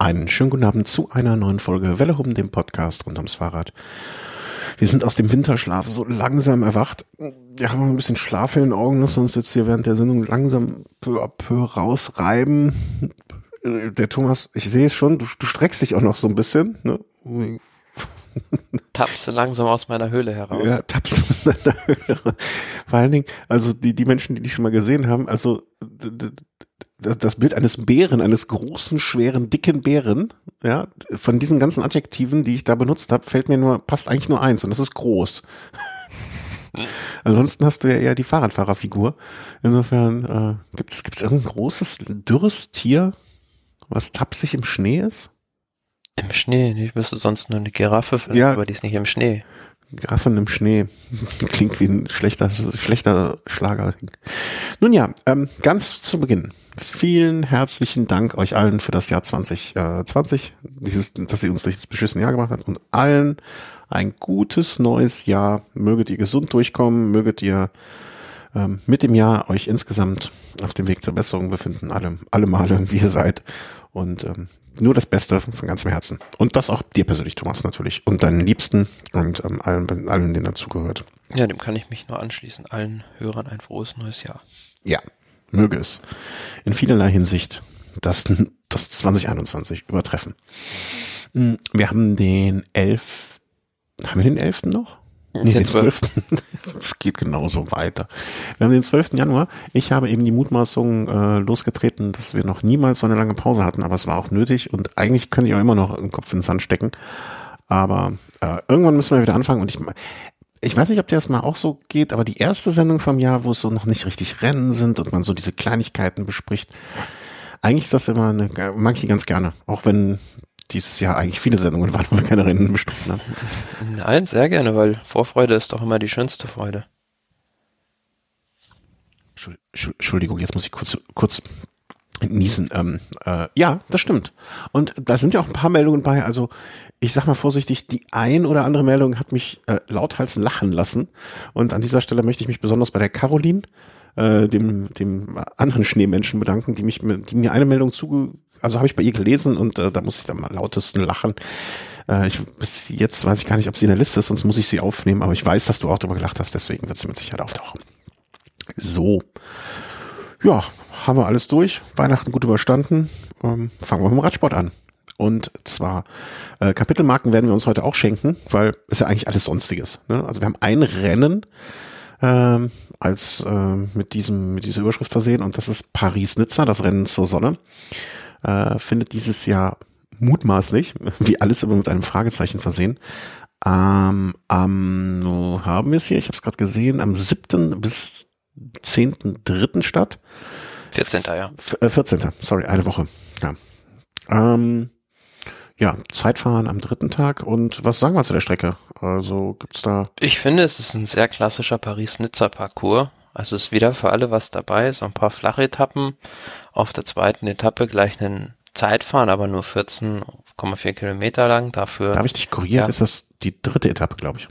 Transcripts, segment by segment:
Einen schönen guten Abend zu einer neuen Folge Welle Hum, dem Podcast rund ums Fahrrad. Wir sind aus dem Winterschlaf so langsam erwacht. Wir haben ein bisschen Schlaf in den Augen, lassen uns jetzt hier während der Sendung langsam peu à peu rausreiben. Der Thomas, ich sehe es schon, du, du streckst dich auch noch so ein bisschen. Ne? Tapse langsam aus meiner Höhle heraus. Ja, tapse aus deiner Höhle. Vor allen Dingen, also die, die Menschen, die dich schon mal gesehen haben, also das Bild eines Bären, eines großen, schweren, dicken Bären, ja, von diesen ganzen Adjektiven, die ich da benutzt habe, fällt mir nur, passt eigentlich nur eins und das ist groß. Ansonsten hast du ja eher die Fahrradfahrerfigur. Insofern äh, gibt es gibt's irgendein großes, dürres Tier, was tapsig im Schnee ist? Im Schnee? Ich müsste sonst nur eine Giraffe finden, Ja. aber die ist nicht im Schnee. Giraffen im Schnee. Klingt wie ein schlechter, schlechter Schlager. Nun ja, ähm, ganz zu Beginn. Vielen herzlichen Dank euch allen für das Jahr 2020, dieses, dass ihr uns das beschissene Jahr gemacht habt und allen ein gutes neues Jahr. Möget ihr gesund durchkommen, möget ihr ähm, mit dem Jahr euch insgesamt auf dem Weg zur Besserung befinden, alle, alle Male, wie ihr seid. Und ähm, nur das Beste von ganzem Herzen. Und das auch dir persönlich, Thomas, natürlich. Und deinen Liebsten und ähm, allen, allen, denen dazugehört. Ja, dem kann ich mich nur anschließen. Allen Hörern ein frohes neues Jahr. Ja, möge es in vielerlei Hinsicht das, das 2021 übertreffen. Mm, Wir haben den 11. Haben wir den 11. noch? Nee, Den den 12. Es geht genauso weiter. Wir haben den 12. Januar. Ich habe eben die Mutmaßung äh, losgetreten, dass wir noch niemals so eine lange Pause hatten, aber es war auch nötig und eigentlich könnte ich auch immer noch den Kopf in den Sand stecken. Aber äh, irgendwann müssen wir wieder anfangen und ich, ich weiß nicht, ob dir das mal auch so geht, aber die erste Sendung vom Jahr, wo es so noch nicht richtig Rennen sind und man so diese Kleinigkeiten bespricht, eigentlich ist das immer eine, mag ich die ganz gerne, auch wenn dieses Jahr eigentlich viele Sendungen waren, wo wir keine Rennen bestritten haben. Nein, sehr gerne, weil Vorfreude ist doch immer die schönste Freude. Entschuld- Entschuld- Entschuldigung, jetzt muss ich kurz, kurz niesen. Ähm, äh, ja, das stimmt. Und da sind ja auch ein paar Meldungen bei. Also ich sag mal vorsichtig, die ein oder andere Meldung hat mich äh, lauthals lachen lassen. Und an dieser Stelle möchte ich mich besonders bei der Caroline, äh, dem, dem anderen Schneemenschen bedanken, die mich, die mir eine Meldung zuge, also habe ich bei ihr gelesen und äh, da muss ich dann mal lautesten lachen. Äh, ich, bis jetzt weiß ich gar nicht, ob sie in der Liste ist, sonst muss ich sie aufnehmen, aber ich weiß, dass du auch darüber gelacht hast, deswegen wird sie mit Sicherheit auftauchen. So. Ja, haben wir alles durch. Weihnachten gut überstanden. Ähm, fangen wir mit dem Radsport an. Und zwar äh, Kapitelmarken werden wir uns heute auch schenken, weil ist ja eigentlich alles Sonstiges. Ne? Also wir haben ein Rennen ähm, als äh, mit diesem mit dieser Überschrift versehen und das ist Paris-Nizza, das Rennen zur Sonne. Äh, findet dieses Jahr mutmaßlich, wie alles immer mit einem Fragezeichen versehen, ähm, am, wo haben wir es hier, ich habe es gerade gesehen, am 7. bis 10.3. statt. 14. ja. F- äh, 14. Sorry, eine Woche. Ja. Ähm, ja, Zeitfahren am dritten Tag. Und was sagen wir zu der Strecke? Also gibt's da. Ich finde, es ist ein sehr klassischer Paris-Nizza-Parcours. Also es ist wieder für alle was dabei, so ein paar flache Etappen. Auf der zweiten Etappe gleich einen Zeitfahren, aber nur 14,4 Kilometer lang. Dafür, Darf ich dich korrigieren? Ja. Ist das die dritte Etappe, glaube ich.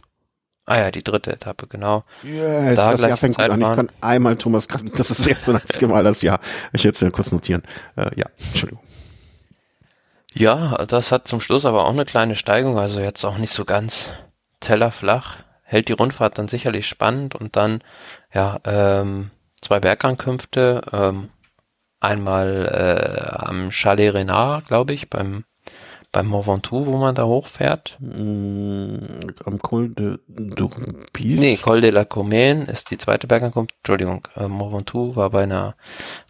ah ja, die dritte Etappe, genau. Yes, Da das gleich Jahr fängt gut an. Ich kann einmal Thomas Kraft. Das ist das erste und einzige Mal das Jahr. Ich mir kurz notieren. Äh, ja, Entschuldigung. Ja, das hat zum Schluss aber auch eine kleine Steigung, also jetzt auch nicht so ganz tellerflach. Hält die Rundfahrt dann sicherlich spannend und dann, ja, ähm, zwei Bergankünfte, ähm, einmal äh, am Chalet Renard, glaube ich, beim beim Mont Ventoux, wo man da hochfährt. Mm, am Col de Durbis. Nee, Col de la Comène ist die zweite Bergankunft. Entschuldigung, äh, Mont Ventoux war bei einer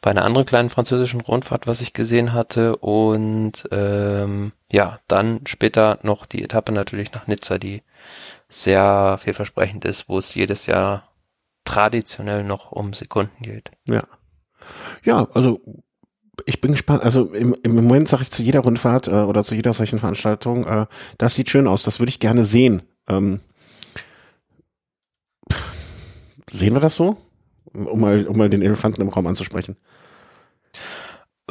bei einer anderen kleinen französischen Rundfahrt, was ich gesehen hatte. Und ähm, ja, dann später noch die Etappe natürlich nach Nizza, die sehr vielversprechend ist, wo es jedes Jahr traditionell noch um Sekunden geht. Ja. Ja, also ich bin gespannt. Also im, im Moment sage ich zu jeder Rundfahrt äh, oder zu jeder solchen Veranstaltung, äh, das sieht schön aus, das würde ich gerne sehen. Ähm, sehen wir das so? Um mal, um mal den Elefanten im Raum anzusprechen.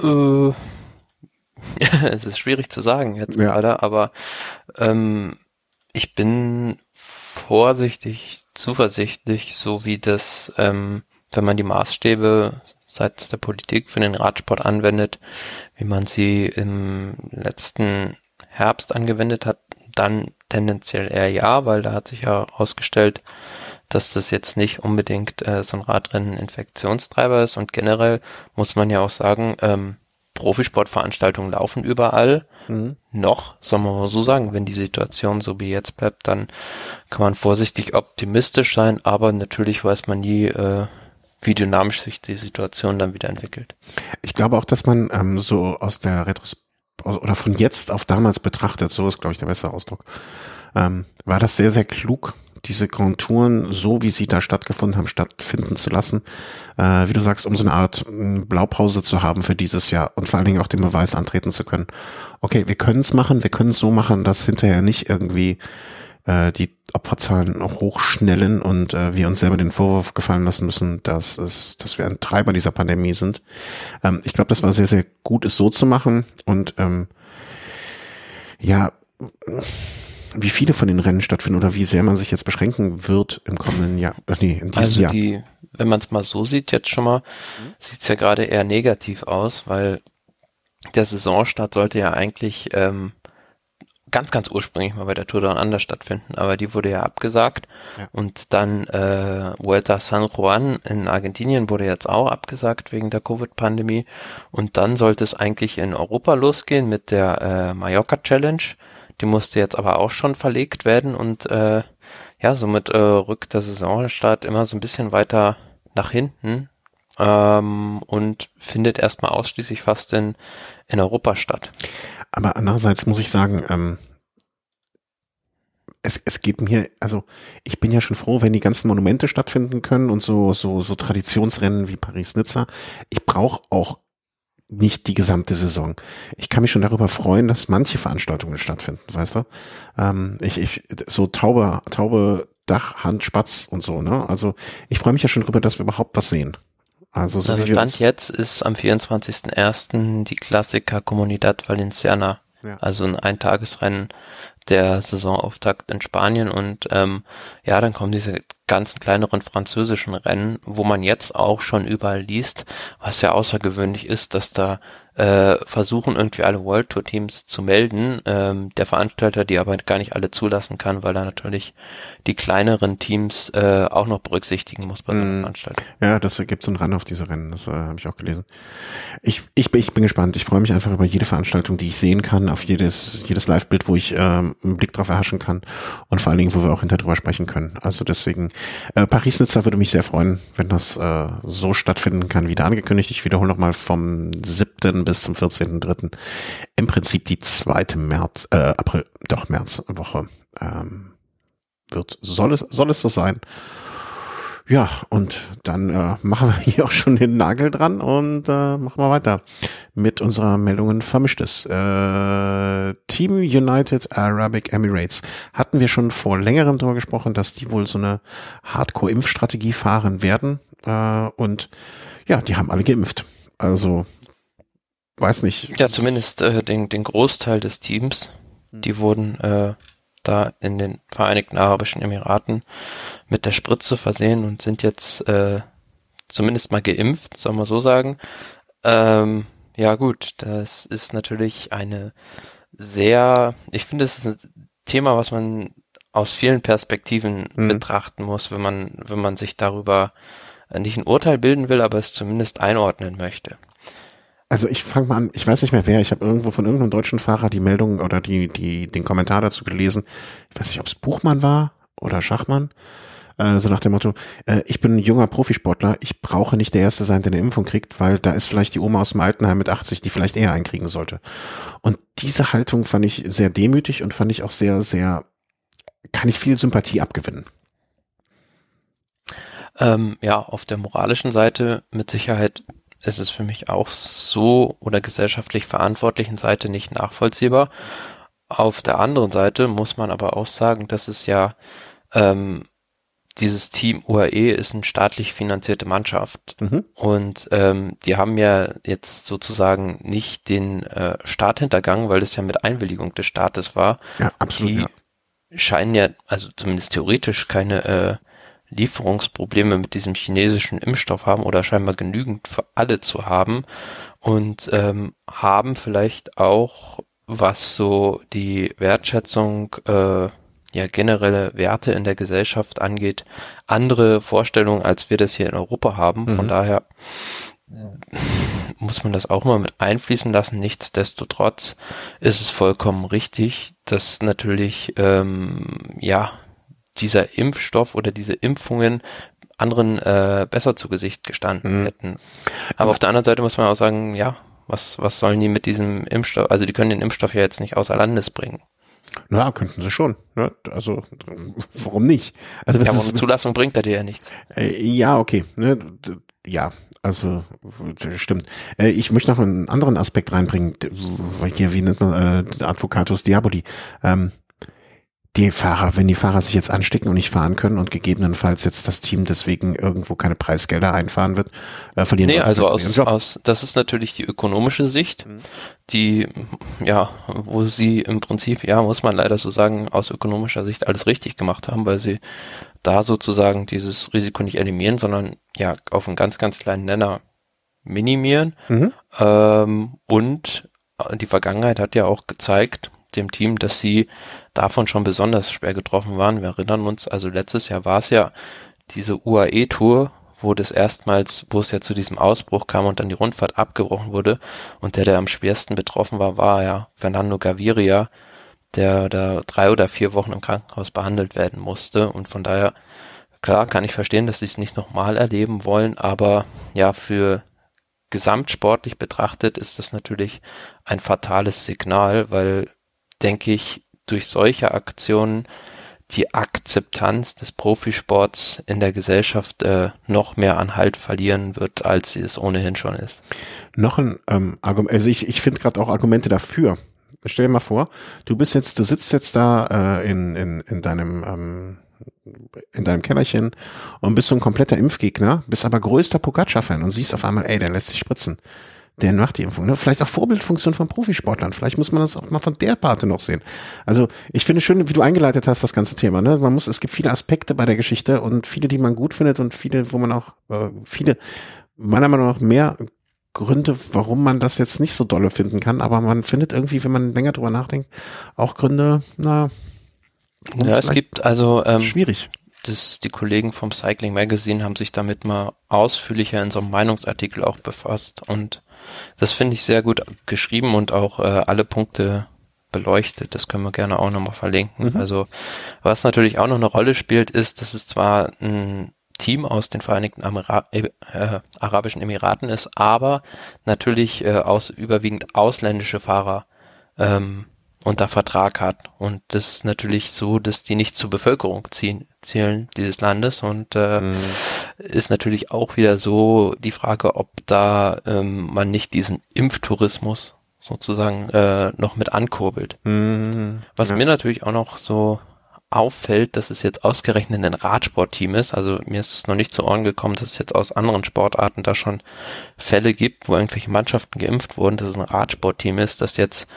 Äh, es ist schwierig zu sagen jetzt Ja. gerade, aber ähm, ich bin vorsichtig, zuversichtlich, so wie das, ähm, wenn man die Maßstäbe seitens der Politik für den Radsport anwendet, wie man sie im letzten Herbst angewendet hat, dann tendenziell eher ja, weil da hat sich ja herausgestellt, dass das jetzt nicht unbedingt äh, so ein Radrennen Infektionstreiber ist und generell muss man ja auch sagen, ähm, Profisportveranstaltungen laufen überall. Mhm. Noch, soll man mal so sagen, wenn die Situation so wie jetzt bleibt, dann kann man vorsichtig optimistisch sein, aber natürlich weiß man nie, äh, wie dynamisch sich die Situation dann wieder entwickelt. Ich glaube auch, dass man ähm, so aus der Retros oder von jetzt auf damals betrachtet, so ist, glaube ich, der bessere Ausdruck, ähm, war das sehr, sehr klug, diese Konturen, so wie sie da stattgefunden haben, stattfinden zu lassen. Äh, wie du sagst, um so eine Art Blaupause zu haben für dieses Jahr und vor allen Dingen auch den Beweis antreten zu können. Okay, wir können es machen, wir können es so machen, dass hinterher nicht irgendwie äh, die Opferzahlen hochschnellen und äh, wir uns selber den Vorwurf gefallen lassen müssen, dass es, dass wir ein Treiber dieser Pandemie sind. Ähm, ich glaube, das war sehr, sehr gut, es so zu machen und ähm, ja, wie viele von den Rennen stattfinden oder wie sehr man sich jetzt beschränken wird im kommenden Jahr, äh, nee, in diesem also Jahr. Die, wenn man es mal so sieht, jetzt schon mal, mhm. sieht es ja gerade eher negativ aus, weil der Saisonstart sollte ja eigentlich ähm, ganz, ganz ursprünglich mal bei der Tour Down Under stattfinden, aber die wurde ja abgesagt. Ja. Und dann äh, Vuelta San Juan in Argentinien wurde jetzt auch abgesagt wegen der Covid-Pandemie. Und dann sollte es eigentlich in Europa losgehen mit der äh, Mallorca Challenge. Die musste jetzt aber auch schon verlegt werden und äh, ja, somit äh, rückt der Saisonstart immer so ein bisschen weiter nach hinten ähm, und findet erstmal ausschließlich fast in, in Europa statt. Aber andererseits muss ich sagen, ähm, es, es geht mir, also ich bin ja schon froh, wenn die ganzen Monumente stattfinden können und so, so, so Traditionsrennen wie Paris-Nizza. Ich brauche auch nicht die gesamte Saison. Ich kann mich schon darüber freuen, dass manche Veranstaltungen stattfinden, weißt du? Ähm, ich, ich, so taube, taube Dach, Hand, Spatz und so, ne? Also ich freue mich ja schon darüber, dass wir überhaupt was sehen. Also, so also Stand jetzt ist am 24.01. die Klassiker Comunidad Valenciana. Ja. Also ein Eintagesrennen der Saisonauftakt in Spanien und ähm, ja, dann kommen diese ganzen kleineren französischen Rennen, wo man jetzt auch schon überall liest, was ja außergewöhnlich ist, dass da äh, versuchen irgendwie alle World Tour Teams zu melden. Ähm, der Veranstalter, die aber gar nicht alle zulassen kann, weil er natürlich die kleineren Teams äh, auch noch berücksichtigen muss bei mm. der Veranstaltung. Ja, das gibt so einen Run auf diese Rennen, das äh, habe ich auch gelesen. Ich, ich, bin, ich bin gespannt. Ich freue mich einfach über jede Veranstaltung, die ich sehen kann, auf jedes, jedes Live-Bild, wo ich ähm, einen Blick drauf erhaschen kann und vor allen Dingen, wo wir auch hinter drüber sprechen können. Also deswegen, äh, Paris-Nizza würde mich sehr freuen, wenn das äh, so stattfinden kann, wie da angekündigt. Ich wiederhole nochmal vom 7 bis zum 14.3. Im Prinzip die zweite März, äh, April, doch März Woche ähm, wird, soll es, soll es so sein. Ja, und dann äh, machen wir hier auch schon den Nagel dran und äh, machen wir weiter mit unserer Meldungen vermischtes. Äh, Team United Arabic Emirates hatten wir schon vor längerem darüber gesprochen, dass die wohl so eine Hardcore-Impfstrategie fahren werden. Äh, und ja, die haben alle geimpft. Also weiß nicht. Ja, zumindest äh, den, den Großteil des Teams. Hm. Die wurden äh, da in den Vereinigten Arabischen Emiraten mit der Spritze versehen und sind jetzt äh, zumindest mal geimpft, soll man so sagen. Ähm, ja gut, das ist natürlich eine sehr, ich finde, es ist ein Thema, was man aus vielen Perspektiven mhm. betrachten muss, wenn man, wenn man sich darüber nicht ein Urteil bilden will, aber es zumindest einordnen möchte. Also ich fange mal an, ich weiß nicht mehr wer, ich habe irgendwo von irgendeinem deutschen Fahrer die Meldung oder die, die, den Kommentar dazu gelesen. Ich weiß nicht, ob es Buchmann war oder Schachmann. Äh, so nach dem Motto, äh, ich bin ein junger Profisportler, ich brauche nicht der Erste sein, der eine Impfung kriegt, weil da ist vielleicht die Oma aus dem Altenheim mit 80, die vielleicht eher einkriegen sollte. Und diese Haltung fand ich sehr demütig und fand ich auch sehr, sehr, kann ich viel Sympathie abgewinnen. Ähm, ja, auf der moralischen Seite mit Sicherheit ist es für mich auch so oder gesellschaftlich verantwortlichen Seite nicht nachvollziehbar. Auf der anderen Seite muss man aber auch sagen, dass es ja ähm, dieses Team UAE ist eine staatlich finanzierte Mannschaft mhm. und ähm, die haben ja jetzt sozusagen nicht den äh, Staat hintergangen, weil das ja mit Einwilligung des Staates war. Ja, absolut. Die ja. scheinen ja, also zumindest theoretisch, keine äh, Lieferungsprobleme mit diesem chinesischen Impfstoff haben oder scheinbar genügend für alle zu haben und ähm, haben vielleicht auch, was so die Wertschätzung äh, ja generelle Werte in der Gesellschaft angeht, andere Vorstellungen, als wir das hier in Europa haben. Mhm. Von daher muss man das auch mal mit einfließen lassen. Nichtsdestotrotz ist es vollkommen richtig, dass natürlich ähm, ja dieser Impfstoff oder diese Impfungen anderen äh, besser zu Gesicht gestanden mhm. hätten. Aber auf der anderen Seite muss man auch sagen, ja, was, was sollen die mit diesem Impfstoff, also die können den Impfstoff ja jetzt nicht außer Landes bringen. Na, könnten sie schon. Ne? Also, warum nicht? Also, ja, aber eine Zulassung bringt er dir ja nichts. Äh, ja, okay. Ne? Ja, also stimmt. Äh, ich möchte noch einen anderen Aspekt reinbringen. Hier, wie nennt man äh, Advocatus Diaboli? Ähm, die Fahrer, wenn die Fahrer sich jetzt anstecken und nicht fahren können und gegebenenfalls jetzt das Team deswegen irgendwo keine Preisgelder einfahren wird, äh, verlieren Nee, also aus, aus, das ist natürlich die ökonomische Sicht, mhm. die, ja, wo sie im Prinzip, ja, muss man leider so sagen, aus ökonomischer Sicht alles richtig gemacht haben, weil sie da sozusagen dieses Risiko nicht eliminieren, sondern ja, auf einen ganz, ganz kleinen Nenner minimieren. Mhm. Ähm, und die Vergangenheit hat ja auch gezeigt, dem Team, dass sie davon schon besonders schwer getroffen waren. Wir erinnern uns, also letztes Jahr war es ja diese UAE-Tour, wo das erstmals, wo es ja zu diesem Ausbruch kam und dann die Rundfahrt abgebrochen wurde. Und der, der am schwersten betroffen war, war ja Fernando Gaviria, der da drei oder vier Wochen im Krankenhaus behandelt werden musste. Und von daher, klar, kann ich verstehen, dass sie es nicht nochmal erleben wollen, aber ja, für gesamtsportlich betrachtet ist das natürlich ein fatales Signal, weil denke ich, durch solche Aktionen die Akzeptanz des Profisports in der Gesellschaft äh, noch mehr an Halt verlieren wird, als sie es ohnehin schon ist. Noch ein ähm, Argument, also ich, ich finde gerade auch Argumente dafür. Stell dir mal vor, du bist jetzt, du sitzt jetzt da äh, in, in, in deinem ähm, in deinem Kellerchen und bist so ein kompletter Impfgegner, bist aber größter Pogacar-Fan und siehst auf einmal, ey, der lässt sich spritzen der macht die Impfung. Ne? Vielleicht auch Vorbildfunktion von Profisportlern. Vielleicht muss man das auch mal von der Parte noch sehen. Also ich finde schön, wie du eingeleitet hast, das ganze Thema. Ne? Man muss, es gibt viele Aspekte bei der Geschichte und viele, die man gut findet und viele, wo man auch, äh, viele, meiner Meinung nach mehr Gründe, warum man das jetzt nicht so dolle finden kann, aber man findet irgendwie, wenn man länger drüber nachdenkt, auch Gründe, na, ja, es gibt also ähm, schwierig das, die Kollegen vom Cycling Magazine haben sich damit mal ausführlicher in so einem Meinungsartikel auch befasst und das finde ich sehr gut geschrieben und auch äh, alle Punkte beleuchtet. Das können wir gerne auch nochmal verlinken. Mhm. Also was natürlich auch noch eine Rolle spielt, ist, dass es zwar ein Team aus den Vereinigten Amira äh, äh, Arabischen Emiraten ist, aber natürlich äh, aus überwiegend ausländische Fahrer ähm, unter Vertrag hat. Und das ist natürlich so, dass die nicht zur Bevölkerung ziehen, zählen dieses Landes. Und äh, mhm. ist natürlich auch wieder so die Frage, ob da ähm, man nicht diesen Impftourismus sozusagen äh, noch mit ankurbelt. Mhm. Was ja. mir natürlich auch noch so auffällt, dass es jetzt ausgerechnet ein Radsportteam ist. Also mir ist es noch nicht zu Ohren gekommen, dass es jetzt aus anderen Sportarten da schon Fälle gibt, wo irgendwelche Mannschaften geimpft wurden, dass es ein Radsportteam ist, das jetzt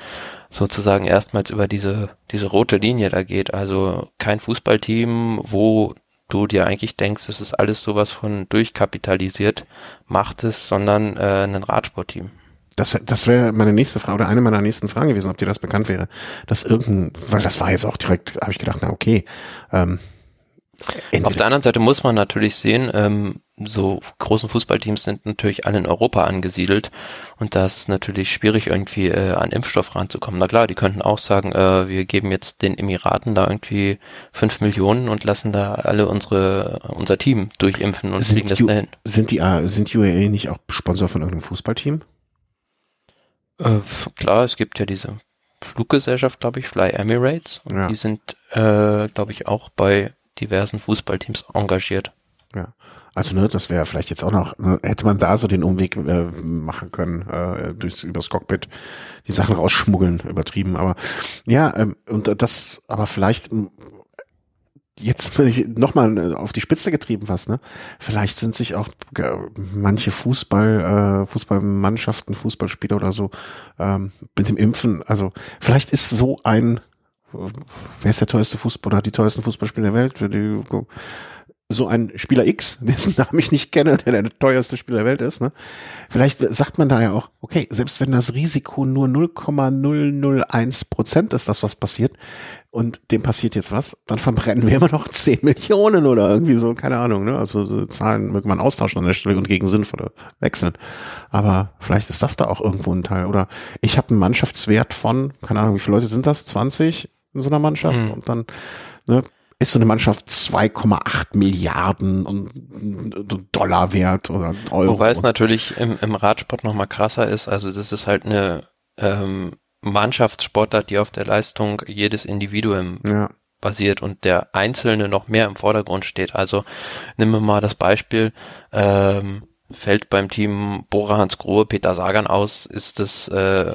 sozusagen erstmals über diese, diese rote Linie da geht. Also kein Fußballteam, wo du dir eigentlich denkst, es ist alles sowas von durchkapitalisiert, macht es, sondern äh, ein Radsportteam. Das, das wäre meine nächste Frage oder eine meiner nächsten Fragen gewesen, ob dir das bekannt wäre, dass irgendein, weil das war jetzt auch direkt, habe ich gedacht, na okay. Ähm, Auf der anderen Seite muss man natürlich sehen, ähm, so großen Fußballteams sind natürlich alle in Europa angesiedelt und da ist es natürlich schwierig irgendwie äh, an Impfstoff ranzukommen. Na klar, die könnten auch sagen, äh, wir geben jetzt den Emiraten da irgendwie fünf Millionen und lassen da alle unsere unser Team durchimpfen und fliegen das dahin. Sind die äh, sind UAE nicht auch Sponsor von irgendeinem Fußballteam? Äh, klar, es gibt ja diese Fluggesellschaft, glaube ich, Fly Emirates und ja. die sind, äh, glaube ich, auch bei diversen Fußballteams engagiert. Ja. Also ne, das wäre vielleicht jetzt auch noch, ne, hätte man da so den Umweg äh, machen können, äh, durchs übers Cockpit die Sachen rausschmuggeln, übertrieben. Aber ja, ähm, und das, aber vielleicht jetzt nochmal auf die Spitze getrieben fast, ne? Vielleicht sind sich auch manche Fußball, äh, Fußballmannschaften, Fußballspieler oder so ähm, mit dem Impfen, also vielleicht ist so ein, wer ist der teuerste Fußballer, die teuersten Fußballspieler der Welt? So ein Spieler X, dessen Namen ich nicht kenne, der der teuerste Spieler der Welt ist, ne? Vielleicht sagt man da ja auch, okay, selbst wenn das Risiko nur 0,001 Prozent ist, das was passiert, und dem passiert jetzt was, dann verbrennen wir immer noch 10 Millionen oder irgendwie so, keine Ahnung, ne? Also so Zahlen möge man austauschen an der Stelle und gegen sinnvolle wechseln. Aber vielleicht ist das da auch irgendwo ein Teil. Oder ich habe einen Mannschaftswert von, keine Ahnung, wie viele Leute sind das? 20 in so einer Mannschaft? Mhm. Und dann, ne, ist so eine Mannschaft 2,8 Milliarden und Dollar wert oder Euro. Wobei es natürlich im, im Radsport noch mal krasser ist. Also das ist halt eine ähm, Mannschaftssportart, die auf der Leistung jedes Individuum ja. basiert und der Einzelne noch mehr im Vordergrund steht. Also nehmen wir mal das Beispiel, ähm, fällt beim Team Bora Hans Grohe Peter Sagan aus, ist das äh,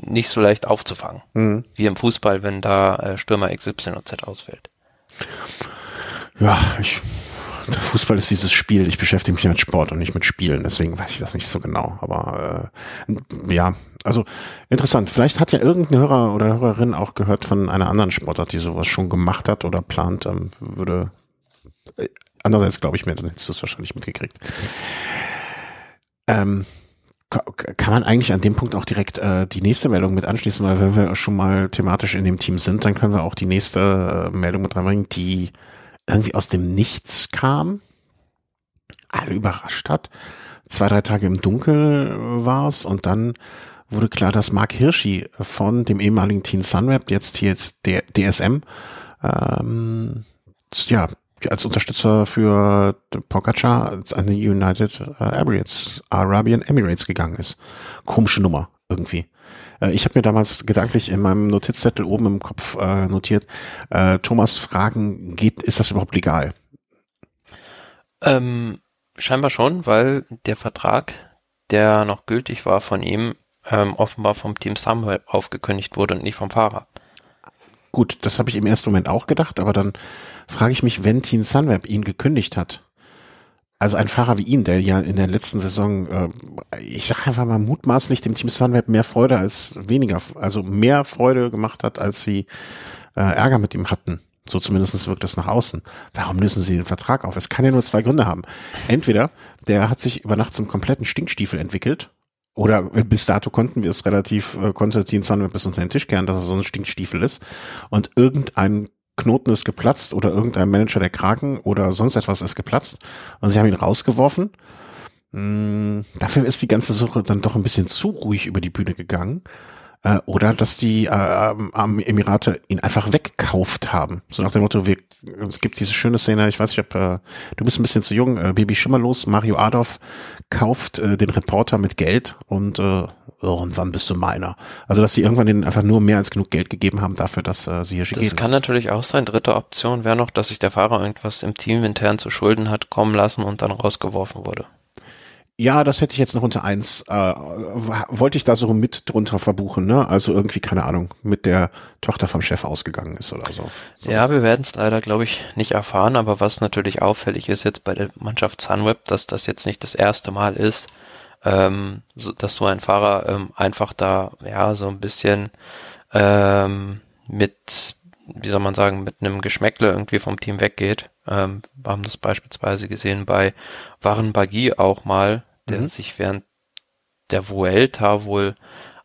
nicht so leicht aufzufangen. Mhm. Wie im Fußball, wenn da äh, Stürmer XYZ ausfällt. Ja, ich, der Fußball ist dieses Spiel. Ich beschäftige mich mit Sport und nicht mit Spielen, deswegen weiß ich das nicht so genau. Aber äh, ja, also interessant. Vielleicht hat ja irgendein Hörer oder Hörerin auch gehört von einer anderen Sportart, die sowas schon gemacht hat oder plant. Ähm, würde äh, andererseits glaube ich mir, dann hättest du es wahrscheinlich mitgekriegt. Ähm, kann man eigentlich an dem Punkt auch direkt äh, die nächste Meldung mit anschließen, weil wenn wir schon mal thematisch in dem Team sind, dann können wir auch die nächste äh, Meldung mit reinbringen, die irgendwie aus dem Nichts kam, alle überrascht hat. Zwei, drei Tage im Dunkel war's und dann wurde klar, dass Mark Hirschi von dem ehemaligen Team Sunweb, jetzt hier jetzt DSM, ähm, ja, als Unterstützer für Pogacar an die United äh, Emirates, Arabian Emirates gegangen ist. Komische Nummer irgendwie. Äh, ich habe mir damals gedanklich in meinem Notizzettel oben im Kopf äh, notiert, äh, Thomas fragen, geht, ist das überhaupt legal? Ähm, scheinbar schon, weil der Vertrag, der noch gültig war von ihm, ähm, offenbar vom Team Samuel aufgekündigt wurde und nicht vom Fahrer. Gut, das habe ich im ersten Moment auch gedacht, aber dann frage ich mich, wenn Team Sunweb ihn gekündigt hat, also ein Fahrer wie ihn, der ja in der letzten Saison, äh, ich sage einfach mal mutmaßlich dem Team Sunweb mehr Freude als weniger, also mehr Freude gemacht hat, als sie äh, Ärger mit ihm hatten. So zumindest wirkt es nach außen. Warum lösen sie den Vertrag auf? Es kann ja nur zwei Gründe haben. Entweder der hat sich über Nacht zum kompletten Stinkstiefel entwickelt oder bis dato konnten wir es relativ, äh, Team Sunweb bis unter den Tisch kehren, dass er so ein Stinkstiefel ist und irgendein Knoten ist geplatzt oder irgendein Manager der Kraken oder sonst etwas ist geplatzt und sie haben ihn rausgeworfen. Mm, dafür ist die ganze Suche dann doch ein bisschen zu ruhig über die Bühne gegangen. Äh, oder dass die äh, ähm, Emirate ihn einfach weggekauft haben. So nach dem Motto, wir, es gibt diese schöne Szene, ich weiß nicht, ob äh, du bist ein bisschen zu jung, äh, Baby Schimmerlos, Mario Adolf kauft äh, den Reporter mit Geld und äh, oh, und wann bist du meiner? Also, dass sie irgendwann denen einfach nur mehr als genug Geld gegeben haben dafür, dass äh, sie hier schicken. Das kann ist. natürlich auch sein. Dritte Option wäre noch, dass sich der Fahrer irgendwas im Team intern zu Schulden hat kommen lassen und dann rausgeworfen wurde. Ja, das hätte ich jetzt noch unter eins. Äh, wollte ich da so mit drunter verbuchen, ne? Also irgendwie, keine Ahnung, mit der Tochter vom Chef ausgegangen ist oder so. so. Ja, wir werden es leider, glaube ich, nicht erfahren, aber was natürlich auffällig ist jetzt bei der Mannschaft Sunweb, dass das jetzt nicht das erste Mal ist, ähm, so, dass so ein Fahrer ähm, einfach da ja so ein bisschen ähm, mit, wie soll man sagen, mit einem Geschmäckle irgendwie vom Team weggeht. Ähm, wir haben das beispielsweise gesehen bei Warren Bagi auch mal, der mhm. sich während der Vuelta wohl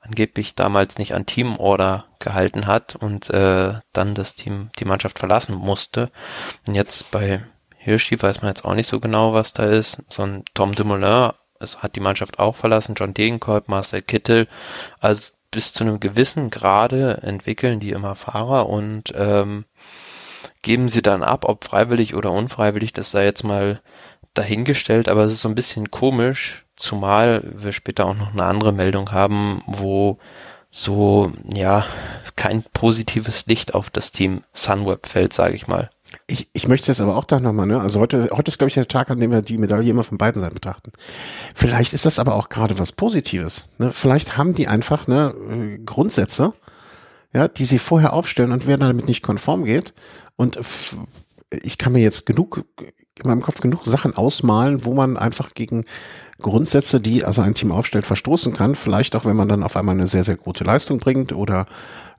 angeblich damals nicht an Teamorder gehalten hat und äh, dann das Team, die Mannschaft verlassen musste. Und jetzt bei Hirschi weiß man jetzt auch nicht so genau, was da ist. So ein Tom Dumoulin es hat die Mannschaft auch verlassen, John Degenkolb, Marcel Kittel. Also bis zu einem gewissen Grade entwickeln die immer Fahrer und ähm, geben sie dann ab, ob freiwillig oder unfreiwillig, das sei jetzt mal dahingestellt, aber es ist so ein bisschen komisch, zumal wir später auch noch eine andere Meldung haben, wo so, ja, kein positives Licht auf das Team Sunweb fällt, sage ich mal. Ich, ich möchte jetzt aber auch da nochmal, ne? Also heute, heute ist, glaube ich, der Tag, an dem wir die Medaille immer von beiden Seiten betrachten. Vielleicht ist das aber auch gerade was Positives. Ne? Vielleicht haben die einfach ne, äh, Grundsätze, ja, die sie vorher aufstellen und wer damit nicht konform geht. Und ich kann mir jetzt genug, in meinem Kopf genug Sachen ausmalen, wo man einfach gegen Grundsätze, die also ein Team aufstellt, verstoßen kann. Vielleicht auch, wenn man dann auf einmal eine sehr, sehr gute Leistung bringt oder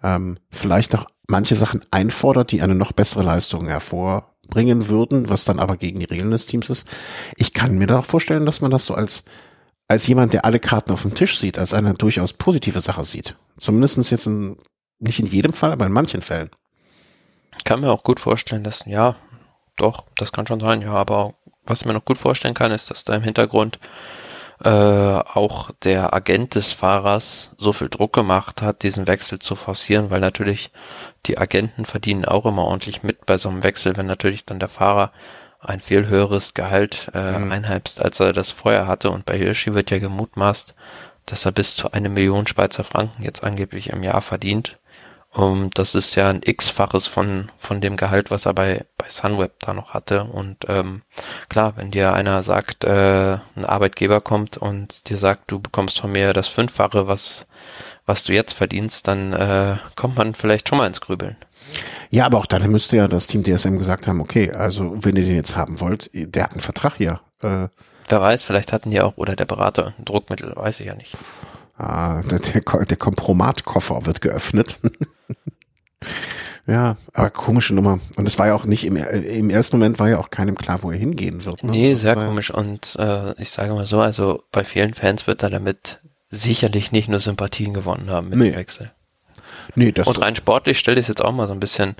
ähm, vielleicht auch manche Sachen einfordert, die eine noch bessere Leistung hervor bringen würden, was dann aber gegen die Regeln des Teams ist. Ich kann mir da auch vorstellen, dass man das so als als jemand, der alle Karten auf dem Tisch sieht, als eine durchaus positive Sache sieht. Zumindestens jetzt in, nicht in jedem Fall, aber in manchen Fällen. Ich kann mir auch gut vorstellen, dass, ja, doch, das kann schon sein, ja, aber was ich mir noch gut vorstellen kann, ist, dass da im Hintergrund äh, auch der Agent des Fahrers so viel Druck gemacht hat, diesen Wechsel zu forcieren, weil natürlich die Agenten verdienen auch immer ordentlich mit bei so einem Wechsel, wenn natürlich dann der Fahrer ein viel höheres Gehalt äh, mhm. einheimst, als er das vorher hatte. Und bei Hirschi wird ja gemutmaßt, dass er bis zu eine Million Schweizer Franken jetzt angeblich im Jahr verdient. Um, das ist ja ein x-faches von, von dem Gehalt, was er bei, bei Sunweb da noch hatte. Und ähm, klar, wenn dir einer sagt, äh, ein Arbeitgeber kommt und dir sagt, du bekommst von mir das Fünffache, was, was du jetzt verdienst, dann äh, kommt man vielleicht schon mal ins Grübeln. Ja, aber auch dann müsste ja das Team DSM gesagt haben, okay, also wenn ihr den jetzt haben wollt, der hat einen Vertrag hier. Äh, Wer weiß, vielleicht hatten die auch, oder der Berater ein Druckmittel, weiß ich ja nicht. Ah, der, der, der Kompromatkoffer wird geöffnet. ja, aber komische Nummer. Und es war ja auch nicht, im, im ersten Moment war ja auch keinem klar, wo er hingehen wird. Ne? Nee, sehr komisch. Und äh, ich sage mal so, also bei vielen Fans wird er damit sicherlich nicht nur Sympathien gewonnen haben mit nee. dem Wechsel. Nee, das Und rein sportlich stelle ich es jetzt auch mal so ein bisschen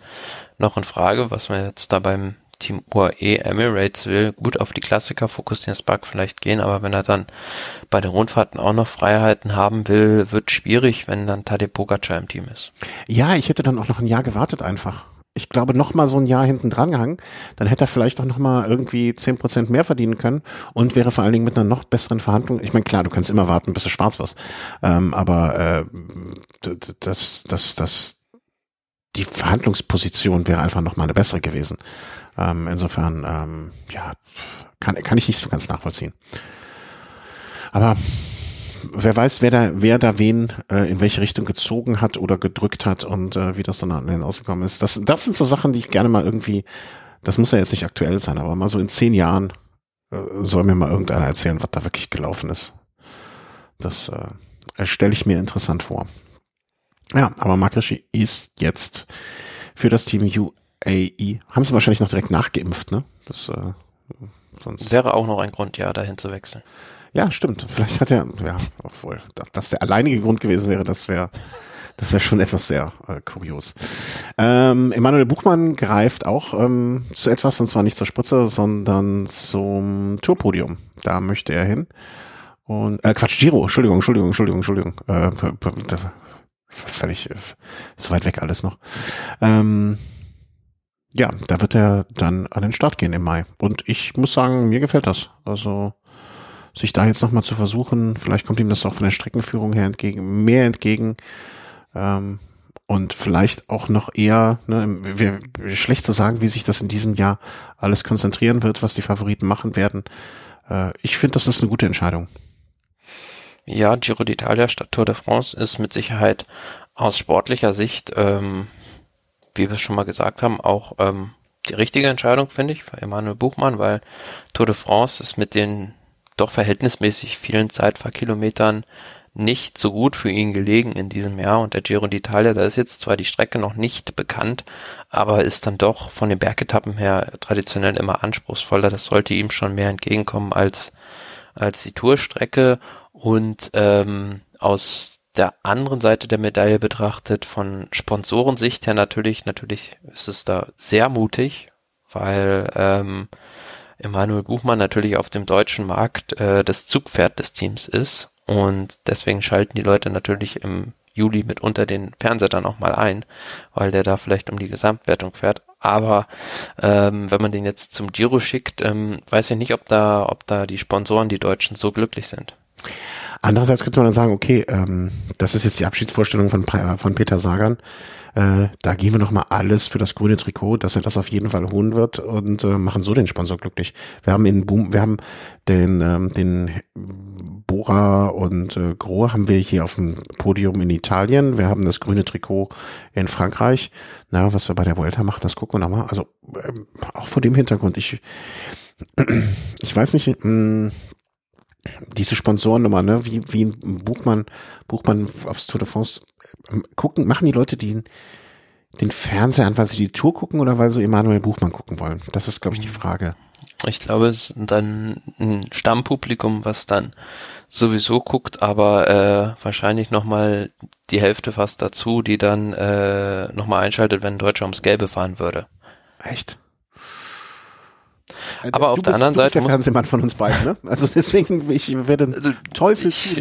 noch in Frage, was man jetzt da beim Team UAE Emirates will. Gut auf die Klassiker fokussieren, Spark vielleicht gehen, aber wenn er dann bei den Rundfahrten auch noch Freiheiten haben will, wird schwierig, wenn dann Tadej Pogacar im Team ist. Ja, ich hätte dann auch noch ein Jahr gewartet einfach ich glaube, noch mal so ein Jahr hinten dran gehangen, dann hätte er vielleicht auch noch mal irgendwie zehn Prozent mehr verdienen können und wäre vor allen Dingen mit einer noch besseren Verhandlung. Ich meine, klar, du kannst immer warten, bis du schwarz wirst, ähm, aber äh, das, das, das, die Verhandlungsposition wäre einfach noch mal eine bessere gewesen. Ähm, insofern, ähm, ja, kann, kann ich nicht so ganz nachvollziehen. Aber wer weiß, wer da, wer da wen äh, in welche Richtung gezogen hat oder gedrückt hat und äh, wie das dann an den ausgekommen ist. Das, das sind so Sachen, die ich gerne mal irgendwie, das muss ja jetzt nicht aktuell sein, aber mal so in zehn Jahren äh, soll mir mal irgendeiner erzählen, was da wirklich gelaufen ist. Das äh, stelle ich mir interessant vor. Ja, aber Makrishi ist jetzt für das Team UAE. Haben sie wahrscheinlich noch direkt nachgeimpft, ne? Das äh, sonst wäre auch noch ein Grund, ja, dahin zu wechseln. Ja, stimmt. Vielleicht hat er, ja, obwohl, dass der alleinige Grund gewesen wäre, das wäre, das wäre schon etwas sehr äh, kurios. Ähm, Emanuel Buchmann greift auch ähm, zu etwas, und zwar nicht zur Spritze, sondern zum Tourpodium. Da möchte er hin. Und, äh, Quatsch, Giro, Entschuldigung, Entschuldigung, Entschuldigung, Entschuldigung. Äh, völlig äh, so weit weg alles noch. Ähm, ja, da wird er dann an den Start gehen im Mai. Und ich muss sagen, mir gefällt das. Also sich da jetzt nochmal zu versuchen, vielleicht kommt ihm das auch von der Streckenführung her entgegen, mehr entgegen. Ähm, und vielleicht auch noch eher, ne, wär, schlecht zu sagen, wie sich das in diesem Jahr alles konzentrieren wird, was die Favoriten machen werden. Äh, ich finde, das ist eine gute Entscheidung. Ja, Giro d'Italia statt Tour de France ist mit Sicherheit aus sportlicher Sicht, ähm, wie wir es schon mal gesagt haben, auch ähm, die richtige Entscheidung, finde ich, für Emanuel Buchmann, weil Tour de France ist mit den doch verhältnismäßig vielen Zeitfahrkilometern nicht so gut für ihn gelegen in diesem Jahr und der Giro d'Italia, da ist jetzt zwar die Strecke noch nicht bekannt, aber ist dann doch von den Bergetappen her traditionell immer anspruchsvoller. Das sollte ihm schon mehr entgegenkommen als, als die Tourstrecke und ähm, aus der anderen Seite der Medaille betrachtet, von Sponsorensicht her natürlich, natürlich ist es da sehr mutig, weil ähm, Emanuel Buchmann natürlich auf dem deutschen Markt äh, das Zugpferd des Teams ist und deswegen schalten die Leute natürlich im Juli mitunter den Fernseher dann auch mal ein, weil der da vielleicht um die Gesamtwertung fährt. Aber ähm, wenn man den jetzt zum Giro schickt, ähm, weiß ich nicht, ob da, ob da die Sponsoren, die Deutschen, so glücklich sind. Andererseits könnte man dann sagen, okay, ähm, das ist jetzt die Abschiedsvorstellung von, von Peter Sagan. Äh, da geben wir nochmal alles für das grüne Trikot, dass er das auf jeden Fall holen wird und äh, machen so den Sponsor glücklich. Wir haben in Boom, wir haben den, ähm, den Bora und äh, Grohe haben wir hier auf dem Podium in Italien. Wir haben das grüne Trikot in Frankreich. Na, was wir bei der Vuelta machen, das gucken wir nochmal. Also äh, auch vor dem Hintergrund, ich ich weiß nicht, mh, hm, diese Sponsorennummer, ne, wie, wie Buchmann, Buchmann aufs Tour de France, ähm, gucken, machen die Leute, die, den Fernseher an, weil sie die Tour gucken oder weil sie Emanuel Buchmann gucken wollen? Das ist, glaube ich, die Frage. Ich glaube, es ist dann ein Stammpublikum, was dann sowieso guckt, aber äh, wahrscheinlich nochmal die Hälfte fast dazu, die dann äh, nochmal einschaltet, wenn ein Deutscher ums Gelbe fahren würde. Echt? Äh, aber auf bist, der anderen du Seite. der Fernsehmann von uns beiden, ne? Also deswegen, ich werde also, Teufel ich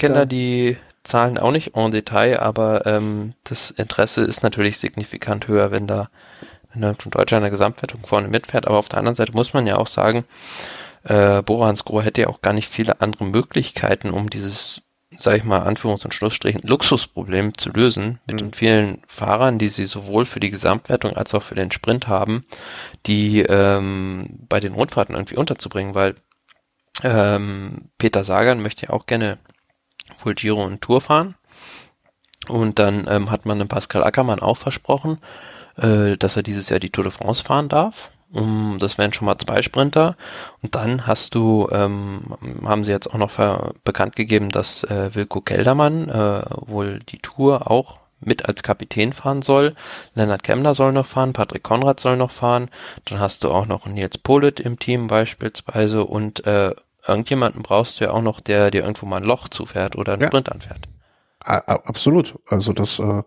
kenne da die Zahlen auch nicht en Detail, aber ähm, das Interesse ist natürlich signifikant höher, wenn da, wenn da Deutscher in der Gesamtwertung vorne mitfährt. Aber auf der anderen Seite muss man ja auch sagen, äh, Bora Hansgrohe hätte ja auch gar nicht viele andere Möglichkeiten, um dieses sage ich mal, Anführungs- und Schlussstrichen, Luxusproblem zu lösen mit mhm. den vielen Fahrern, die sie sowohl für die Gesamtwertung als auch für den Sprint haben, die ähm, bei den Rundfahrten irgendwie unterzubringen, weil ähm, Peter Sagan möchte ja auch gerne wohl Giro und Tour fahren. Und dann ähm, hat man dem Pascal Ackermann auch versprochen, äh, dass er dieses Jahr die Tour de France fahren darf. Um, das wären schon mal zwei Sprinter. Und dann hast du, ähm, haben sie jetzt auch noch bekannt gegeben, dass äh, Wilko Keldermann äh, wohl die Tour auch mit als Kapitän fahren soll. Lennart Kemmler soll noch fahren, Patrick Konrad soll noch fahren. Dann hast du auch noch Nils Polit im Team beispielsweise und äh, irgendjemanden brauchst du ja auch noch, der dir irgendwo mal ein Loch zufährt oder einen ja. Sprint anfährt. Absolut. Also das äh,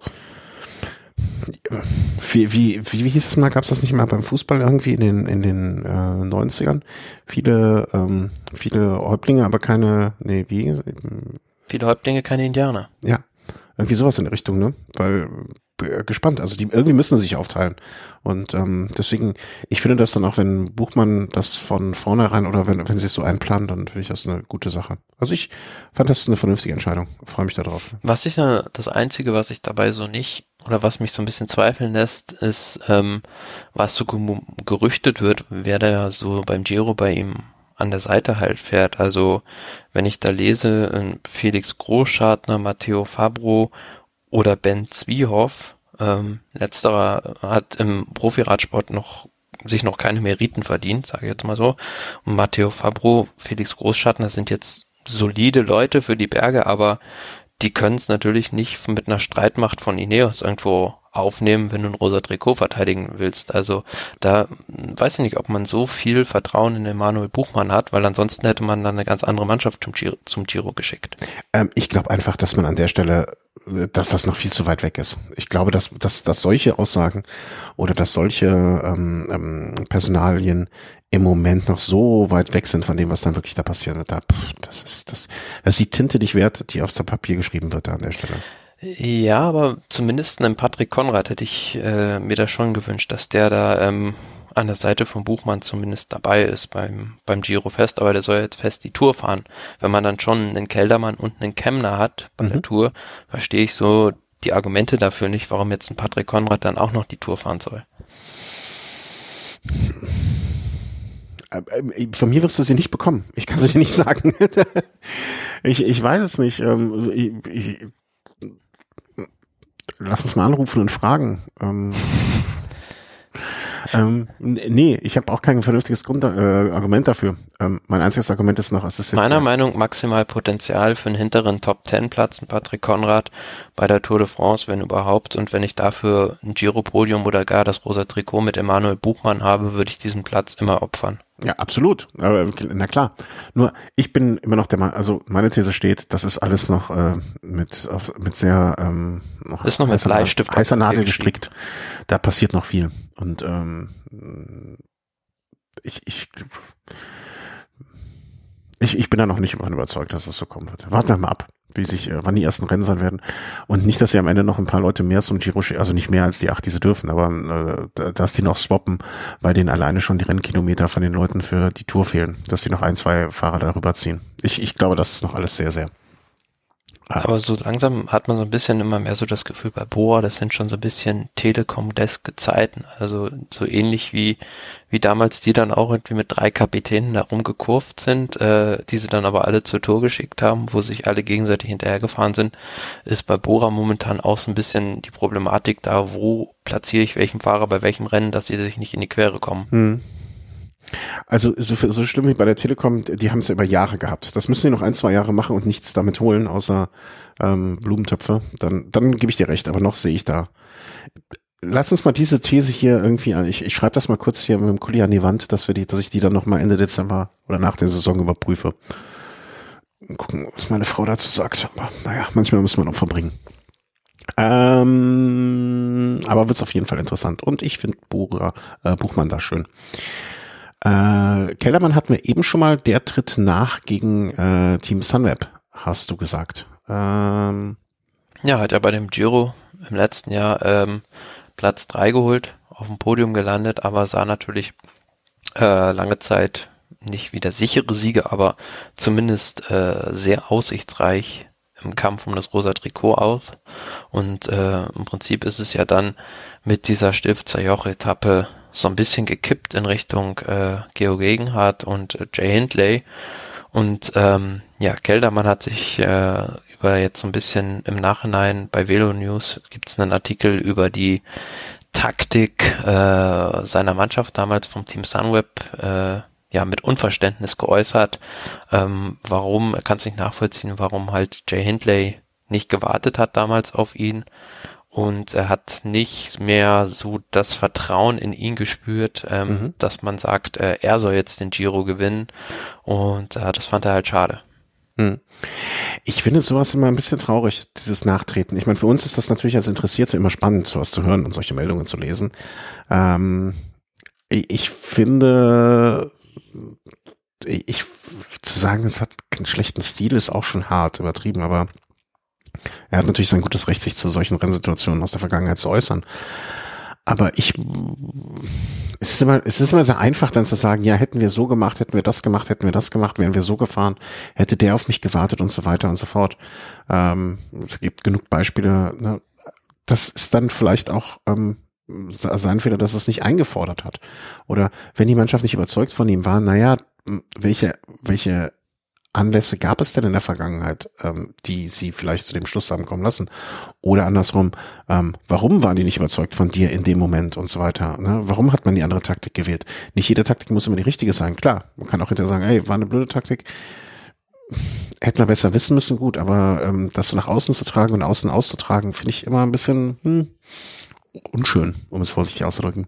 wie, wie, wie, wie hieß es mal, gab es das nicht mal beim Fußball irgendwie in den, in den äh, 90ern? Viele, ähm, viele Häuptlinge, aber keine, nee, wie? Viele Häuptlinge, keine Indianer. Ja, irgendwie sowas in der Richtung, ne? Weil gespannt. Also die irgendwie müssen sich aufteilen. Und ähm, deswegen, ich finde das dann auch, wenn Buchmann das von vornherein oder wenn, wenn sie es so einplanen, dann finde ich das eine gute Sache. Also ich fand das eine vernünftige Entscheidung. Freue mich darauf. Was ich das Einzige, was ich dabei so nicht oder was mich so ein bisschen zweifeln lässt, ist, ähm, was so gerüchtet wird, wer da so beim Giro bei ihm an der Seite halt fährt. Also wenn ich da lese, ähm, Felix Großschartner, Matteo Fabro oder Ben Zwiehoff, ähm, letzterer hat im Profiradsport noch sich noch keine Meriten verdient, sage ich jetzt mal so. Und Matteo Fabro, Felix Großschartner sind jetzt solide Leute für die Berge, aber die können es natürlich nicht mit einer Streitmacht von Ineos irgendwo aufnehmen, wenn du ein rosa Trikot verteidigen willst. Also da weiß ich nicht, ob man so viel Vertrauen in Emanuel Buchmann hat, weil ansonsten hätte man dann eine ganz andere Mannschaft zum Giro, zum Giro geschickt. Ähm, ich glaube einfach, dass man an der Stelle dass das noch viel zu weit weg ist. Ich glaube, dass, dass, dass solche Aussagen oder dass solche ähm, ähm, Personalien im Moment noch so weit weg sind von dem, was dann wirklich da passiert. Da, pff, das ist das, das ist die Tinte nicht wert, die aufs Papier geschrieben wird da an der Stelle. Ja, aber zumindest einem Patrick Konrad hätte ich äh, mir da schon gewünscht, dass der da ähm, an der Seite vom Buchmann zumindest dabei ist beim, beim Giro Fest, aber der soll jetzt fest die Tour fahren. Wenn man dann schon einen Keldermann und einen Kemner hat bei mhm. der Tour, verstehe ich so die Argumente dafür nicht, warum jetzt ein Patrick Konrad dann auch noch die Tour fahren soll. Äh, äh, von mir wirst du sie nicht bekommen. Ich kann sie dir nicht sagen. ich, ich weiß es nicht. Ähm, ich, ich, lass uns mal anrufen und fragen. Ähm, nee, ich habe auch kein vernünftiges Grund, äh, Argument dafür. Ähm, mein einziges Argument ist noch, es ist Meiner Meinung maximal Potenzial für einen hinteren Top Ten Platz, Patrick Konrad bei der Tour de France, wenn überhaupt. Und wenn ich dafür ein Giro-Podium oder gar das rosa Trikot mit Emanuel Buchmann habe, würde ich diesen Platz immer opfern. Ja, absolut. Aber, na klar. Nur ich bin immer noch der Meinung, also meine These steht, das ist alles noch äh, mit auf, mit sehr ähm, noch ist noch mit heißer, Bleistift heißer Nadel gestrickt. Da passiert noch viel und ähm, ich ich ich, ich bin da noch nicht überzeugt, dass es so kommen wird. Warten wir mal ab wie sich, äh, wann die ersten Rennen sein werden. Und nicht, dass sie am Ende noch ein paar Leute mehr zum Giro, also nicht mehr als die acht, die sie dürfen, aber äh, dass die noch swappen, weil denen alleine schon die Rennkilometer von den Leuten für die Tour fehlen, dass sie noch ein, zwei Fahrer darüber ziehen. Ich, ich glaube, das ist noch alles sehr, sehr aber so langsam hat man so ein bisschen immer mehr so das Gefühl bei Boa, das sind schon so ein bisschen Telekom-deske Zeiten. Also so ähnlich wie, wie damals die dann auch irgendwie mit drei Kapitänen da rumgekurvt sind, äh, die sie dann aber alle zur Tour geschickt haben, wo sich alle gegenseitig hinterhergefahren sind, ist bei Bora momentan auch so ein bisschen die Problematik da, wo platziere ich welchen Fahrer bei welchem Rennen, dass sie sich nicht in die Quere kommen. Hm. Also so, so schlimm wie bei der Telekom, die haben es ja über Jahre gehabt. Das müssen die noch ein, zwei Jahre machen und nichts damit holen, außer ähm, Blumentöpfe. Dann, dann gebe ich dir recht, aber noch sehe ich da. lass uns mal diese These hier irgendwie, ich, ich schreibe das mal kurz hier mit dem Kuli an die Wand, dass wir die, dass ich die dann noch mal Ende Dezember oder nach der Saison überprüfe. Gucken, was meine Frau dazu sagt. Aber naja, manchmal muss man Opfer bringen. Ähm, aber wird es auf jeden Fall interessant. Und ich finde äh, Buchmann da schön. Äh, Kellermann hat mir eben schon mal, der tritt nach gegen äh, Team Sunweb, hast du gesagt. Ähm, ja, hat er bei dem Giro im letzten Jahr ähm, Platz drei geholt, auf dem Podium gelandet, aber sah natürlich äh, lange Zeit nicht wie der sichere Sieger, aber zumindest äh, sehr aussichtsreich im Kampf um das rosa Trikot aus. Und äh, im Prinzip ist es ja dann mit dieser Stifter Joch-Etappe so ein bisschen gekippt in Richtung äh, Geo Gegenhardt und äh, Jay Hindley. Und ähm, ja, Keldermann hat sich äh, über jetzt so ein bisschen im Nachhinein bei Velo News gibt es einen Artikel über die Taktik äh, seiner Mannschaft damals vom Team Sunweb äh, ja mit Unverständnis geäußert. Ähm, warum, er kann es nicht nachvollziehen, warum halt Jay Hindley nicht gewartet hat damals auf ihn und er hat nicht mehr so das Vertrauen in ihn gespürt, ähm, mhm. dass man sagt, äh, er soll jetzt den Giro gewinnen und äh, das fand er halt schade. Hm. Ich finde sowas immer ein bisschen traurig, dieses Nachtreten. Ich meine, für uns ist das natürlich als Interessierte immer spannend, sowas zu hören und solche Meldungen zu lesen. Ähm, ich finde, ich zu sagen, es hat einen schlechten Stil, ist auch schon hart übertrieben, aber er hat natürlich sein gutes Recht, sich zu solchen Rennsituationen aus der Vergangenheit zu äußern. Aber ich, es ist immer, es ist immer sehr einfach dann zu sagen, ja, hätten wir so gemacht, hätten wir das gemacht, hätten wir das gemacht, wären wir so gefahren, hätte der auf mich gewartet und so weiter und so fort. Ähm, es gibt genug Beispiele. Ne? Das ist dann vielleicht auch ähm, sein Fehler, dass es nicht eingefordert hat. Oder wenn die Mannschaft nicht überzeugt von ihm war, naja, welche, welche Anlässe gab es denn in der Vergangenheit, ähm, die sie vielleicht zu dem Schluss haben kommen lassen? Oder andersrum, ähm, warum waren die nicht überzeugt von dir in dem Moment und so weiter? Ne? Warum hat man die andere Taktik gewählt? Nicht jede Taktik muss immer die richtige sein. Klar, man kann auch hinterher sagen, ey, war eine blöde Taktik. Hätten wir besser wissen müssen, gut, aber ähm, das nach außen zu tragen und außen auszutragen, finde ich immer ein bisschen hm, unschön, um es vorsichtig auszudrücken.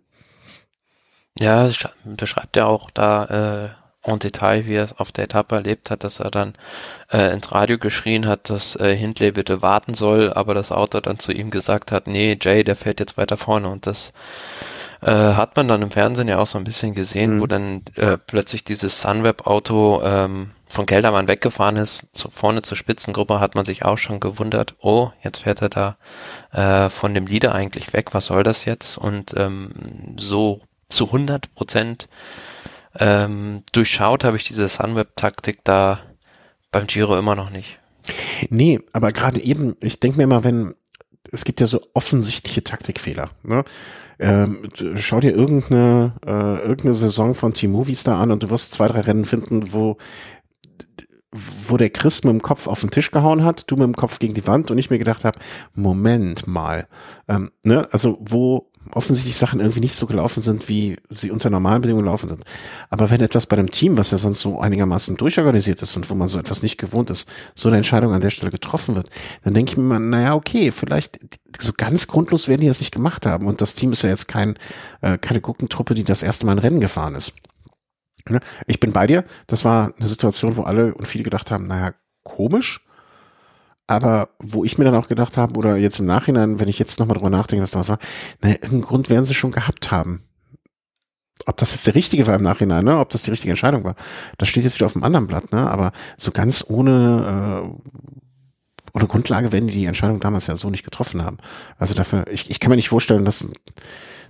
Ja, beschreibt ja auch da äh, en Detail, wie er es auf der Etappe erlebt hat, dass er dann äh, ins Radio geschrien hat, dass äh, Hindley bitte warten soll, aber das Auto dann zu ihm gesagt hat, nee, Jay, der fährt jetzt weiter vorne und das äh, hat man dann im Fernsehen ja auch so ein bisschen gesehen, mhm. wo dann äh, plötzlich dieses Sunweb-Auto ähm, von Geldermann weggefahren ist, zu, vorne zur Spitzengruppe, hat man sich auch schon gewundert, oh, jetzt fährt er da äh, von dem Leader eigentlich weg, was soll das jetzt? Und ähm, so zu 100 Prozent ähm, durchschaut habe ich diese Sunweb-Taktik da beim Giro immer noch nicht. Nee, aber gerade eben, ich denke mir immer, wenn, es gibt ja so offensichtliche Taktikfehler. Ne? Ähm, schau dir irgendeine, äh, irgendeine Saison von Team Movistar an und du wirst zwei, drei Rennen finden, wo wo der Chris mit dem Kopf auf den Tisch gehauen hat, du mit dem Kopf gegen die Wand und ich mir gedacht habe, Moment mal, ähm, ne, also wo offensichtlich Sachen irgendwie nicht so gelaufen sind, wie sie unter normalen Bedingungen laufen sind. Aber wenn etwas bei dem Team, was ja sonst so einigermaßen durchorganisiert ist und wo man so etwas nicht gewohnt ist, so eine Entscheidung an der Stelle getroffen wird, dann denke ich mir mal, naja, okay, vielleicht so ganz grundlos werden die das nicht gemacht haben. Und das Team ist ja jetzt kein, äh, keine Guckentruppe, die das erste Mal ein Rennen gefahren ist. Ne? Ich bin bei dir. Das war eine Situation, wo alle und viele gedacht haben, naja, komisch aber wo ich mir dann auch gedacht habe, oder jetzt im Nachhinein, wenn ich jetzt nochmal drüber nachdenke, was das war, naja, irgendeinen Grund werden sie schon gehabt haben. Ob das jetzt der richtige war im Nachhinein, ne? ob das die richtige Entscheidung war, das steht jetzt wieder auf dem anderen Blatt, ne? aber so ganz ohne, äh, ohne Grundlage werden die die Entscheidung damals ja so nicht getroffen haben. Also dafür, ich, ich kann mir nicht vorstellen, dass,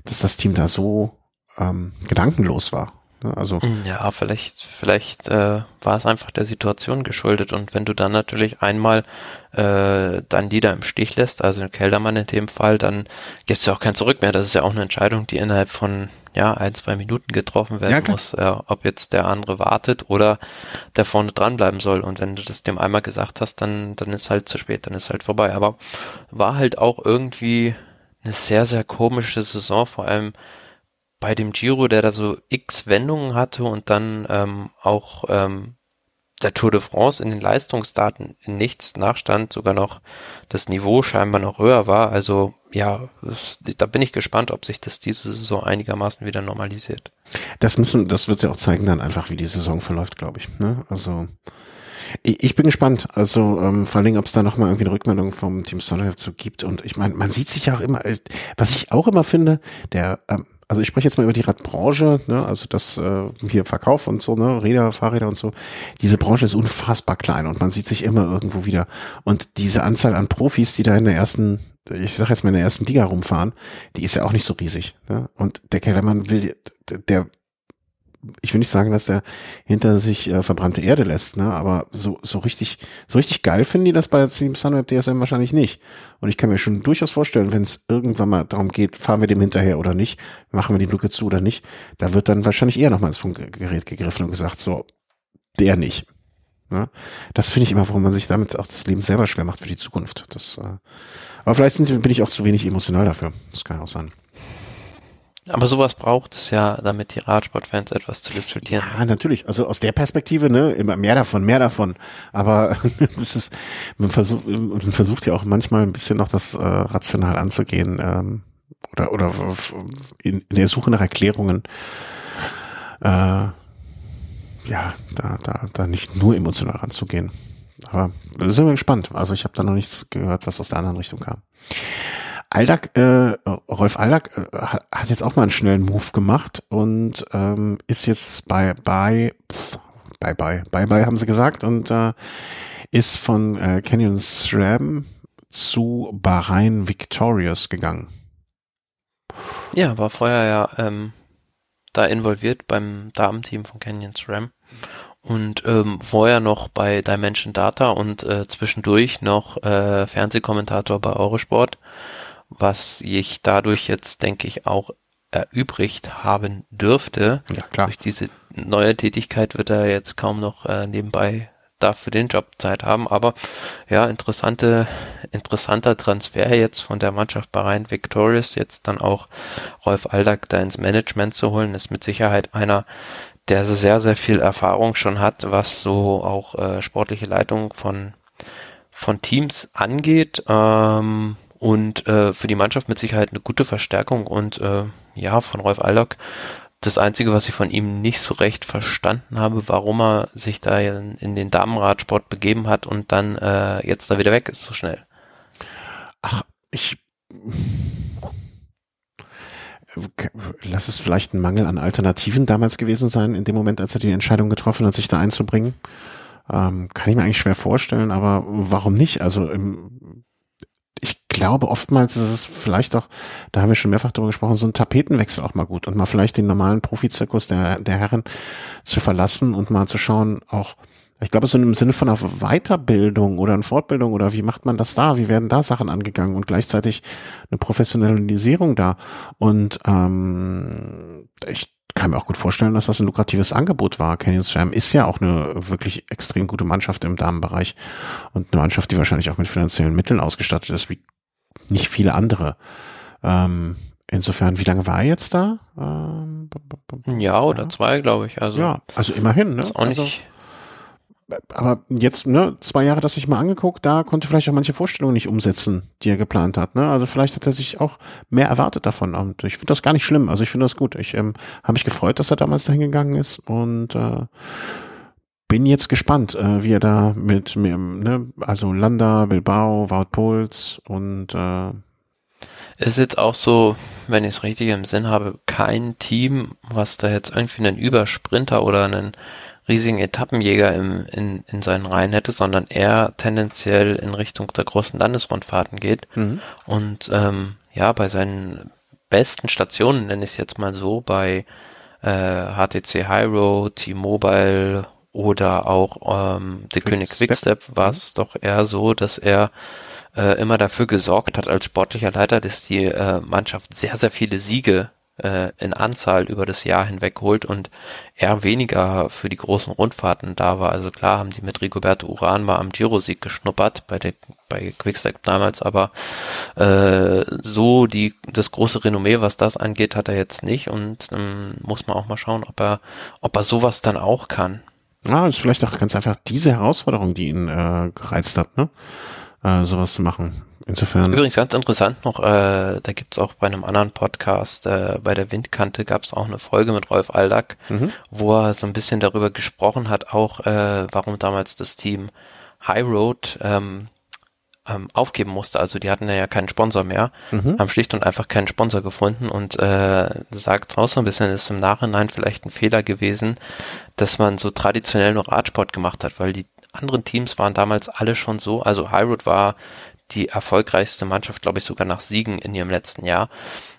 dass das Team da so ähm, gedankenlos war. Ne? Also hm, ja, vielleicht, vielleicht äh, war es einfach der Situation geschuldet und wenn du dann natürlich einmal äh, dann Lieder im Stich lässt, also Keldermann in dem Fall, dann gibt es ja auch kein Zurück mehr. Das ist ja auch eine Entscheidung, die innerhalb von ja ein zwei Minuten getroffen werden ja, muss, äh, ob jetzt der andere wartet oder der vorne dranbleiben soll. Und wenn du das dem einmal gesagt hast, dann dann ist halt zu spät, dann ist halt vorbei. Aber war halt auch irgendwie eine sehr sehr komische Saison, vor allem bei dem Giro, der da so x Wendungen hatte und dann ähm, auch ähm, der Tour de France in den Leistungsdaten nichts nachstand, sogar noch das Niveau scheinbar noch höher war. Also ja, das, da bin ich gespannt, ob sich das diese Saison einigermaßen wieder normalisiert. Das müssen, das wird ja auch zeigen dann einfach, wie die Saison verläuft, glaube ich. Ne? Also ich, ich bin gespannt. Also ähm, vor allen Dingen, ob es da noch mal irgendwie eine Rückmeldung vom Team Sonderhef zu gibt. Und ich meine, man sieht sich ja auch immer, äh, was ich auch immer finde, der ähm, also ich spreche jetzt mal über die Radbranche, ne, also das äh, hier Verkauf und so, ne, Räder, Fahrräder und so. Diese Branche ist unfassbar klein und man sieht sich immer irgendwo wieder. Und diese Anzahl an Profis, die da in der ersten, ich sag jetzt mal in der ersten Liga rumfahren, die ist ja auch nicht so riesig. Ne? Und der Kellermann will, der ich will nicht sagen, dass der hinter sich äh, verbrannte Erde lässt, ne? aber so, so richtig, so richtig geil finden die das bei Team Sunweb DSM wahrscheinlich nicht. Und ich kann mir schon durchaus vorstellen, wenn es irgendwann mal darum geht, fahren wir dem hinterher oder nicht, machen wir die Lücke zu oder nicht, da wird dann wahrscheinlich eher nochmal ins Funkgerät gegriffen und gesagt, so, der nicht. Ne? Das finde ich immer, warum man sich damit auch das Leben selber schwer macht für die Zukunft. Das, äh, aber vielleicht sind, bin ich auch zu wenig emotional dafür. Das kann auch sein. Aber sowas braucht es ja, damit die Radsportfans etwas zu diskutieren. Ja, natürlich. Also aus der Perspektive, ne, immer mehr davon, mehr davon. Aber das ist, man versucht, man versucht ja auch manchmal ein bisschen noch das äh, rational anzugehen ähm, oder oder in, in der Suche nach Erklärungen. Äh, ja, da, da, da nicht nur emotional ranzugehen. Aber sind wir gespannt. Also ich habe da noch nichts gehört, was aus der anderen Richtung kam. Aldag, äh, Rolf Aldag äh, hat jetzt auch mal einen schnellen Move gemacht und ähm, ist jetzt bei bei bei bei bei bei haben sie gesagt und äh, ist von äh, Canyon SRAM zu Bahrain Victorious gegangen. Ja, war vorher ja ähm, da involviert beim Damenteam von Canyon SRAM und ähm, vorher noch bei Dimension Data und äh, zwischendurch noch äh, Fernsehkommentator bei Eurosport was ich dadurch jetzt, denke ich, auch erübrigt haben dürfte. Ja, klar. Durch diese neue Tätigkeit wird er jetzt kaum noch äh, nebenbei dafür den Job Zeit haben. Aber ja, interessante, interessanter Transfer jetzt von der Mannschaft Bahrain Victorious, jetzt dann auch Rolf Aldag da ins Management zu holen, ist mit Sicherheit einer, der sehr, sehr viel Erfahrung schon hat, was so auch äh, sportliche Leitung von, von Teams angeht. Ähm, und äh, für die Mannschaft mit Sicherheit eine gute Verstärkung und äh, ja, von Rolf Aldag das Einzige, was ich von ihm nicht so recht verstanden habe, warum er sich da in, in den Damenradsport begeben hat und dann äh, jetzt da wieder weg ist so schnell. Ach, ich lass es vielleicht ein Mangel an Alternativen damals gewesen sein, in dem Moment, als er die Entscheidung getroffen hat, sich da einzubringen. Ähm, kann ich mir eigentlich schwer vorstellen, aber warum nicht? Also im, ich glaube, oftmals ist es vielleicht auch, da haben wir schon mehrfach darüber gesprochen, so ein Tapetenwechsel auch mal gut und mal vielleicht den normalen Profizirkus der, der Herren zu verlassen und mal zu schauen, auch, ich glaube, so im Sinne von einer Weiterbildung oder einer Fortbildung oder wie macht man das da? Wie werden da Sachen angegangen und gleichzeitig eine Professionalisierung da? Und ähm, ich kann mir auch gut vorstellen, dass das ein lukratives Angebot war. Canyon Slam ist ja auch eine wirklich extrem gute Mannschaft im Damenbereich und eine Mannschaft, die wahrscheinlich auch mit finanziellen Mitteln ausgestattet ist, wie nicht viele andere. Ähm, insofern, wie lange war er jetzt da? Ähm, ein Jahr oder ja. zwei, glaube ich. Also ja, also immerhin. Ne? Ist auch nicht, also, aber jetzt, ne, zwei Jahre das sich mal angeguckt, da konnte vielleicht auch manche Vorstellungen nicht umsetzen, die er geplant hat. Ne? Also vielleicht hat er sich auch mehr erwartet davon. Und ich finde das gar nicht schlimm. Also ich finde das gut. Ich ähm, habe mich gefreut, dass er damals dahin gegangen ist und äh, bin jetzt gespannt, äh, wie er da mit mir, ne, also Landa, Bilbao, Wout Pols und äh, ist jetzt auch so, wenn ich es richtig im Sinn habe, kein Team, was da jetzt irgendwie einen Übersprinter oder einen riesigen Etappenjäger im, in, in seinen Reihen hätte, sondern eher tendenziell in Richtung der großen Landesrundfahrten geht. Mhm. Und ähm, ja, bei seinen besten Stationen, nenne ich es jetzt mal so, bei äh, HTC Hyro, T-Mobile oder auch ähm, der König Quickstep war es mhm. doch eher so, dass er äh, immer dafür gesorgt hat als sportlicher Leiter, dass die äh, Mannschaft sehr, sehr viele Siege äh, in Anzahl über das Jahr hinweg holt und eher weniger für die großen Rundfahrten da war. Also klar haben die mit Rigoberto Uran mal am Giro-Sieg geschnuppert, bei der bei Quickstep damals, aber äh, so die das große Renommee, was das angeht, hat er jetzt nicht und ähm, muss man auch mal schauen, ob er ob er sowas dann auch kann. Ja, ist vielleicht auch ganz einfach diese Herausforderung, die ihn äh, gereizt hat, ne? Äh, sowas zu machen. Insofern. Übrigens ganz interessant noch, äh, da gibt's auch bei einem anderen Podcast, äh, bei der Windkante gab's auch eine Folge mit Rolf Aldag, mhm. wo er so ein bisschen darüber gesprochen hat, auch äh, warum damals das Team High Road ähm, ähm, aufgeben musste. Also die hatten ja keinen Sponsor mehr, mhm. haben schlicht und einfach keinen Sponsor gefunden und äh, sagt auch so ein bisschen, ist im Nachhinein vielleicht ein Fehler gewesen, dass man so traditionell nur Radsport gemacht hat, weil die anderen Teams waren damals alle schon so, also High Road war die erfolgreichste Mannschaft, glaube ich, sogar nach Siegen in ihrem letzten Jahr.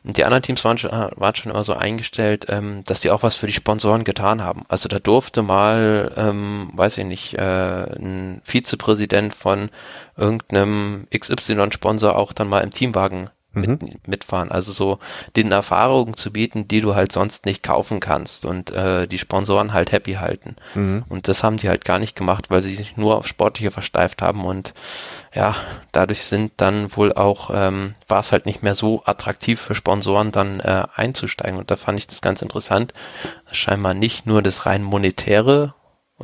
Und die anderen Teams waren schon, waren schon immer so eingestellt, ähm, dass die auch was für die Sponsoren getan haben. Also da durfte mal, ähm, weiß ich nicht, äh, ein Vizepräsident von irgendeinem XY-Sponsor auch dann mal im Teamwagen mit, mhm. mitfahren. Also so den Erfahrungen zu bieten, die du halt sonst nicht kaufen kannst und äh, die Sponsoren halt happy halten. Mhm. Und das haben die halt gar nicht gemacht, weil sie sich nur auf Sportliche versteift haben und ja, dadurch sind dann wohl auch, ähm, war es halt nicht mehr so attraktiv für Sponsoren dann äh, einzusteigen. Und da fand ich das ganz interessant. Scheinbar nicht nur das rein monetäre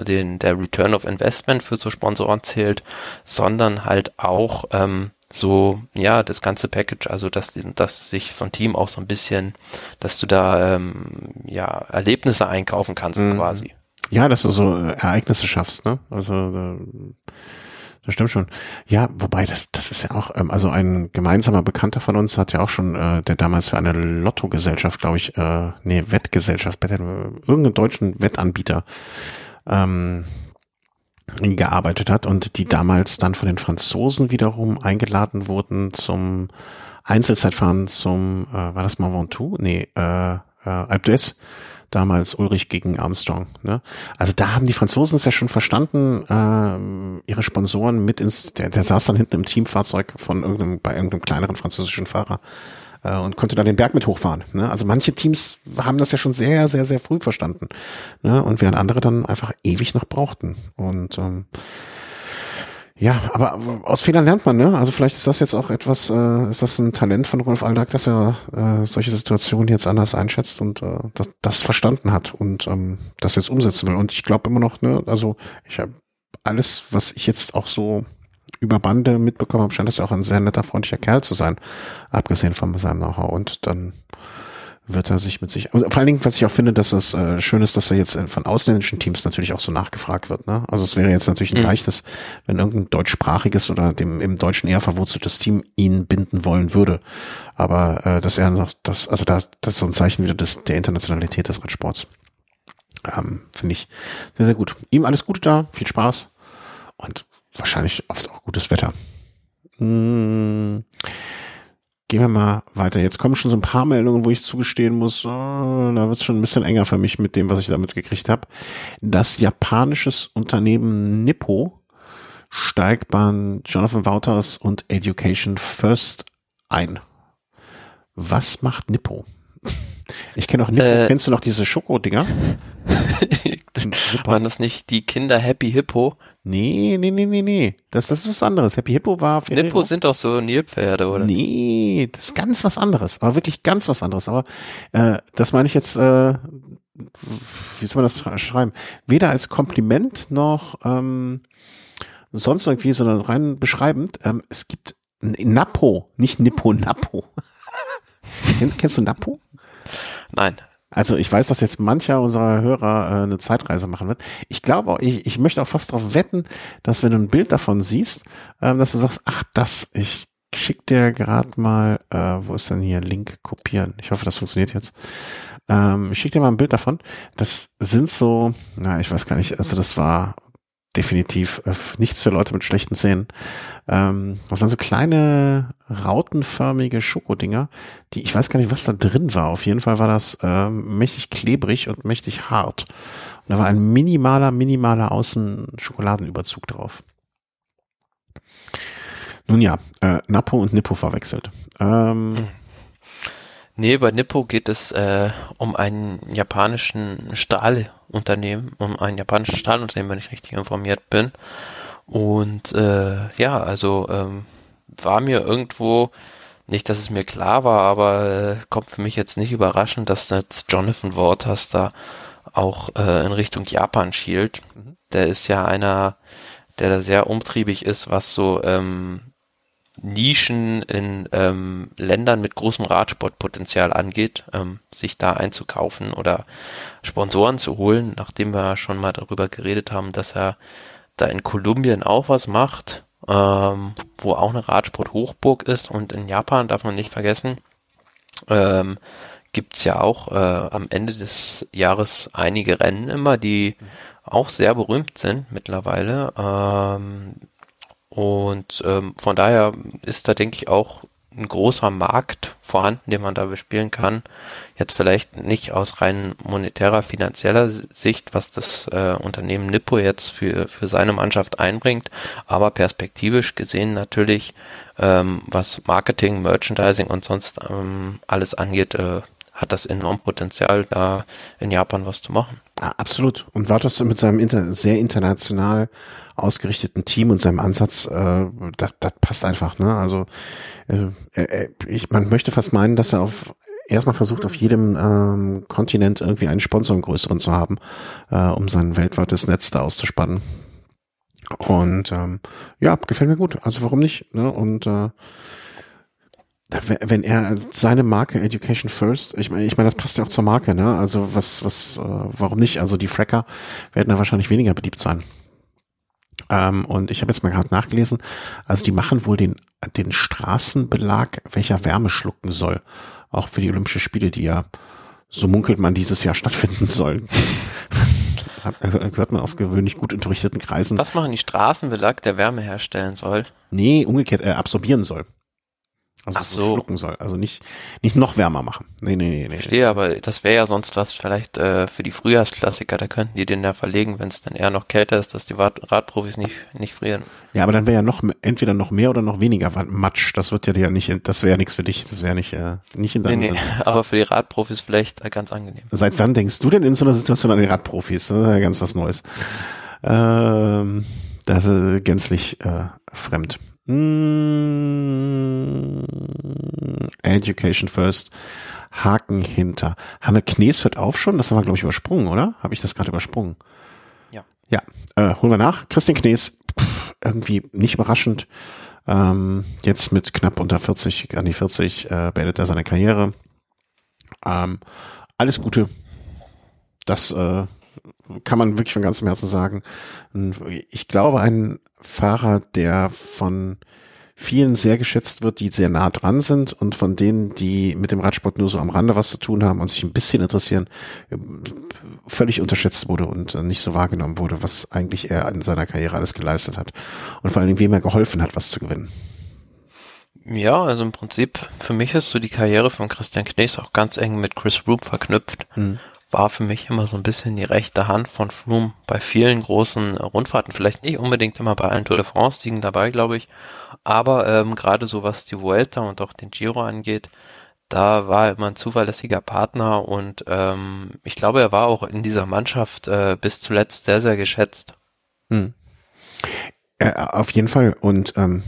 den der Return of Investment für so Sponsoren zählt, sondern halt auch ähm, so, ja, das ganze Package, also dass, dass sich so ein Team auch so ein bisschen, dass du da ähm, ja Erlebnisse einkaufen kannst mhm. quasi. Ja, dass du so äh, Ereignisse schaffst, ne? Also das stimmt schon. Ja, wobei das das ist ja auch ähm, also ein gemeinsamer Bekannter von uns hat ja auch schon äh, der damals für eine Lottogesellschaft, glaube ich, äh, nee Wettgesellschaft, irgendeinen deutschen Wettanbieter ähm, gearbeitet hat und die damals dann von den Franzosen wiederum eingeladen wurden zum Einzelzeitfahren zum, äh, war das Mont Ventoux? Nee, äh, äh, Alpe d'Huez damals Ulrich gegen Armstrong. Ne? Also da haben die Franzosen es ja schon verstanden, äh, ihre Sponsoren mit ins, der, der saß dann hinten im Teamfahrzeug von irgendeinem, bei irgendeinem kleineren französischen Fahrer äh, und konnte da den Berg mit hochfahren. Ne? Also manche Teams haben das ja schon sehr, sehr, sehr früh verstanden. Ne? Und während andere dann einfach ewig noch brauchten. Und ähm, ja, aber aus Fehlern lernt man, ne? Also vielleicht ist das jetzt auch etwas, äh, ist das ein Talent von Rolf Aldag, dass er äh, solche Situationen jetzt anders einschätzt und äh, das, das verstanden hat und ähm, das jetzt umsetzen will. Und ich glaube immer noch, ne, also ich habe alles, was ich jetzt auch so über Bande mitbekommen habe, scheint das ja auch ein sehr netter, freundlicher Kerl zu sein, abgesehen von seinem Know-how. Und dann wird er sich mit sich, vor allen Dingen, was ich auch finde, dass es äh, schön ist, dass er jetzt von ausländischen Teams natürlich auch so nachgefragt wird. Ne? Also es wäre jetzt natürlich ein mhm. leichtes, wenn irgendein deutschsprachiges oder dem im Deutschen eher verwurzeltes Team ihn binden wollen würde. Aber äh, dass er noch das, also das, das ist so ein Zeichen wieder des, der Internationalität des Radsports. Ähm, finde ich sehr, sehr gut. Ihm alles Gute da, viel Spaß und wahrscheinlich oft auch gutes Wetter. Hm. Gehen wir mal weiter. Jetzt kommen schon so ein paar Meldungen, wo ich zugestehen muss, oh, da wird es schon ein bisschen enger für mich mit dem, was ich damit gekriegt habe. Das japanisches Unternehmen Nippo steigt bei Jonathan Wouters und Education First ein. Was macht Nippo? Ich kenne auch Nippo. Äh, Kennst du noch diese Schoko-Dinger? Waren das nicht die Kinder Happy Hippo? Nee, nee, nee, nee, nee. Das, das ist was anderes. Happy Hippo war Ferrero. Nippo sind doch so Nilpferde, oder? Nee, das ist ganz was anderes. Aber wirklich ganz was anderes. Aber äh, das meine ich jetzt, äh, wie soll man das schreiben? Weder als Kompliment noch ähm, sonst irgendwie, sondern rein beschreibend. Ähm, es gibt Napo, nicht Nippo, Napo. kennst, kennst du Napo? Nein. Also ich weiß, dass jetzt mancher unserer Hörer äh, eine Zeitreise machen wird. Ich glaube, ich, ich möchte auch fast darauf wetten, dass wenn du ein Bild davon siehst, ähm, dass du sagst, ach das, ich schick dir gerade mal, äh, wo ist denn hier Link kopieren? Ich hoffe, das funktioniert jetzt. Ähm, ich schick dir mal ein Bild davon. Das sind so, na, ich weiß gar nicht, also das war definitiv äh, nichts für Leute mit schlechten Zähnen. Ähm, das waren so kleine rautenförmige Schokodinger, die ich weiß gar nicht, was da drin war. Auf jeden Fall war das ähm, mächtig klebrig und mächtig hart. Und da war ein minimaler, minimaler Außen-Schokoladenüberzug drauf. Nun ja, äh, Napo und Nippo verwechselt. Ähm, hm. Nee, bei Nippo geht es äh, um einen japanischen Stahlunternehmen, um ein japanisches Stahlunternehmen, wenn ich richtig informiert bin. Und äh, ja, also ähm, war mir irgendwo, nicht, dass es mir klar war, aber äh, kommt für mich jetzt nicht überraschend, dass jetzt Jonathan Waters da auch äh, in Richtung Japan schielt. Mhm. Der ist ja einer, der da sehr umtriebig ist, was so ähm, Nischen in ähm, Ländern mit großem Radsportpotenzial angeht, ähm, sich da einzukaufen oder Sponsoren zu holen, nachdem wir schon mal darüber geredet haben, dass er da in Kolumbien auch was macht, ähm, wo auch eine Radsport-Hochburg ist und in Japan darf man nicht vergessen, ähm, gibt's ja auch äh, am Ende des Jahres einige Rennen immer, die auch sehr berühmt sind mittlerweile. Ähm, und ähm, von daher ist da, denke ich, auch ein großer Markt vorhanden, den man da bespielen kann. Jetzt vielleicht nicht aus rein monetärer, finanzieller Sicht, was das äh, Unternehmen Nippo jetzt für, für seine Mannschaft einbringt, aber perspektivisch gesehen natürlich, ähm, was Marketing, Merchandising und sonst ähm, alles angeht, äh, hat das enorm Potenzial, da in Japan was zu machen. Ja, absolut. Und Wartos mit seinem inter sehr international ausgerichteten Team und seinem Ansatz, äh, das, das passt einfach. Ne? Also äh, äh, ich, man möchte fast meinen, dass er auf erstmal versucht, auf jedem ähm, Kontinent irgendwie einen Sponsor im größeren zu haben, äh, um sein weltweites Netz da auszuspannen. Und ähm, ja, gefällt mir gut. Also warum nicht? Ne? Und äh, wenn er seine Marke Education First, ich meine, ich meine, das passt ja auch zur Marke, ne? Also was, was, äh, warum nicht? Also die Fracker werden da wahrscheinlich weniger beliebt sein. Ähm, und ich habe jetzt mal gerade nachgelesen, also die machen wohl den, den Straßenbelag, welcher Wärme schlucken soll. Auch für die Olympischen Spiele, die ja, so munkelt man, dieses Jahr stattfinden sollen. Äh, gehört man auf gewöhnlich gut unterrichteten Kreisen. Was machen die Straßenbelag, der Wärme herstellen soll? Nee, umgekehrt, äh, absorbieren soll. Also Ach so. schlucken soll. Also nicht, nicht noch wärmer machen. Nee, nee, nee. nee. Verstehe, aber das wäre ja sonst was vielleicht äh, für die Frühjahrsklassiker, da könnten die den ja verlegen, wenn es dann eher noch kälter ist, dass die Rad Radprofis nicht, nicht frieren. Ja, aber dann wäre ja noch entweder noch mehr oder noch weniger Matsch. Das wird ja ja nicht, das wäre ja nichts für dich. Das wäre nicht, äh, nicht in deinem nee, nee, aber für die Radprofis vielleicht äh, ganz angenehm. Seit wann denkst du denn in so einer Situation an die Radprofis? Das ist ja ganz was Neues. Ähm, das ist gänzlich äh, fremd. Mmh, Education First. Haken hinter. Haben wir Knees hört auf schon? Das haben wir, glaube ich, übersprungen, oder? Habe ich das gerade übersprungen? Ja. Ja, äh, holen wir nach. Christian Knees, pff, irgendwie nicht überraschend. Ähm, jetzt mit knapp unter 40, an die 40, äh, beendet er seine Karriere. Ähm, alles Gute. Das äh, kann man wirklich von ganzem Herzen sagen. Ich glaube, ein Fahrer, der von vielen sehr geschätzt wird, die sehr nah dran sind und von denen, die mit dem Radsport nur so am Rande was zu tun haben und sich ein bisschen interessieren, völlig unterschätzt wurde und nicht so wahrgenommen wurde, was eigentlich er in seiner Karriere alles geleistet hat und vor allen Dingen, wem er geholfen hat, was zu gewinnen. Ja, also im Prinzip, für mich ist so die Karriere von Christian Knees auch ganz eng mit Chris Roop verknüpft. Hm war für mich immer so ein bisschen die rechte Hand von Froome bei vielen großen Rundfahrten. Vielleicht nicht unbedingt immer bei allen Tour de France-Siegen dabei, glaube ich. Aber ähm, gerade so was die Vuelta und auch den Giro angeht, da war er immer ein zuverlässiger Partner und ähm, ich glaube, er war auch in dieser Mannschaft äh, bis zuletzt sehr, sehr geschätzt. Hm. Äh, auf jeden Fall. Und ähm,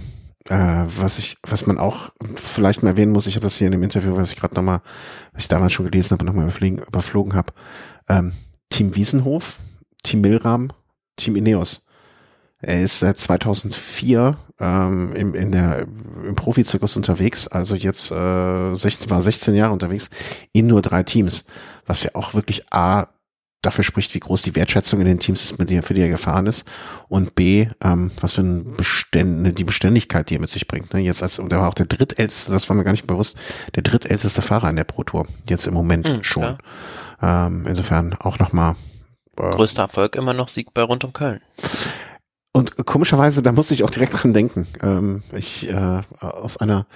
äh, was ich, was man auch vielleicht mal erwähnen muss, ich habe das hier in dem Interview, was ich gerade nochmal, was ich damals schon gelesen habe, nochmal überflogen, überflogen habe. Ähm, Team Wiesenhof, Team Milram, Team Ineos. Er ist seit 2004 ähm, im, in der, im Profizirkus unterwegs, also jetzt äh, 16, war 16 Jahre unterwegs, in nur drei Teams, was ja auch wirklich A, dafür spricht, wie groß die Wertschätzung in den Teams ist, mit der für die er gefahren ist. Und B, ähm, was für ein Bestände, die Beständigkeit, die er mit sich bringt. Ne? Jetzt als, und er war auch der drittälteste, das war mir gar nicht bewusst, der drittälteste Fahrer in der Pro Tour. Jetzt im Moment mhm, schon. Ähm, insofern auch nochmal. Äh, Größter Erfolg immer noch Sieg bei Rund um Köln. Und komischerweise, da musste ich auch direkt dran denken. Ähm, ich äh, aus einer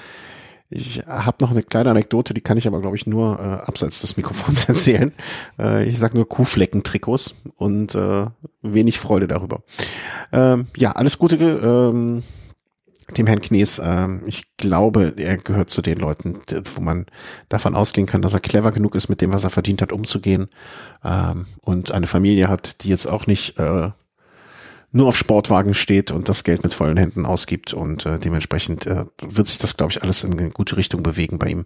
ich habe noch eine kleine Anekdote, die kann ich aber, glaube ich, nur äh, abseits des Mikrofons erzählen. Äh, ich sage nur Kuhfleckentrikots und äh, wenig Freude darüber. Ähm, ja, alles Gute ähm, dem Herrn Knies. Ähm, ich glaube, er gehört zu den Leuten, wo man davon ausgehen kann, dass er clever genug ist, mit dem, was er verdient hat, umzugehen ähm, und eine Familie hat, die jetzt auch nicht äh, nur auf Sportwagen steht und das Geld mit vollen Händen ausgibt und äh, dementsprechend äh, wird sich das, glaube ich, alles in eine gute Richtung bewegen bei ihm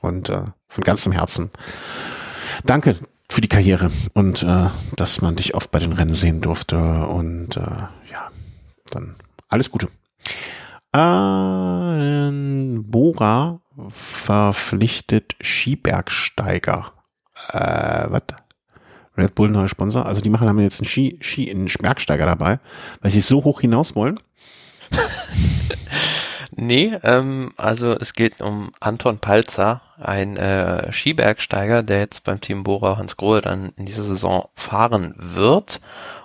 und äh, von ganzem Herzen. Danke, für die Karriere und äh, dass man dich oft bei den Rennen sehen durfte und äh, ja, dann alles Gute. Äh, Bora verpflichtet Skibergsteiger. Äh, was? Red Bull neuer Sponsor. Also die machen haben jetzt einen Ski, Ski, einen Bergsteiger dabei, weil sie so hoch hinaus wollen. nee, ähm, also es geht um Anton Palzer, ein äh, Skibergsteiger, der jetzt beim Team Bora Hans Grohe dann in dieser Saison fahren wird.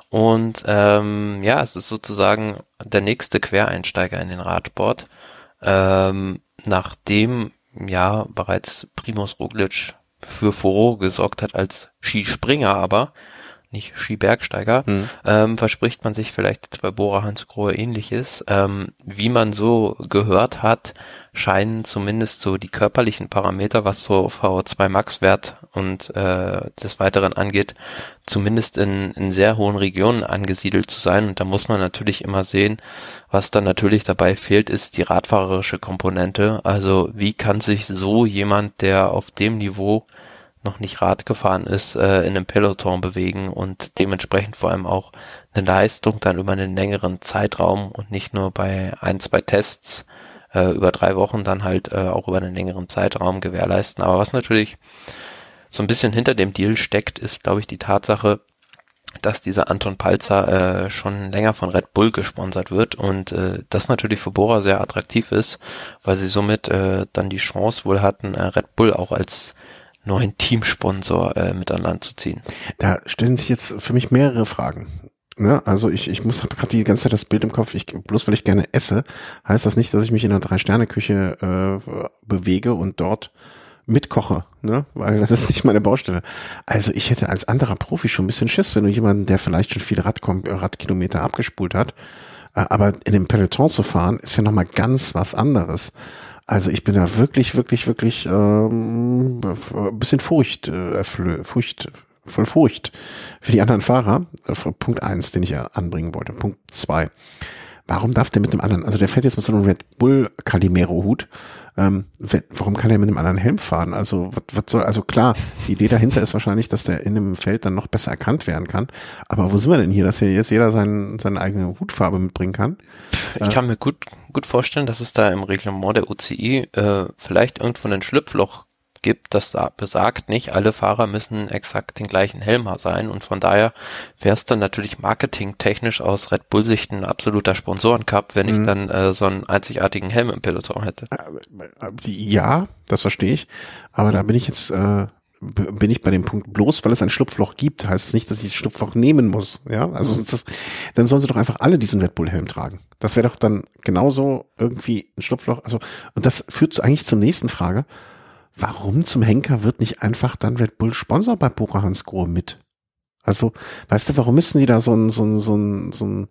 Und ähm, ja, es ist sozusagen der nächste Quereinsteiger in den Radsport, ähm, nachdem ja bereits Primus Roglic für Furore gesorgt hat als Skispringer, aber nicht Skibergsteiger, hm. ähm, verspricht man sich vielleicht jetzt bei Bora Hans Grohe ähnliches. Ähm, wie man so gehört hat, scheinen zumindest so die körperlichen Parameter, was so VO2 Max Wert und äh, des Weiteren angeht, zumindest in, in sehr hohen Regionen angesiedelt zu sein. Und da muss man natürlich immer sehen, was dann natürlich dabei fehlt, ist die radfahrerische Komponente. Also wie kann sich so jemand, der auf dem Niveau noch nicht Rad gefahren ist, äh, in einem Peloton bewegen und dementsprechend vor allem auch eine Leistung dann über einen längeren Zeitraum und nicht nur bei ein, zwei Tests äh, über drei Wochen dann halt äh, auch über einen längeren Zeitraum gewährleisten. Aber was natürlich so ein bisschen hinter dem Deal steckt, ist, glaube ich, die Tatsache, dass dieser Anton Palzer äh, schon länger von Red Bull gesponsert wird und äh, das natürlich für Bora sehr attraktiv ist, weil sie somit äh, dann die Chance wohl hatten, äh, Red Bull auch als neuen Teamsponsor äh, mit an Land zu ziehen. Da stellen sich jetzt für mich mehrere Fragen. Ne? Also ich, ich muss gerade die ganze Zeit das Bild im Kopf, ich, bloß weil ich gerne esse, heißt das nicht, dass ich mich in einer Drei-Sterne-Küche äh, bewege und dort mitkoche, ne? Weil das ist nicht meine Baustelle. Also ich hätte als anderer Profi schon ein bisschen Schiss, wenn du jemanden, der vielleicht schon viele Radkom Radkilometer abgespult hat, äh, aber in dem Peloton zu fahren, ist ja nochmal ganz was anderes. Also ich bin da wirklich, wirklich, wirklich ähm, ein bisschen Furcht, äh, Furcht, voll Furcht für die anderen Fahrer. Äh, Punkt eins, den ich anbringen wollte. Punkt zwei. Warum darf der mit dem anderen, also der fährt jetzt mit so einem Red Bull Calimero Hut, ähm, warum kann er mit einem anderen Helm fahren? Also, was, was soll, also klar, die Idee dahinter ist wahrscheinlich, dass der in einem Feld dann noch besser erkannt werden kann. Aber wo sind wir denn hier, dass hier jetzt jeder sein, seine eigene Hutfarbe mitbringen kann? Ich kann mir gut, gut vorstellen, dass es da im Reglement der UCI äh, vielleicht irgendwo ein Schlupfloch gibt, das besagt, nicht alle Fahrer müssen exakt den gleichen Helm sein und von daher wäre es dann natürlich marketingtechnisch aus Red Bull Sicht ein absoluter Sponsorencup, wenn ich mhm. dann äh, so einen einzigartigen Helm im Peloton hätte. Äh, ja, das verstehe ich, aber da bin ich jetzt äh, bin ich bei dem Punkt bloß, weil es ein Schlupfloch gibt, heißt es nicht, dass ich das Schlupfloch nehmen muss. Ja, also das, dann sollen sie doch einfach alle diesen Red Bull Helm tragen. Das wäre doch dann genauso irgendwie ein Schlupfloch. Also und das führt eigentlich zur nächsten Frage warum zum Henker wird nicht einfach dann Red Bull Sponsor bei Bora Hansgrohe mit? Also, weißt du, warum müssen die da so ein, so ein, so ein, so ein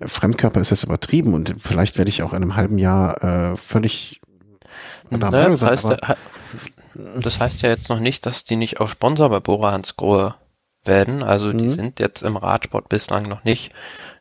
Fremdkörper ist jetzt übertrieben und vielleicht werde ich auch in einem halben Jahr äh, völlig naja, das, heißt, ja, das heißt ja jetzt noch nicht, dass die nicht auch Sponsor bei Bora Hansgrohe werden. Also die mhm. sind jetzt im Radsport bislang noch nicht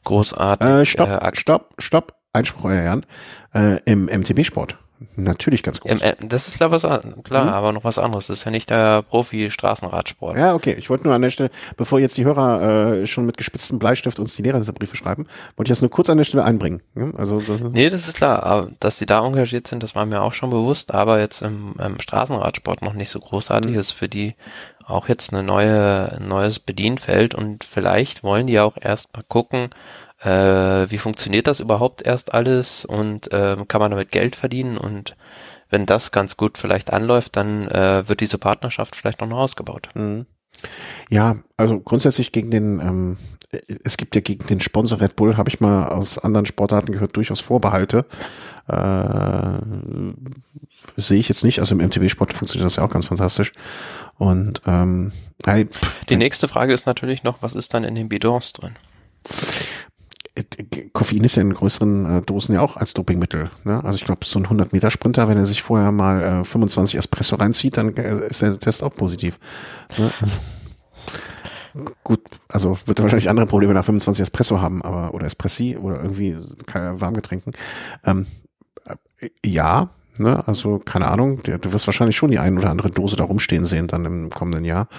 großartig. Äh, stopp, äh, stopp, stopp, Einspruch, euer Herrn. Äh, Im MTB-Sport. Natürlich ganz groß. Im, das ist klar, was, klar mhm. aber noch was anderes. Das ist ja nicht der Profi-Straßenradsport. Ja, okay. Ich wollte nur an der Stelle, bevor jetzt die Hörer äh, schon mit gespitztem Bleistift uns die Lehrerbriefe schreiben, wollte ich das nur kurz an der Stelle einbringen. Ja, also das Nee, das ist klar. Dass sie da engagiert sind, das war mir auch schon bewusst, aber jetzt im, im Straßenradsport noch nicht so großartig mhm. ist für die auch jetzt eine neue, ein neues Bedienfeld und vielleicht wollen die auch erst mal gucken, äh, wie funktioniert das überhaupt erst alles und äh, kann man damit Geld verdienen und wenn das ganz gut vielleicht anläuft, dann äh, wird diese Partnerschaft vielleicht auch noch ausgebaut. Mhm. Ja, also grundsätzlich gegen den, ähm, es gibt ja gegen den Sponsor Red Bull, habe ich mal aus anderen Sportarten gehört, durchaus Vorbehalte. Äh, sehe ich jetzt nicht. Also im MTB-Sport funktioniert das ja auch ganz fantastisch. Und ähm, hey, die nächste Frage ist natürlich noch, was ist dann in den Bidons drin? Koffein ist ja in größeren äh, Dosen ja auch als Dopingmittel. Ne? Also ich glaube, so ein 100-Meter-Sprinter, wenn er sich vorher mal äh, 25 Espresso reinzieht, dann äh, ist der Test auch positiv. Ne? Gut, also wird er wahrscheinlich andere Probleme nach 25 Espresso haben, aber oder Espressi oder irgendwie keine Warmgetränken. Ähm, äh, ja, Ne? Also keine Ahnung, du, wirst wahrscheinlich schon die ein oder andere Dose da rumstehen sehen dann im kommenden Jahr.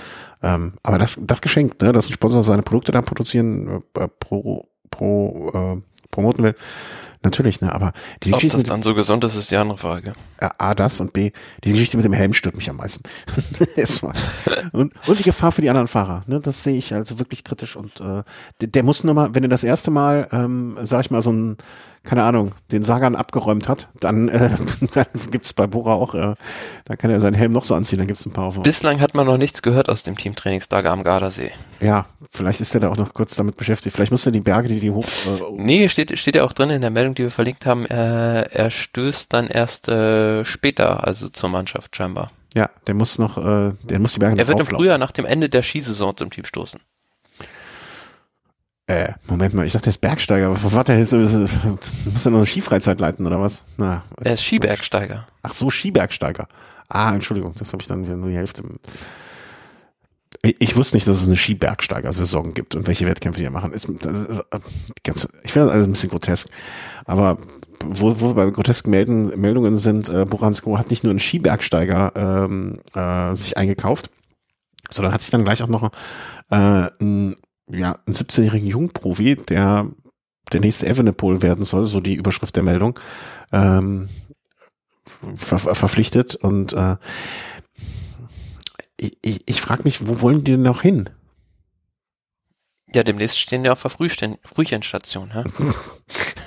Ähm, aber das, das geschenkt, ne? dass ein Sponsor seine Produkte da produzieren, äh, pro, pro, äh, promoten will, Natürlich, ne, aber diese Ob Geschichte. Ob das dann so gesund ist, ist die andere Frage. A, das und B, die Geschichte mit dem Helm stört mich am meisten. und, und die Gefahr für die anderen Fahrer, ne, das sehe ich also wirklich kritisch und äh, der, der muss nur mal, wenn er das erste Mal, ähm, sag ich mal, so ein keine Ahnung, den Sagan abgeräumt hat, dann, äh, dann gibt's bei Bora auch, äh, da kann er seinen Helm noch so anziehen, dann gibt's ein paar auf. Bislang hat man noch nichts gehört aus dem Teamtrainingslager am Gardasee. Ja, vielleicht ist er da auch noch kurz damit beschäftigt. Vielleicht muss er die Berge, die die hoch. Äh, nee, steht, steht ja auch drin in der Meldung, die wir verlinkt haben, äh, er stößt dann erst äh, später, also zur Mannschaft scheinbar. Ja, der muss noch, äh, der muss die Berge Er wird im Frühjahr nach dem Ende der Skisaison zum Team stoßen. Äh, Moment mal, ich dachte, der ist Bergsteiger. Was war der jetzt? Muss er noch eine Skifreizeit leiten oder was? Na, er ist Skibergsteiger. Ach so, Skibergsteiger. Ah, Entschuldigung, das habe ich dann wieder nur die Hälfte. Ich, wusste nicht, dass es eine Skibergsteiger-Saison gibt und welche Wettkämpfe die machen. Ist, ist, äh, ganz, ich finde das alles ein bisschen grotesk. Aber wo, wo wir bei grotesken Melden, Meldungen sind, äh, Boransko hat nicht nur einen Skibergsteiger ähm, äh, sich eingekauft, sondern hat sich dann gleich auch noch äh, ein ja, einen 17-jährigen Jungprofi, der der nächste Evenepoel werden soll, so die Überschrift der Meldung, ähm, ver verpflichtet. Und äh, ich, ich frage mich, wo wollen die denn noch hin? Ja, demnächst stehen die auf der Frühchenstation. Hä?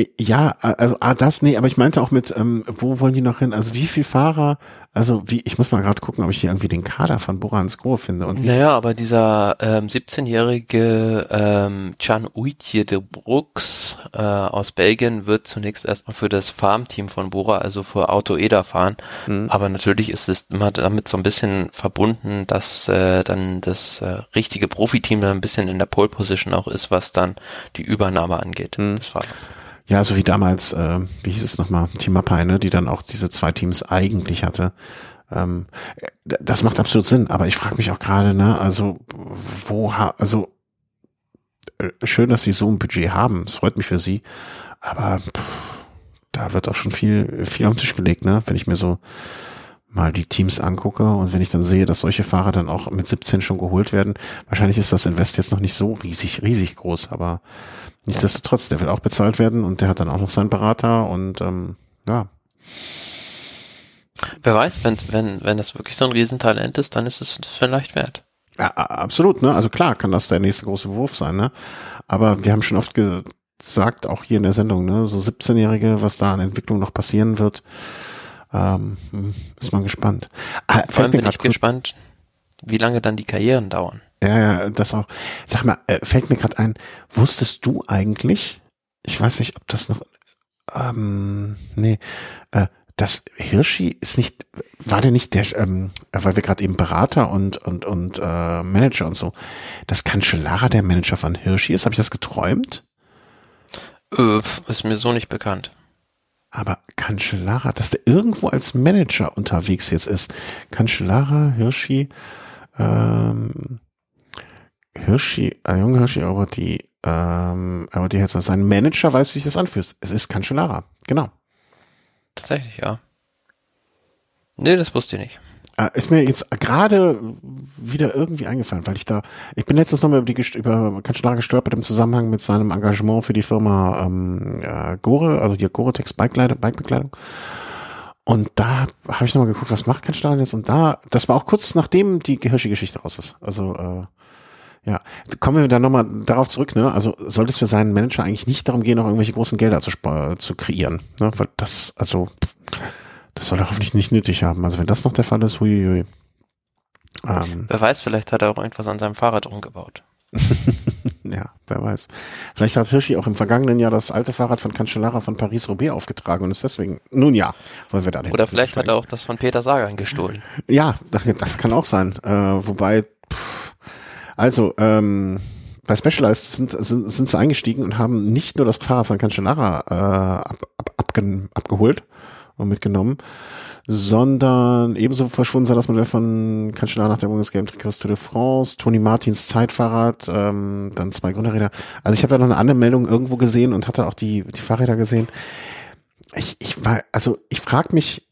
Äh, ja, also ah, das, nee, aber ich meinte auch mit, ähm, wo wollen die noch hin? Also wie viel Fahrer, also wie, ich muss mal gerade gucken, ob ich hier irgendwie den Kader von Borans Grohe finde. Und naja, aber dieser ähm, 17-jährige ähm, Can Uitje de Brooks äh, aus Belgien wird zunächst erstmal für das Farmteam von Bora, also für Auto Eda fahren. Mhm. Aber natürlich ist es immer damit so ein bisschen verbunden, dass äh, dann das äh, richtige Profiteam dann ein bisschen in der Pole Position auch ist, was dann die Übernahme angeht. Mhm. Das war ja, so wie damals, äh, wie hieß es nochmal, Team Mapai, ne, die dann auch diese zwei Teams eigentlich hatte. Ähm, das macht absolut Sinn, aber ich frage mich auch gerade, ne, also wo, ha also äh, schön, dass sie so ein Budget haben, es freut mich für sie, aber pff, da wird auch schon viel, viel am Tisch gelegt, ne, wenn ich mir so mal die Teams angucke und wenn ich dann sehe, dass solche Fahrer dann auch mit 17 schon geholt werden, wahrscheinlich ist das Invest jetzt noch nicht so riesig, riesig groß, aber Nichtsdestotrotz, der will auch bezahlt werden und der hat dann auch noch seinen Berater und ähm, ja. Wer weiß, wenn, wenn, wenn das wirklich so ein Riesentalent ist, dann ist es vielleicht wert. Ja, absolut, ne? Also klar kann das der nächste große Wurf sein, ne? Aber wir haben schon oft gesagt, auch hier in der Sendung, ne, so 17-Jährige, was da an Entwicklung noch passieren wird, ähm, ist man gespannt. Ah, Vor allem bin ich gespannt, wie lange dann die Karrieren dauern. Ja, ja, das auch. Sag mal, äh, fällt mir gerade ein, wusstest du eigentlich, ich weiß nicht, ob das noch, ähm, nee, äh, das Hirschi ist nicht, war der nicht der, ähm, weil wir gerade eben Berater und und und äh, Manager und so, das Cancellara der Manager von Hirschi ist, habe ich das geträumt? Äh, ist mir so nicht bekannt. Aber Cancellara, dass der irgendwo als Manager unterwegs jetzt ist. Cancellara, Hirschi, ähm, Hirschi, äh, junge Hirschi, aber die, ähm, aber die jetzt sein Manager weiß, wie sich das anfühlt. Es ist Cancellara, genau. Tatsächlich, ja. Nee, das wusste ich nicht. Äh, ist mir jetzt gerade wieder irgendwie eingefallen, weil ich da, ich bin letztens nochmal über die über Cancellara gestolpert im Zusammenhang mit seinem Engagement für die Firma ähm, äh, Gore, also die Gore-Tex Bikebekleidung. Und da habe ich nochmal geguckt, was macht Cancellara jetzt? Und da, das war auch kurz nachdem die Hirschi-Geschichte raus ist. Also äh, ja, kommen wir dann nochmal darauf zurück, ne? Also sollte es für seinen Manager eigentlich nicht darum gehen, noch irgendwelche großen Gelder zu, zu kreieren, ne? Weil das, also, das soll er hoffentlich nicht nötig haben. Also wenn das noch der Fall ist, huiuiui. Ähm, wer weiß, vielleicht hat er auch irgendwas an seinem Fahrrad umgebaut. ja, wer weiß. Vielleicht hat Hirschi auch im vergangenen Jahr das alte Fahrrad von Cancellara von Paris-Roubaix aufgetragen und ist deswegen, nun ja, wollen wir da Oder vielleicht hat er auch das von Peter Sagan gestohlen. Ja, das kann auch sein. Äh, wobei, pff, also, ähm, bei Specialized sind, sind, sind sie eingestiegen und haben nicht nur das Fahrrad von Cancellara äh, ab, ab, abge, abgeholt und mitgenommen, sondern ebenso verschwunden sei das Modell von Cancellara nach der Bundesgame Trikots Tour de France, Tony Martins Zeitfahrrad, ähm, dann zwei Gründerräder. Also ich habe da noch eine andere Meldung irgendwo gesehen und hatte auch die, die Fahrräder gesehen. ich, ich war, also ich frage mich,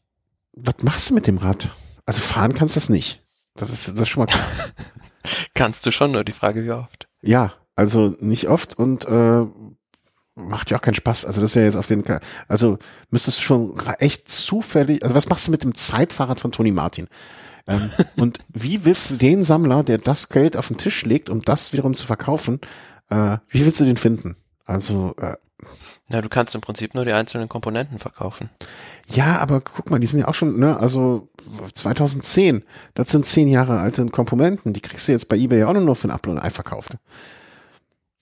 was machst du mit dem Rad? Also fahren kannst du das nicht. Das ist, das ist schon mal klar. kannst du schon, nur die Frage, wie oft? Ja, also nicht oft und äh, macht ja auch keinen Spaß. Also das ist ja jetzt auf den, also müsstest du schon echt zufällig, also was machst du mit dem Zeitfahrrad von Toni Martin? ähm, und wie willst du den Sammler, der das Geld auf den Tisch legt, um das wiederum zu verkaufen, äh, wie willst du den finden? Also äh, ja, du kannst im Prinzip nur die einzelnen Komponenten verkaufen. Ja, aber guck mal, die sind ja auch schon, ne, also 2010, das sind zehn Jahre alte Komponenten, die kriegst du jetzt bei eBay auch nur für ein Upload und Ei verkauft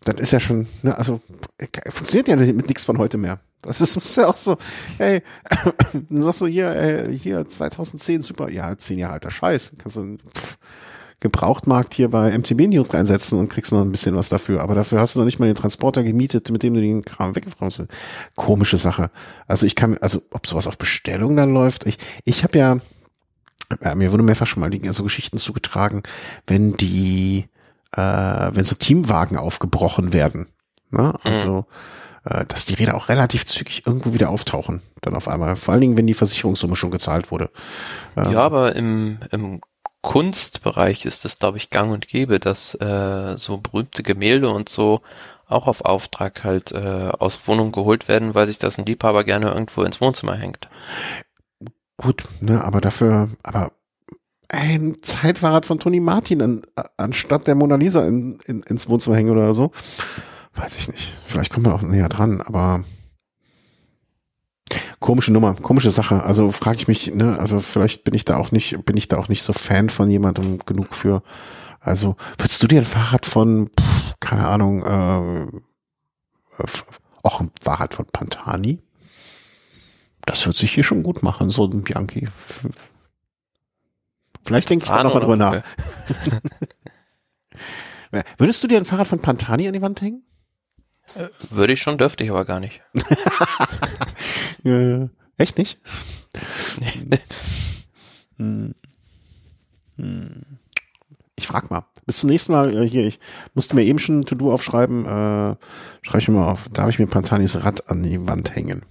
das ist ja schon, ne, also funktioniert ja mit nichts von heute mehr. Das ist, ist ja auch so, hey, dann sagst du hier, ey, hier 2010, super, ja, zehn Jahre alter Scheiß, kannst du pff, Gebrauchtmarkt hier bei MTB News reinsetzen und kriegst noch ein bisschen was dafür. Aber dafür hast du noch nicht mal den Transporter gemietet, mit dem du den Kram weggefahren willst. Komische Sache. Also ich kann, also ob sowas auf Bestellung dann läuft, ich, ich habe ja, ja, mir wurde mehrfach schon mal so Geschichten zugetragen, wenn die äh, wenn so Teamwagen aufgebrochen werden. Ne? Also, mhm. äh, dass die Räder auch relativ zügig irgendwo wieder auftauchen, dann auf einmal. Vor allen Dingen, wenn die Versicherungssumme schon gezahlt wurde. Ähm, ja, aber im, im Kunstbereich ist es, glaube ich, gang und gäbe, dass äh, so berühmte Gemälde und so auch auf Auftrag halt äh, aus Wohnungen geholt werden, weil sich das ein Liebhaber gerne irgendwo ins Wohnzimmer hängt. Gut, ne, aber dafür, aber ein Zeitfahrrad von Toni Martin an, anstatt der Mona Lisa in, in, ins Wohnzimmer hängen oder so. Weiß ich nicht. Vielleicht kommt man auch näher dran, aber komische Nummer, komische Sache. Also frage ich mich, ne, also vielleicht bin ich da auch nicht, bin ich da auch nicht so Fan von jemandem genug für. Also würdest du dir ein Fahrrad von, pff, keine Ahnung, äh, auch ein Fahrrad von Pantani? Das wird sich hier schon gut machen, so ein Bianchi. Vielleicht denke ich da nochmal drüber nach. Würdest du dir ein Fahrrad von Pantani an die Wand hängen? Würde ich schon, dürfte ich aber gar nicht. äh, echt nicht? hm. Hm. Ich frag mal. Bis zum nächsten Mal äh, hier. Ich musste mir eben schon ein To-Do aufschreiben. Äh, schreibe ich mir mal auf. Darf ich mir Pantanis Rad an die Wand hängen?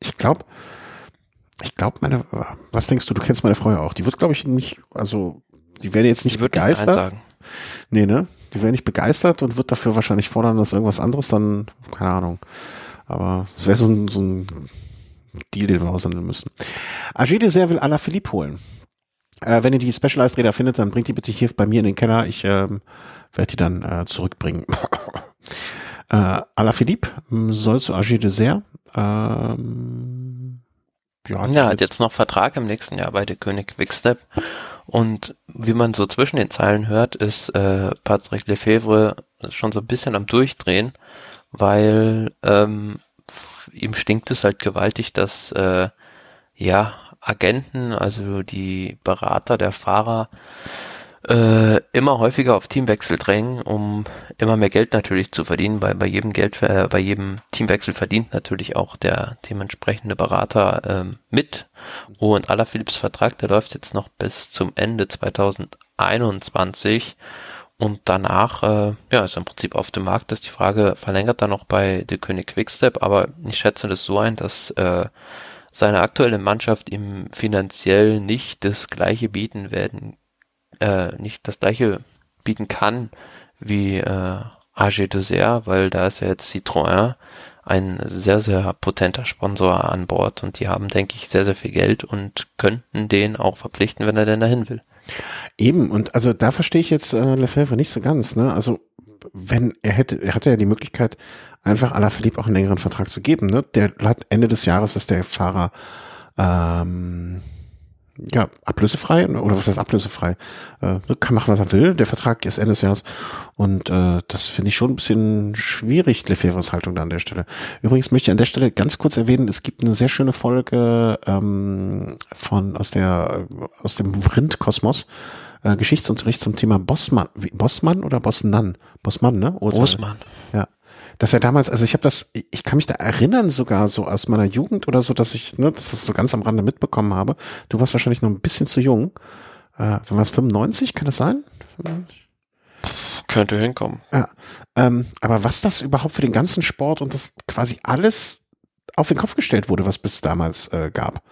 Ich glaube, ich glaube, meine, was denkst du, du kennst meine Frau ja auch. Die wird, glaube ich, nicht, also, die wäre jetzt nicht begeistert. Nee, ne? Die wäre nicht begeistert und wird dafür wahrscheinlich fordern, dass irgendwas anderes dann, keine Ahnung. Aber es wäre so ein, so ein Deal, den wir aushandeln müssen. Agé Dessert will Ala Philippe holen. Äh, wenn ihr die Specialized Räder findet, dann bringt die bitte hier bei mir in den Keller. Ich ähm, werde die dann äh, zurückbringen. äh, Ala Philippe soll zu Agé Dessert. Ähm, ja, ja hat jetzt noch Vertrag im nächsten Jahr bei der König Quickstep. Und wie man so zwischen den Zeilen hört, ist äh, Patrick Lefebvre schon so ein bisschen am Durchdrehen, weil ähm, ihm stinkt es halt gewaltig, dass äh, ja Agenten, also die Berater der Fahrer, äh, immer häufiger auf Teamwechsel drängen, um immer mehr Geld natürlich zu verdienen, weil bei jedem Geld, äh, bei jedem Teamwechsel verdient natürlich auch der dementsprechende Berater ähm, mit. Und aller Philips Vertrag, der läuft jetzt noch bis zum Ende 2021 und danach äh, ja ist im Prinzip auf dem Markt. Ist die Frage, verlängert er noch bei der König Quickstep, aber ich schätze das so ein, dass äh, seine aktuelle Mannschaft ihm finanziell nicht das gleiche bieten werden äh, nicht das gleiche bieten kann wie äh, AG Dessert, weil da ist ja jetzt Citroën ein sehr, sehr potenter Sponsor an Bord und die haben, denke ich, sehr, sehr viel Geld und könnten den auch verpflichten, wenn er denn dahin will. Eben, und also da verstehe ich jetzt äh, Lefebvre nicht so ganz, ne? Also wenn er hätte, er hatte ja die Möglichkeit, einfach Alaphilippe auch einen längeren Vertrag zu geben, ne? Der hat Ende des Jahres ist der Fahrer ähm, ja, ablösefrei oder was heißt ablösefrei? Äh, kann machen, was er will. Der Vertrag ist Ende des Jahres und äh, das finde ich schon ein bisschen schwierig, Lefebvres Haltung da an der Stelle. Übrigens möchte ich an der Stelle ganz kurz erwähnen, es gibt eine sehr schöne Folge ähm, von aus der aus dem Rindkosmos. Äh, Geschichtsunterricht zum Thema Bossmann, Bossmann oder Bossmann? Bossmann, ne? Oder, Bossmann. Ja, dass er damals, also ich habe das, ich kann mich da erinnern sogar so aus meiner Jugend oder so, dass ich, ne, dass das so ganz am Rande mitbekommen habe. Du warst wahrscheinlich noch ein bisschen zu jung. Äh, wann war es 95? Kann das sein? Könnte hinkommen. Ja. Ähm, aber was das überhaupt für den ganzen Sport und das quasi alles auf den Kopf gestellt wurde, was bis damals äh, gab.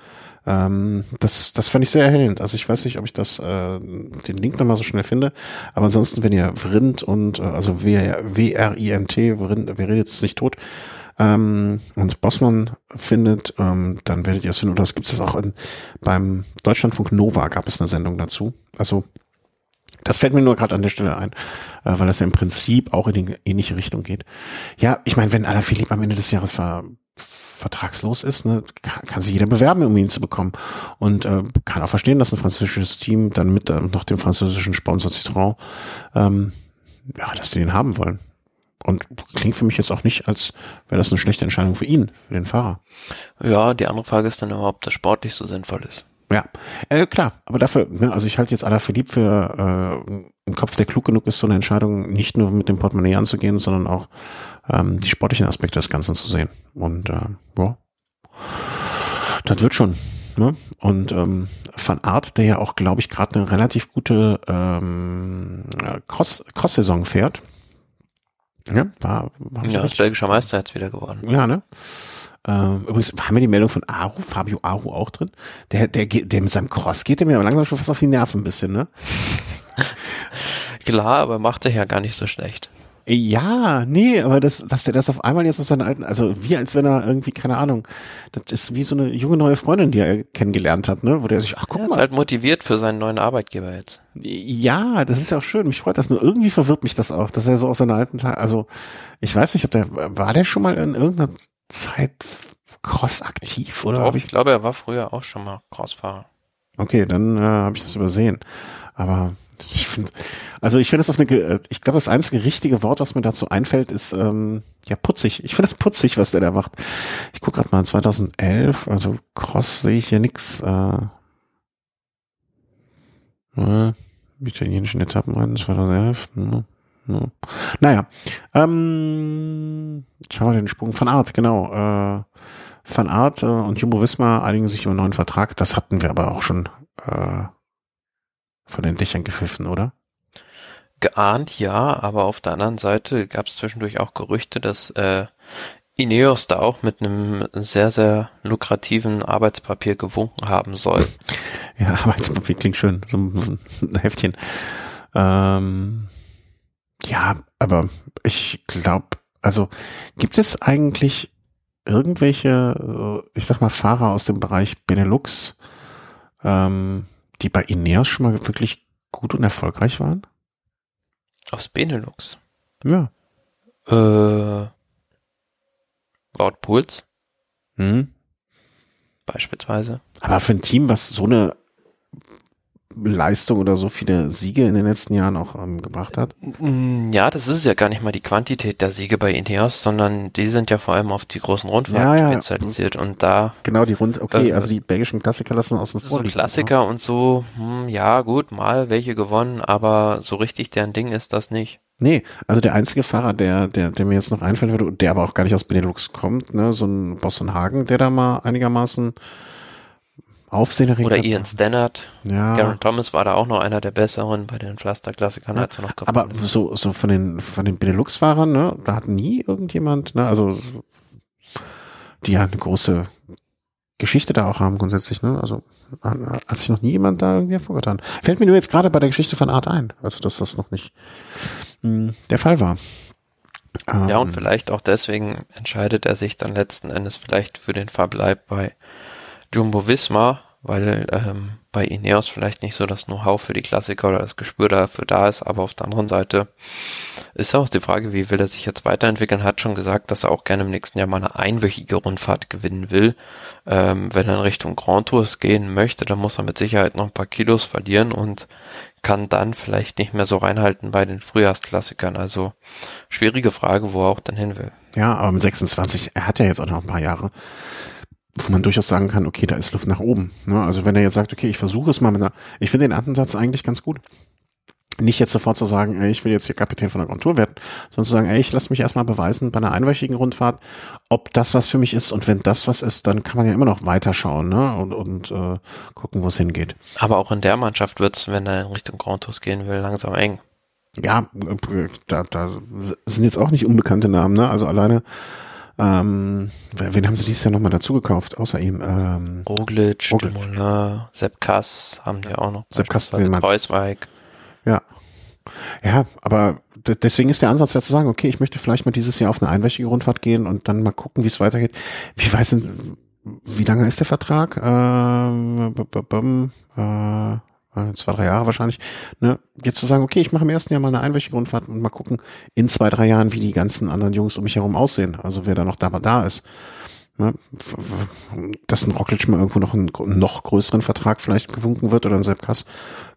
Ähm, das, das fand ich sehr erhellend. Also ich weiß nicht, ob ich das äh, den Link nochmal so schnell finde. Aber ansonsten, wenn ihr Vrind und äh, also W-R-I-N-T, Vrind, wer redet ist nicht tot, ähm, und Bossmann findet, ähm, dann werdet ihr es finden. Oder es gibt es auch in, beim Deutschlandfunk Nova gab es eine Sendung dazu. Also das fällt mir nur gerade an der Stelle ein, äh, weil das ja im Prinzip auch in die ähnliche Richtung geht. Ja, ich meine, wenn Alaphilippe am Ende des Jahres ver vertragslos ist, ne, kann, kann sich jeder bewerben, um ihn zu bekommen. Und äh, kann auch verstehen, dass ein französisches Team dann mit äh, noch dem französischen Sponsor Citroën, ähm, ja, dass die den haben wollen. Und klingt für mich jetzt auch nicht, als wäre das eine schlechte Entscheidung für ihn, für den Fahrer. Ja, die andere Frage ist dann ob das sportlich so sinnvoll ist. Ja, äh, klar, aber dafür, ne, also ich halte jetzt Alaphilippe für äh, einen Kopf, der klug genug ist, so eine Entscheidung nicht nur mit dem Portemonnaie anzugehen, sondern auch ähm, die sportlichen Aspekte des Ganzen zu sehen. Und äh, ja, das wird schon. Ne? Und ähm, Van Art, der ja auch, glaube ich, gerade eine relativ gute ähm, Cross, Cross-Saison fährt. Ja, war, war ja ist belgischer Meister jetzt wieder geworden. Ja, ne? Ähm, übrigens haben wir die Meldung von Aru, Fabio Aru auch drin. Der, der, der mit seinem Cross geht der mir aber langsam schon fast auf die Nerven ein bisschen, ne? Klar, aber macht er ja gar nicht so schlecht. Ja, nee, aber das, dass der das auf einmal jetzt auf seine alten, also wie als wenn er irgendwie, keine Ahnung, das ist wie so eine junge neue Freundin, die er kennengelernt hat, ne, wo der sich, ach guck er mal. ist halt motiviert für seinen neuen Arbeitgeber jetzt. Ja, das ist ja auch schön, mich freut das, nur irgendwie verwirrt mich das auch, dass er so auf seine alten Tage, also ich weiß nicht, ob der, war der schon mal in irgendeiner Zeit Cross aktiv, oder? Ich glaube, ich glaube, er war früher auch schon mal Crossfahrer. Okay, dann äh, habe ich das übersehen. Aber ich finde, also ich finde es auf eine, äh, ich glaube, das einzige richtige Wort, was mir dazu einfällt, ist ähm, ja putzig. Ich finde es putzig, was der da macht. Ich gucke gerade mal 2011, also Cross sehe ich hier nix. Äh, äh, italienischen Etappenrennen 2011. Ja, ja. Naja, ähm, jetzt haben wir den Sprung von Art, genau. Äh, von Art äh, und Jumbo Wismar einigen sich über einen neuen Vertrag. Das hatten wir aber auch schon äh, von den Dächern gepfiffen, oder? Geahnt ja, aber auf der anderen Seite gab es zwischendurch auch Gerüchte, dass äh, Ineos da auch mit einem sehr, sehr lukrativen Arbeitspapier gewunken haben soll. Ja, Arbeitspapier klingt schön, so ein, Heftchen. Ähm, ja, aber ich glaube, also gibt es eigentlich irgendwelche, äh, ich sag mal, Fahrer aus dem Bereich Benelux, ähm, die bei Ineos schon mal wirklich gut und erfolgreich waren? Aus Benelux? Ja. Äh, Wout Puls? Hm. Beispielsweise. Aber für ein Team, was so eine Leistung oder so viele Siege in den letzten Jahren auch ähm, gebracht hat? Mm, ja, das ist ja gar nicht mal die Quantität der Siege bei Ineos, sondern die sind ja vor allem auf die großen Rundfahrten ja, ja. spezialisiert und da genau die Rund okay, äh, also die belgischen Klassiker lassen außen vor. So Klassiker ja. und so, hm, ja gut, mal welche gewonnen, aber so richtig deren Ding ist das nicht. Nee, also der einzige Fahrer, der, der, der mir jetzt noch einfällt würde, der aber auch gar nicht aus Benelux kommt, ne, so ein Boston Hagen, der da mal einigermaßen Aufsehenerregend. Oder Ian Stannard. Ja. Garen Thomas war da auch noch einer der besseren bei den Pflasterklassikern, ja. als er noch Aber so, so von den, von den Benelux-Fahrern, ne, da hat nie irgendjemand, ne, also, die ja eine große Geschichte da auch haben grundsätzlich, ne, also, hat sich noch nie jemand da irgendwie hervorgetan. Fällt mir nur jetzt gerade bei der Geschichte von Art ein, also, dass das noch nicht mh, hm, der Fall war. Ja, und ähm. vielleicht auch deswegen entscheidet er sich dann letzten Endes vielleicht für den Verbleib bei Jumbo Visma, weil ähm, bei Ineos vielleicht nicht so das Know-how für die Klassiker oder das Gespür dafür da ist, aber auf der anderen Seite ist auch die Frage, wie will er sich jetzt weiterentwickeln, hat schon gesagt, dass er auch gerne im nächsten Jahr mal eine einwöchige Rundfahrt gewinnen will. Ähm, wenn er in Richtung Grand Tours gehen möchte, dann muss er mit Sicherheit noch ein paar Kilos verlieren und kann dann vielleicht nicht mehr so reinhalten bei den Frühjahrsklassikern. Also schwierige Frage, wo er auch dann hin will. Ja, aber mit 26, er hat ja jetzt auch noch ein paar Jahre wo man durchaus sagen kann, okay, da ist Luft nach oben. Ne? Also wenn er jetzt sagt, okay, ich versuche es mal mit einer, ich finde den Ansatz eigentlich ganz gut. Nicht jetzt sofort zu sagen, ey, ich will jetzt hier Kapitän von der Grand Tour werden, sondern zu sagen, ey, ich lasse mich erstmal beweisen bei einer einwöchigen Rundfahrt, ob das was für mich ist. Und wenn das was ist, dann kann man ja immer noch weiterschauen ne? und, und äh, gucken, wo es hingeht. Aber auch in der Mannschaft wird es, wenn er in Richtung Grand Tours gehen will, langsam eng. Ja, äh, da, da sind jetzt auch nicht unbekannte Namen. Ne? Also alleine Ähm, wen haben sie dieses Jahr nochmal dazu gekauft, außer ihm? Ähm, Roglic, Roglic. Dumoulin, Sepp Kass haben die auch noch. Sepp Kass, den man. Kreuzweig. Ja. Ja, aber deswegen ist der Ansatz ja zu sagen, okay, ich möchte vielleicht mal dieses Jahr auf eine einwöchige Rundfahrt gehen und dann mal gucken, wie es weitergeht. Wie weiß denn, wie lange ist der Vertrag? Ähm, äh, äh, zwei, drei Jahre wahrscheinlich, ne, jetzt zu sagen, okay, ich mache im ersten Jahr mal eine einwöchige Rundfahrt und mal gucken in zwei, drei Jahren, wie die ganzen anderen Jungs um mich herum aussehen, also wer da noch da, da ist. Ne, dass ein Rockledge mal irgendwo noch einen noch größeren Vertrag vielleicht gewunken wird oder ein Sepp Kass,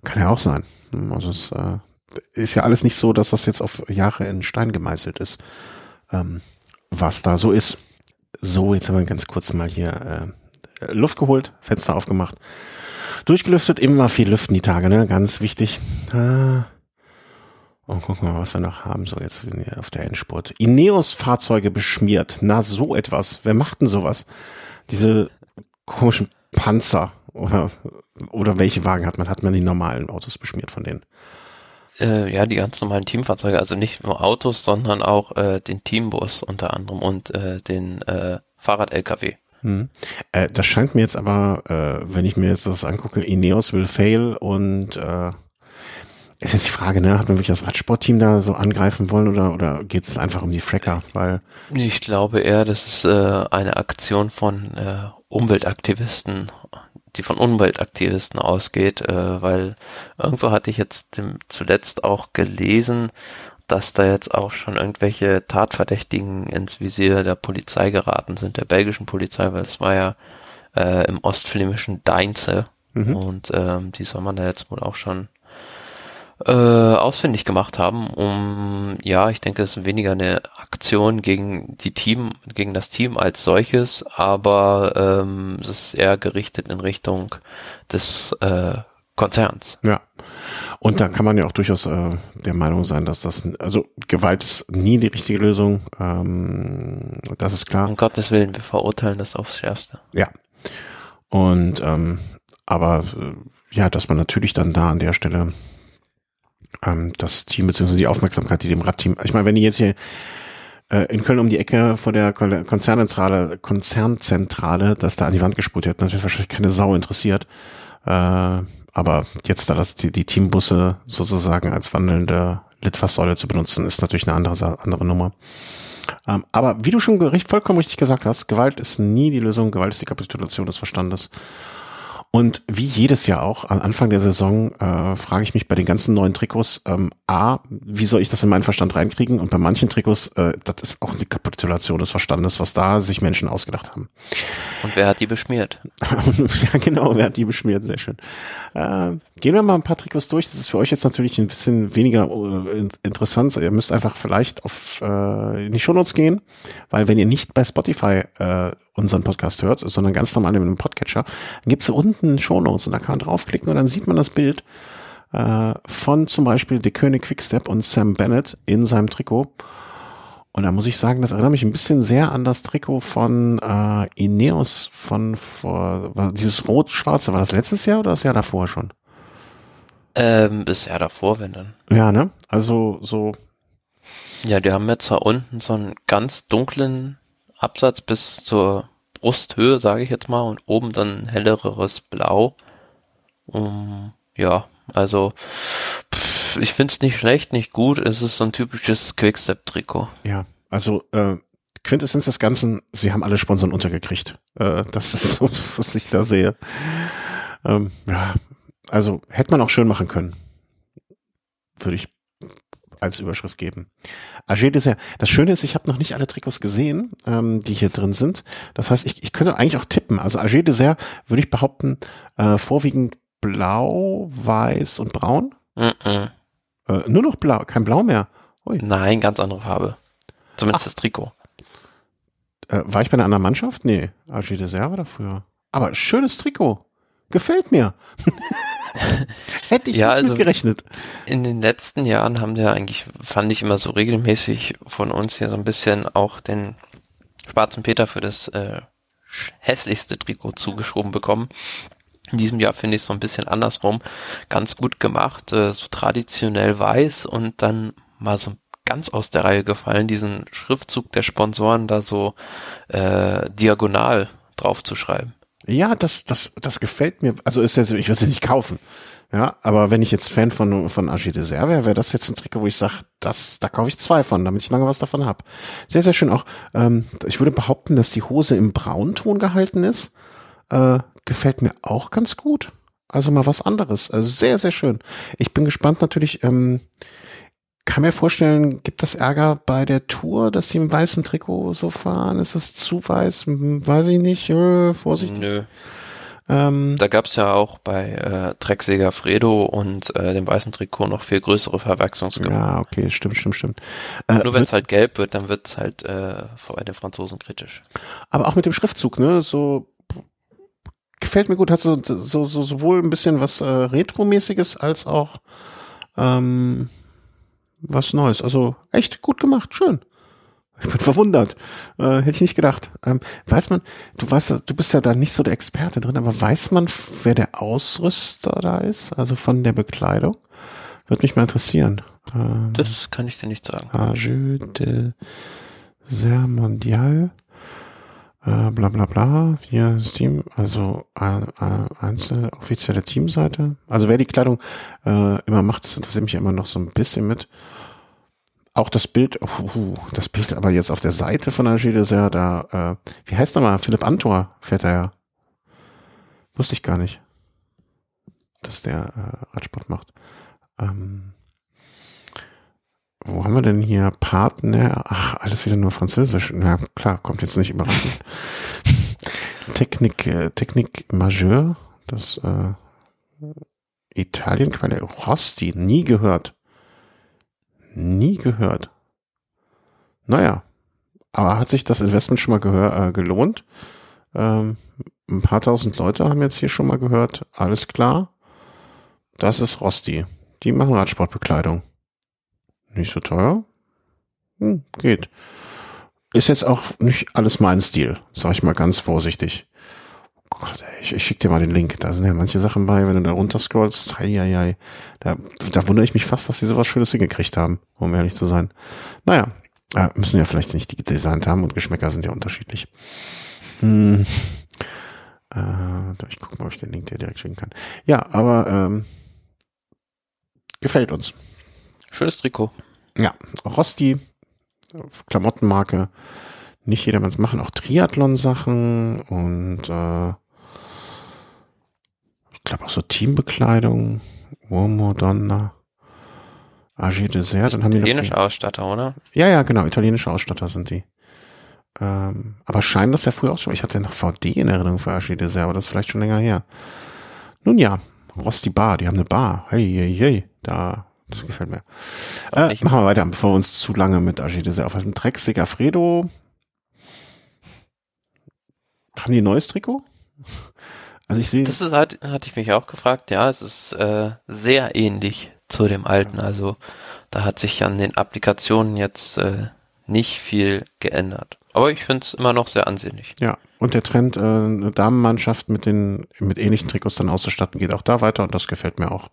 kann ja auch sein. Also es äh, ist ja alles nicht so, dass das jetzt auf Jahre in Stein gemeißelt ist, ähm, was da so ist. So, jetzt haben wir ganz kurz mal hier äh, Luft geholt, Fenster aufgemacht durchgelüftet, immer viel lüften die Tage, ne? Ganz wichtig. Ah. Und gucken wir mal, was wir noch haben. So, jetzt sind wir auf der Endspurt. Ineos-Fahrzeuge beschmiert. Na, so etwas. Wer macht denn sowas? Diese komischen Panzer oder, oder welche Wagen hat man? Hat man die normalen Autos beschmiert von denen? Äh, ja, die ganz normalen Teamfahrzeuge, also nicht nur Autos, sondern auch äh, den Teambus unter anderem und äh, den äh, Fahrrad-LKW. Hm. Äh, das scheint mir jetzt aber, äh, wenn ich mir jetzt das angucke, Ineos will fail und äh, ist jetzt die Frage, ne, hat man wirklich das Radsportteam da so angreifen wollen oder, oder geht es einfach um die Fracker? Weil ich glaube eher, das ist äh, eine Aktion von äh, Umweltaktivisten, die von Umweltaktivisten ausgeht, äh, weil irgendwo hatte ich jetzt dem, zuletzt auch gelesen, dass da jetzt auch schon irgendwelche Tatverdächtigen ins Visier der Polizei geraten sind, der belgischen Polizei, weil es war ja äh, im ostflämischen Deinze mhm. und ähm, die soll man da jetzt wohl auch schon äh, ausfindig gemacht haben, um ja, ich denke, es ist weniger eine Aktion gegen die Team, gegen das Team als solches, aber ähm, es ist eher gerichtet in Richtung des äh, Konzerns. Ja. Und da kann man ja auch durchaus äh, der Meinung sein, dass das, also Gewalt ist nie die richtige Lösung. Ähm, das ist klar. Um Gottes Willen, wir verurteilen das aufs Schärfste. Ja. Und ähm, aber äh, ja, dass man natürlich dann da an der Stelle ähm, das Team beziehungsweise die Aufmerksamkeit, die dem Radteam, ich meine, wenn die jetzt hier äh, in Köln um die Ecke vor der Konzernzentrale, Konzernzentrale, das da an die Wand gespult hätten, natürlich wahrscheinlich keine Sau interessiert. Äh, aber jetzt da das die, die Teambusse sozusagen als wandelnde Litfaßsäule zu benutzen, ist natürlich eine andere, andere Nummer. Ähm, aber wie du schon vollkommen richtig gesagt hast, Gewalt ist nie die Lösung, Gewalt ist die Kapitulation des Verstandes. Und wie jedes Jahr auch, am Anfang der Saison äh, frage ich mich bei den ganzen neuen Trikots, ähm, A, wie soll ich das in meinen Verstand reinkriegen? Und bei manchen Trikots, äh, das ist auch die Kapitulation des Verstandes, was da sich Menschen ausgedacht haben. Und wer hat die beschmiert? ja, genau, wer hat die beschmiert? Sehr schön. Äh, gehen wir mal ein paar Trikots durch. Das ist für euch jetzt natürlich ein bisschen weniger äh, interessant. Ihr müsst einfach vielleicht auf äh, in die Shownotes gehen, weil wenn ihr nicht bei Spotify äh, unseren Podcast hört, sondern ganz normal in einem Podcatcher, dann gibt's unten Shownotes und da kann man draufklicken und dann sieht man das Bild äh, von zum Beispiel De König Quickstep und Sam Bennett in seinem Trikot. Und da muss ich sagen, das erinnert mich ein bisschen sehr an das Trikot von äh, Ineos von vor, dieses rot-schwarze, war das letztes Jahr oder das Jahr davor schon? Ähm, das Jahr davor, wenn dann. Ja, ne? Also so. Ja, die haben jetzt da unten so einen ganz dunklen Absatz bis zur Brusthöhe, sage ich jetzt mal, und oben dann helleres Blau. Um, ja, also pff, ich find's nicht schlecht, nicht gut. Es ist so ein typisches Quickstep-Trikot. Ja, also äh, Quintessenz des Ganzen, sie haben alle Sponsoren untergekriegt. Äh, das ist so, was ich da sehe. Ähm, ja, also hätte man auch schön machen können. Würde ich als Überschrift geben. Agé Dessert. Das Schöne ist, ich habe noch nicht alle Trikots gesehen, ähm, die hier drin sind. Das heißt, ich, ich könnte eigentlich auch tippen. Also Agé Dessert würde ich behaupten, äh, vorwiegend blau, weiß und braun. Mm -mm. Äh, nur noch blau, kein Blau mehr. Ui. Nein, ganz andere Farbe. Zumindest Ach. das Trikot. Äh, war ich bei einer anderen Mannschaft? Nee, Agé Dessert war da früher. Aber schönes Trikot. Gefällt mir. Hätte ich ja, nicht also gerechnet. In den letzten Jahren haben wir eigentlich, fand ich immer so regelmäßig von uns hier so ein bisschen auch den schwarzen Peter für das äh, hässlichste Trikot zugeschoben bekommen. In diesem Jahr finde ich es so ein bisschen andersrum. Ganz gut gemacht, äh, so traditionell weiß und dann mal so ganz aus der Reihe gefallen, diesen Schriftzug der Sponsoren da so äh, diagonal draufzuschreiben. Ja, das, das, das gefällt mir. Also ist ja so, ich würde sie nicht kaufen. Ja, aber wenn ich jetzt Fan von, von Agi Dessert wäre, wäre das jetzt ein Trikot, wo ich sage, das, da kaufe ich zwei von, damit ich lange was davon habe. Sehr, sehr schön auch. Ähm, ich würde behaupten, dass die Hose im Braunton gehalten ist. Äh, gefällt mir auch ganz gut. Also mal was anderes. Also sehr, sehr schön. Ich bin gespannt natürlich, ähm, kann mir vorstellen, gibt das Ärger bei der Tour, dass sie im weißen Trikot so fahren? Ist das zu weiß? Hm, weiß ich nicht. Äh, vorsichtig. Nö. Ähm, da gab's ja auch bei äh, Trecksäger Fredo und äh, dem weißen Trikot noch viel größere Verwechslungsgefahr. Ja, okay, stimmt, stimmt, stimmt. Äh, Nur wenn es halt gelb wird, dann wird's halt äh, bei den Franzosen kritisch. Aber auch mit dem Schriftzug, ne? So gefällt mir gut, hat so, so, so sowohl ein bisschen was äh, Retro-mäßiges als auch ähm, was Neues. Also echt gut gemacht, schön. Ich bin verwundert. Äh, hätte ich nicht gedacht. Ähm, weiß man, du weißt, du bist ja da nicht so der Experte drin, aber weiß man, wer der Ausrüster da ist? Also von der Bekleidung? Würde mich mal interessieren. Ähm, das kann ich dir nicht sagen. Ajeu de Ser Mondial. Äh, bla bla bla. Hier ist Team, also äh, äh, einzelne offizielle Teamseite. Also wer die Kleidung äh, immer macht, das interessiert mich immer noch so ein bisschen mit. Auch das Bild, uh, das Bild aber jetzt auf der Seite von Agile ist ja da, äh, wie heißt der mal? Philipp Antor fährt er ja. Wusste ich gar nicht, dass der äh, Radsport macht. Ähm, wo haben wir denn hier Partner? Ach, alles wieder nur Französisch. Na klar, kommt jetzt nicht überraschend. Technik, äh, Technik Majeur, das äh, Italien, Rosti, nie gehört. Nie gehört. Naja, aber hat sich das Investment schon mal gehör, äh, gelohnt? Ähm, ein paar tausend Leute haben jetzt hier schon mal gehört. Alles klar. Das ist Rosti. Die machen Radsportbekleidung. Nicht so teuer? Hm, geht. Ist jetzt auch nicht alles mein Stil, sag ich mal ganz vorsichtig. Gott, ey, ich, ich schick dir mal den Link. Da sind ja manche Sachen bei, wenn du da runterscrollst. Hei, hei, hei. Da, da wundere ich mich fast, dass sie sowas Schönes hingekriegt haben, um ehrlich zu sein. Naja, äh, müssen ja vielleicht nicht die designt haben und Geschmäcker sind ja unterschiedlich. Hm. Äh, ich gucke mal, ob ich den Link dir direkt schicken kann. Ja, aber ähm, gefällt uns. Schönes Trikot. Ja, Rosti, Klamottenmarke. Nicht jedermanns machen auch Triathlon-Sachen und äh, glaube auch so Teambekleidung, Uomo, Donna, Agi Dessert. Dann haben die italienische Ausstatter, oder? Ja, ja, genau, italienische Ausstatter sind die. Ähm, aber scheinen das ja früher auch schon. Ich hatte noch VD in Erinnerung für Agi Dessert, aber das ist vielleicht schon länger her. Nun ja, Rosti Bar, die haben eine Bar. Hey, hey, hey, da, das gefällt mir. Äh, machen wir weiter, bevor wir uns zu lange mit Agi Dessert aufhalten. Dreck Alfredo. Haben die ein neues Trikot? Also ich sehe. Das ist halt, hatte ich mich auch gefragt, ja, es ist äh, sehr ähnlich zu dem alten. Also da hat sich an den Applikationen jetzt äh, nicht viel geändert. Aber ich finde es immer noch sehr ansehnlich. Ja, und der Trend, äh, eine Damenmannschaft mit den mit ähnlichen Trikots dann auszustatten, geht auch da weiter und das gefällt mir auch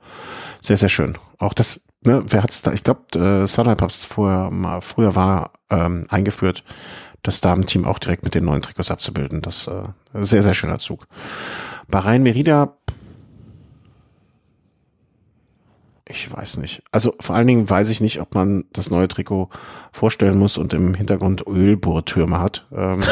sehr, sehr schön. Auch das, ne, wer hat's da, ich glaube, äh, Sunlight hab's vorher mal, früher war ähm, eingeführt, das Damenteam auch direkt mit den neuen Trikots abzubilden. Das äh, sehr, sehr schöner Zug. Bahrain Merida, ich weiß nicht. Also vor allen Dingen weiß ich nicht, ob man das neue Trikot vorstellen muss und im Hintergrund Ölbohrtürme hat. Ähm,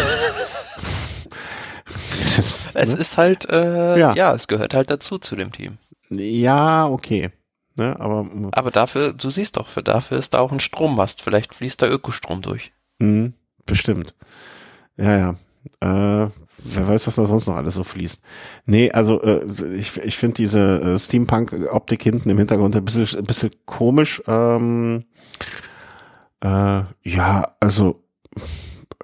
es, ist, es ist halt, äh, ja. ja, es gehört halt dazu zu dem Team. Ja, okay. Ne, aber, aber dafür, du siehst doch, für dafür ist da auch ein Strommast. Vielleicht fließt da Ökostrom durch. Mhm, bestimmt. Ja, ja. Äh, wer weiß, was da sonst noch alles so fließt. Nee, also äh, ich, ich finde diese äh, Steampunk-Optik hinten im Hintergrund ein bisschen, ein bisschen komisch. Ähm, äh, ja, also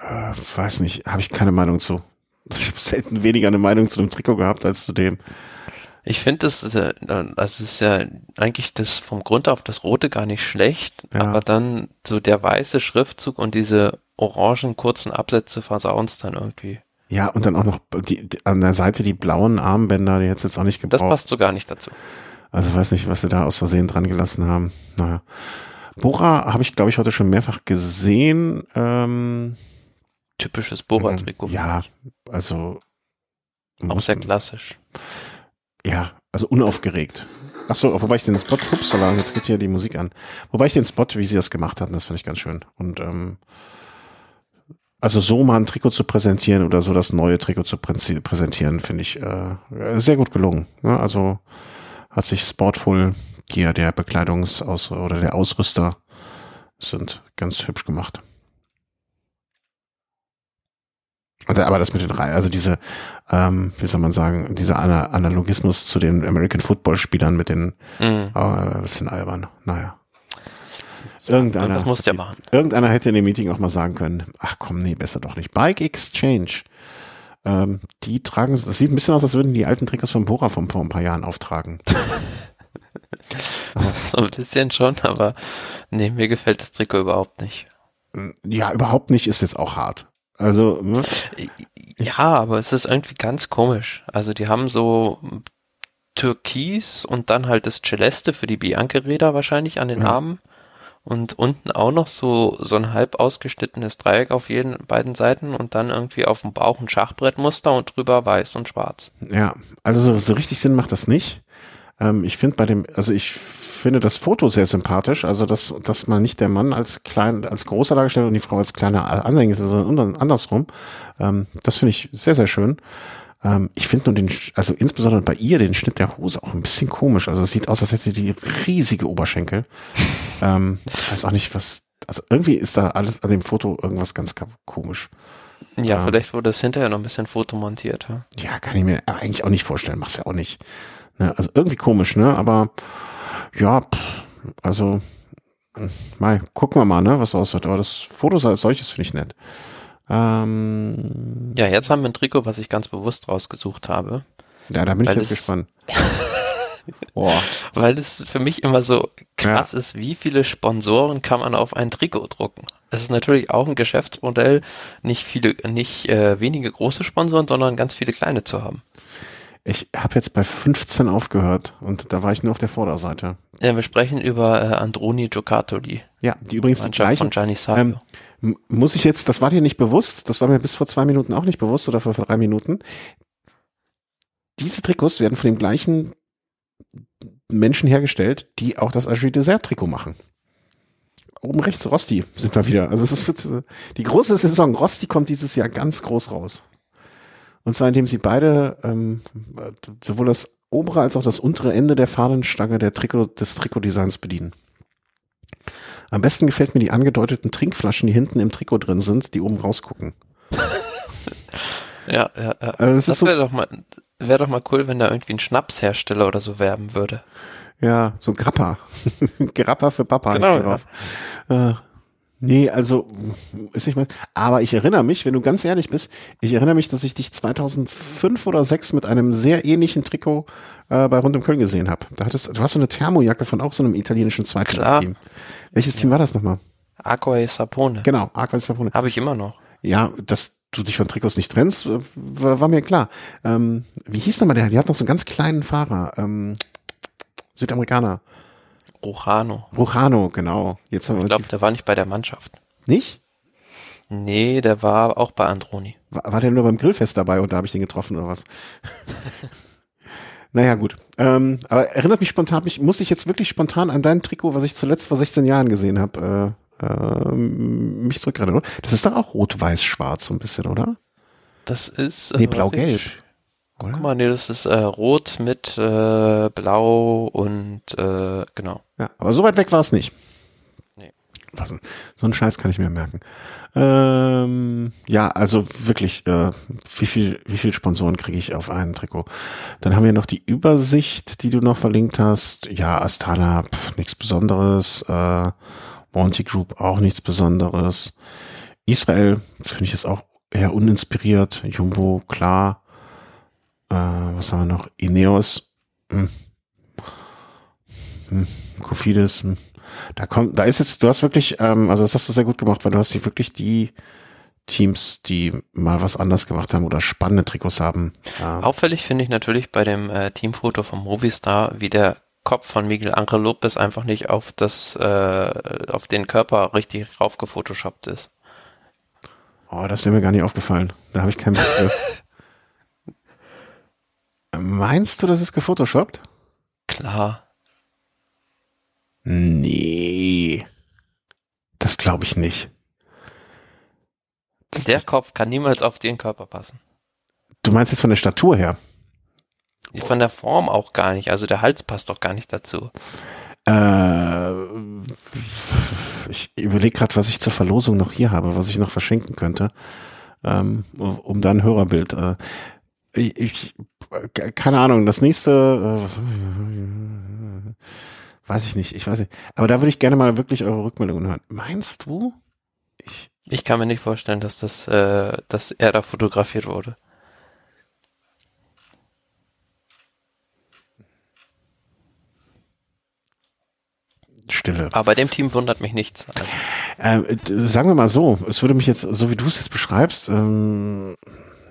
äh, weiß nicht, habe ich keine Meinung zu. Ich habe selten weniger eine Meinung zu dem Trikot gehabt als zu dem. Ich finde das, äh, also ist ja eigentlich das vom Grund auf das Rote gar nicht schlecht, ja. aber dann so der weiße Schriftzug und diese orangen kurzen Absätze versauen es dann irgendwie. Ja, und dann auch noch die, an der Seite die blauen Armbänder, die jetzt jetzt auch nicht gebraucht. Das passt so gar nicht dazu. Also weiß nicht, was sie da aus Versehen dran gelassen haben. Naja. Bora habe ich, glaube ich, heute schon mehrfach gesehen. Ähm, Typisches Bora-Trikot. Ja, also. Auch sehr klassisch. Ja, also unaufgeregt. Ach so, wobei ich den Spot, upsala, jetzt geht hier die Musik an. Wobei ich den Spot, wie sie das gemacht hatten, das fand ich ganz schön. Und ähm, also so mal ein Trikot zu präsentieren oder so das neue Trikot zu prä- präsentieren, finde ich äh, sehr gut gelungen. Ne? Also hat sich Sportful Gear, der Bekleidungsaus oder der Ausrüster, sind ganz hübsch gemacht. Aber das mit den Reihen, also diese, ähm, wie soll man sagen, dieser Ana Analogismus zu den American Football Spielern mit den, Mhm. äh, ein bisschen albern. Naja. Irgendeiner, Das musst du ja machen. irgendeiner hätte in dem Meeting auch mal sagen können, ach komm, nee, besser doch nicht. Bike Exchange. Ähm, die tragen, das sieht ein bisschen aus, als würden die alten Trikots von Bora von vor ein paar Jahren auftragen. So ein bisschen schon, aber nee, mir gefällt das Trikot überhaupt nicht. Ja, überhaupt nicht ist jetzt auch hart. Also, ne? Ja, aber es ist irgendwie ganz komisch. Also die haben so Türkis und dann halt das Celeste für die Bianca-Räder wahrscheinlich an den Ja. Armen. Und unten auch noch so, so ein halb ausgeschnittenes Dreieck auf jeden, beiden Seiten und dann irgendwie auf dem Bauch ein Schachbrettmuster und drüber weiß und schwarz. Ja, also so, so richtig Sinn macht das nicht. Ähm, ich finde bei dem, also ich finde das Foto sehr sympathisch, also dass, dass man nicht der Mann als klein, als großer dargestellt und die Frau als kleiner Anhänger ist, sondern andersrum. Ähm, das finde ich sehr, sehr schön. Ähm, ich finde nur den, also insbesondere bei ihr den Schnitt der Hose auch ein bisschen komisch. Also es sieht aus, als hätte sie die riesige Oberschenkel. ähm, ich weiß auch nicht, was, also irgendwie ist da alles an dem Foto irgendwas ganz komisch. Ja, Ja. vielleicht wurde das hinterher noch ein bisschen fotomontiert. Ja? Ja, kann ich mir eigentlich auch nicht vorstellen. Mach's ja auch nicht. Ne? Also irgendwie komisch, ne? Aber ja, pff, also hm, mal gucken wir mal, ne, was aus wird. Aber das Foto als solches finde ich nett. Ähm, ja, jetzt haben wir ein Trikot, was ich ganz bewusst rausgesucht habe. ja, da bin ich jetzt es- gespannt. Boah. Weil es für mich immer so krass ist, wie viele Sponsoren kann man auf ein Trikot drucken. Es ist natürlich auch ein Geschäftsmodell, nicht viele, nicht äh, wenige große Sponsoren, sondern ganz viele kleine zu haben. Ich habe jetzt bei 15 aufgehört und da war ich nur auf der Vorderseite. Ja, wir sprechen über äh, Androni Giocattoli, Ja, die übrigens die gleichen. von Gianni Savio. Ähm, Muss ich jetzt, das war dir nicht bewusst, das war mir bis vor zwei Minuten auch nicht bewusst oder vor drei Minuten. Diese Trikots werden von den gleichen Menschen hergestellt, die auch das Agile Dessert Trikot machen. Oben rechts Rosti sind wir wieder. Also es ist die große Saison. Rosti kommt dieses Jahr ganz groß raus. Und zwar indem sie beide ähm, sowohl das obere als auch das untere Ende der Fahnenstange der Trikot, des Trikotdesigns bedienen. Am besten gefällt mir die angedeuteten Trinkflaschen, die hinten im Trikot drin sind, die oben rausgucken. ja, ja, ja. Also das das so, wäre doch mal, wäre doch mal cool, wenn da irgendwie ein Schnapshersteller oder so werben würde. ja, so Grappa. Grappa für Papa. Genau, drauf. Äh, nee, also ist nicht mal. Aber ich erinnere mich, wenn du ganz ehrlich bist, ich erinnere mich, dass ich dich 2005 oder 6 mit einem sehr ähnlichen Trikot äh, bei Rund um Köln gesehen habe. Da hattest, du hast so eine Thermojacke von auch so einem italienischen Klar. Zweitliga-Team. Welches Team war das nochmal? Aqua e Sapone. Genau, Aqua Sapone. Habe ich immer noch. Ja, dass du dich von Trikots nicht trennst, äh, war, war mir klar. Ähm, wie hieß nochmal der? Die hat noch so einen ganz kleinen Fahrer. Ähm, Südamerikaner. Rojano. Rojano, genau. Jetzt haben Ich glaube, der war nicht bei der Mannschaft. nicht? Nee, der war auch bei Androni. War, war der nur beim Grillfest dabei und da habe ich den getroffen oder was? naja, gut. Ähm, aber erinnert mich spontan, mich, muss ich jetzt wirklich spontan an dein Trikot, was ich zuletzt vor 16 Jahren gesehen habe, äh, äh, mich zurückerinnern. Das ist doch auch rot-weiß-schwarz so ein bisschen, oder? Das ist. Nee, äh, blau-gelb. Oder? Guck mal, nee, das ist äh, rot mit äh, blau und äh, genau. Ja, aber so weit weg war es nicht. Nee. Was, so einen Scheiß kann ich mir merken. Ähm, ja, also wirklich, äh, wie viel, wie viel Sponsoren kriege ich auf ein Trikot? Dann haben wir noch die Übersicht, die du noch verlinkt hast. Ja, Astana, pff, nichts Besonderes. Äh, Monty Group auch nichts Besonderes. Israel finde ich jetzt auch eher uninspiriert. Jumbo, klar. Äh, was haben wir noch? Ineos. Hm. Hm. Kofidis. Hm. Da kommt, da ist jetzt, du hast wirklich, ähm, also das hast du sehr gut gemacht, weil du hast die wirklich die Teams, die mal was anders gemacht haben oder spannende Trikots haben. Ja, Auffällig finde ich natürlich bei dem äh, Teamfoto vom Movistar, wie der Kopf von Miguel Angel Lopez einfach nicht auf das, äh, auf den Körper richtig raufgefotoshoppt ist. Oh, das wäre mir gar nicht aufgefallen. Da habe ich keinen Begriff. Meinst du, das ist gefotoshoppt? Klar. Nee. Das glaube ich nicht. Das, der Kopf kann niemals auf den Körper passen. Du meinst jetzt von der Statur her? Von der Form auch gar nicht. Also der Hals passt doch gar nicht dazu. Äh, ich überlege gerade, was ich zur Verlosung noch hier habe, was ich noch verschenken könnte, ähm, um da ein Hörerbild. Äh, ich, ich, keine Ahnung, das nächste, äh, was, weiß ich nicht, ich weiß nicht. Aber da würde ich gerne mal wirklich eure Rückmeldungen hören. Meinst du? Ich, ich kann mir nicht vorstellen, dass das, äh, dass er da fotografiert wurde. Stille. Aber bei dem Team wundert mich nichts. Also. Ähm, sagen wir mal so, es würde mich jetzt, so wie du es jetzt beschreibst, ähm,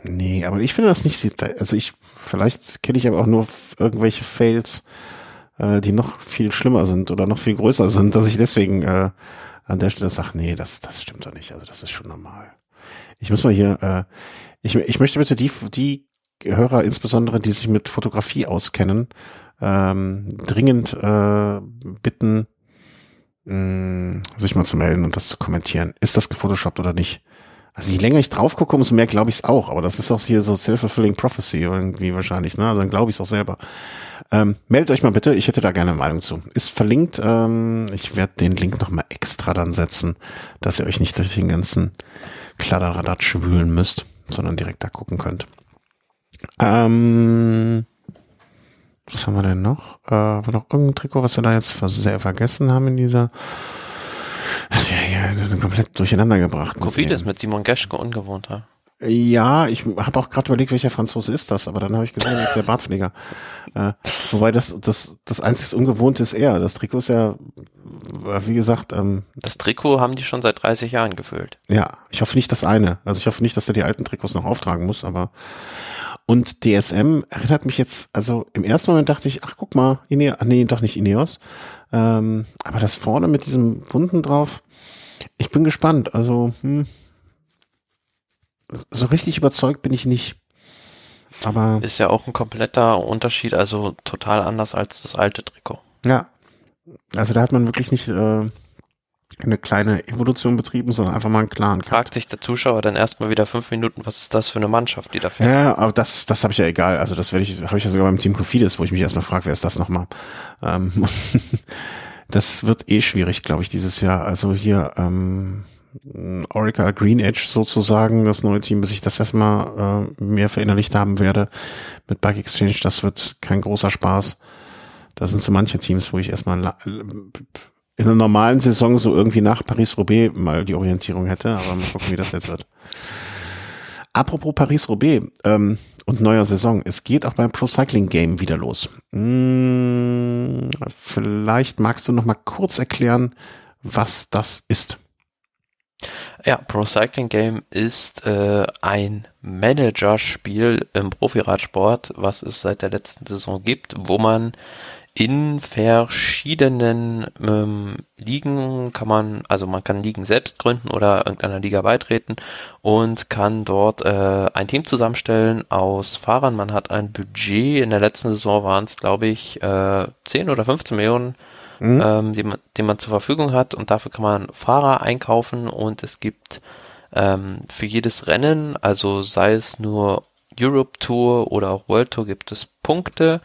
nee, aber ich finde das nicht, also ich, vielleicht kenne ich aber auch nur irgendwelche Fails, äh, die noch viel schlimmer sind oder noch viel größer sind, dass ich deswegen äh, an der Stelle sage, nee, das, das stimmt doch nicht, also das ist schon normal. Ich muss mal hier, äh, ich, ich möchte bitte die, die Hörer insbesondere, die sich mit Fotografie auskennen, ähm, dringend äh, bitten, mh, sich mal zu melden und das zu kommentieren. Ist das gefotoshoppt oder nicht? Also je länger ich drauf gucke, umso mehr glaube ich es auch. Aber das ist auch hier so self-fulfilling prophecy irgendwie wahrscheinlich. Ne? Also dann glaube ich es auch selber. Ähm, meldet euch mal bitte, ich hätte da gerne eine Meinung zu. Ist verlinkt. Ähm, ich werde den Link nochmal extra dann setzen, dass ihr euch nicht durch den ganzen Kladderadatsch wühlen müsst, sondern direkt da gucken könnt. Ähm, was haben wir denn noch? Äh, war noch irgendein Trikot, was wir da jetzt sehr vergessen haben in dieser. Ja, ja, komplett durcheinander gebracht. Covid mit Simon Geschke ungewohnt, ja. Ja, ich habe auch gerade überlegt, welcher Franzose ist das, aber dann habe ich gesehen, das ist der Bartpfleger. Äh, wobei das, das, das einzig Ungewohnte ist er. Das Trikot ist ja, wie gesagt, ähm, Das Trikot haben die schon seit 30 Jahren gefüllt. Ja, ich hoffe nicht das eine. Also ich hoffe nicht, dass er die alten Trikots noch auftragen muss, aber und DSM erinnert mich jetzt, also im ersten Moment dachte ich, ach guck mal, Ineos, nee, doch nicht Ineos. Ähm, aber das vorne mit diesem Wunden drauf, ich bin gespannt. Also, hm, so richtig überzeugt bin ich nicht. Aber. Ist ja auch ein kompletter Unterschied, also total anders als das alte Trikot. Ja. Also da hat man wirklich nicht äh, eine kleine Evolution betrieben, sondern einfach mal einen klaren Cut. Fragt sich der Zuschauer dann erstmal wieder fünf Minuten, was ist das für eine Mannschaft, die da fährt? Ja, aber das, das habe ich ja egal. Also das werde ich, habe ich ja sogar beim Team Kofidis, wo ich mich erstmal frage, wer ist das nochmal? Ähm, das wird eh schwierig, glaube ich, dieses Jahr. Also hier ähm, Orica Green Edge sozusagen, das neue Team, bis ich das erstmal äh, mehr verinnerlicht haben werde mit Bike Exchange, das wird kein großer Spaß. Da sind so manche Teams, wo ich erstmal in einer normalen Saison so irgendwie nach Paris-Roubaix mal die Orientierung hätte, aber mal gucken, wie das jetzt wird. Apropos Paris-Roubaix ähm, und neuer Saison, es geht auch beim Pro Cycling Game wieder los. Hm, vielleicht magst du noch mal kurz erklären, was das ist. Ja, Pro Cycling Game ist äh, ein Managerspiel im Profiradsport, was es seit der letzten Saison gibt, wo man in verschiedenen ähm, Ligen kann man, also man kann Ligen selbst gründen oder irgendeiner Liga beitreten und kann dort äh, ein Team zusammenstellen aus Fahrern. Man hat ein Budget, in der letzten Saison waren es, glaube ich, äh, 10 oder 15 Millionen, mhm. ähm, die, man, die man zur Verfügung hat und dafür kann man Fahrer einkaufen und es gibt ähm, für jedes Rennen, also sei es nur Europe Tour oder auch World Tour, gibt es Punkte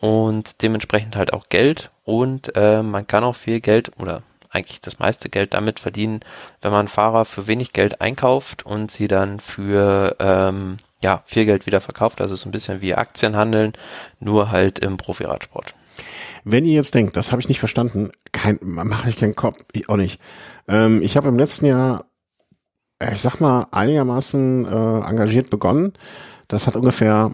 und dementsprechend halt auch Geld und äh, man kann auch viel Geld oder eigentlich das meiste Geld damit verdienen, wenn man Fahrer für wenig Geld einkauft und sie dann für ähm, ja viel Geld wieder verkauft. Also so ein bisschen wie Aktien handeln, nur halt im Profiradsport. Wenn ihr jetzt denkt, das habe ich nicht verstanden, kein, mache ich keinen Kopf, ich auch nicht. Ähm, ich habe im letzten Jahr, ich sag mal, einigermaßen äh, engagiert begonnen. Das hat ungefähr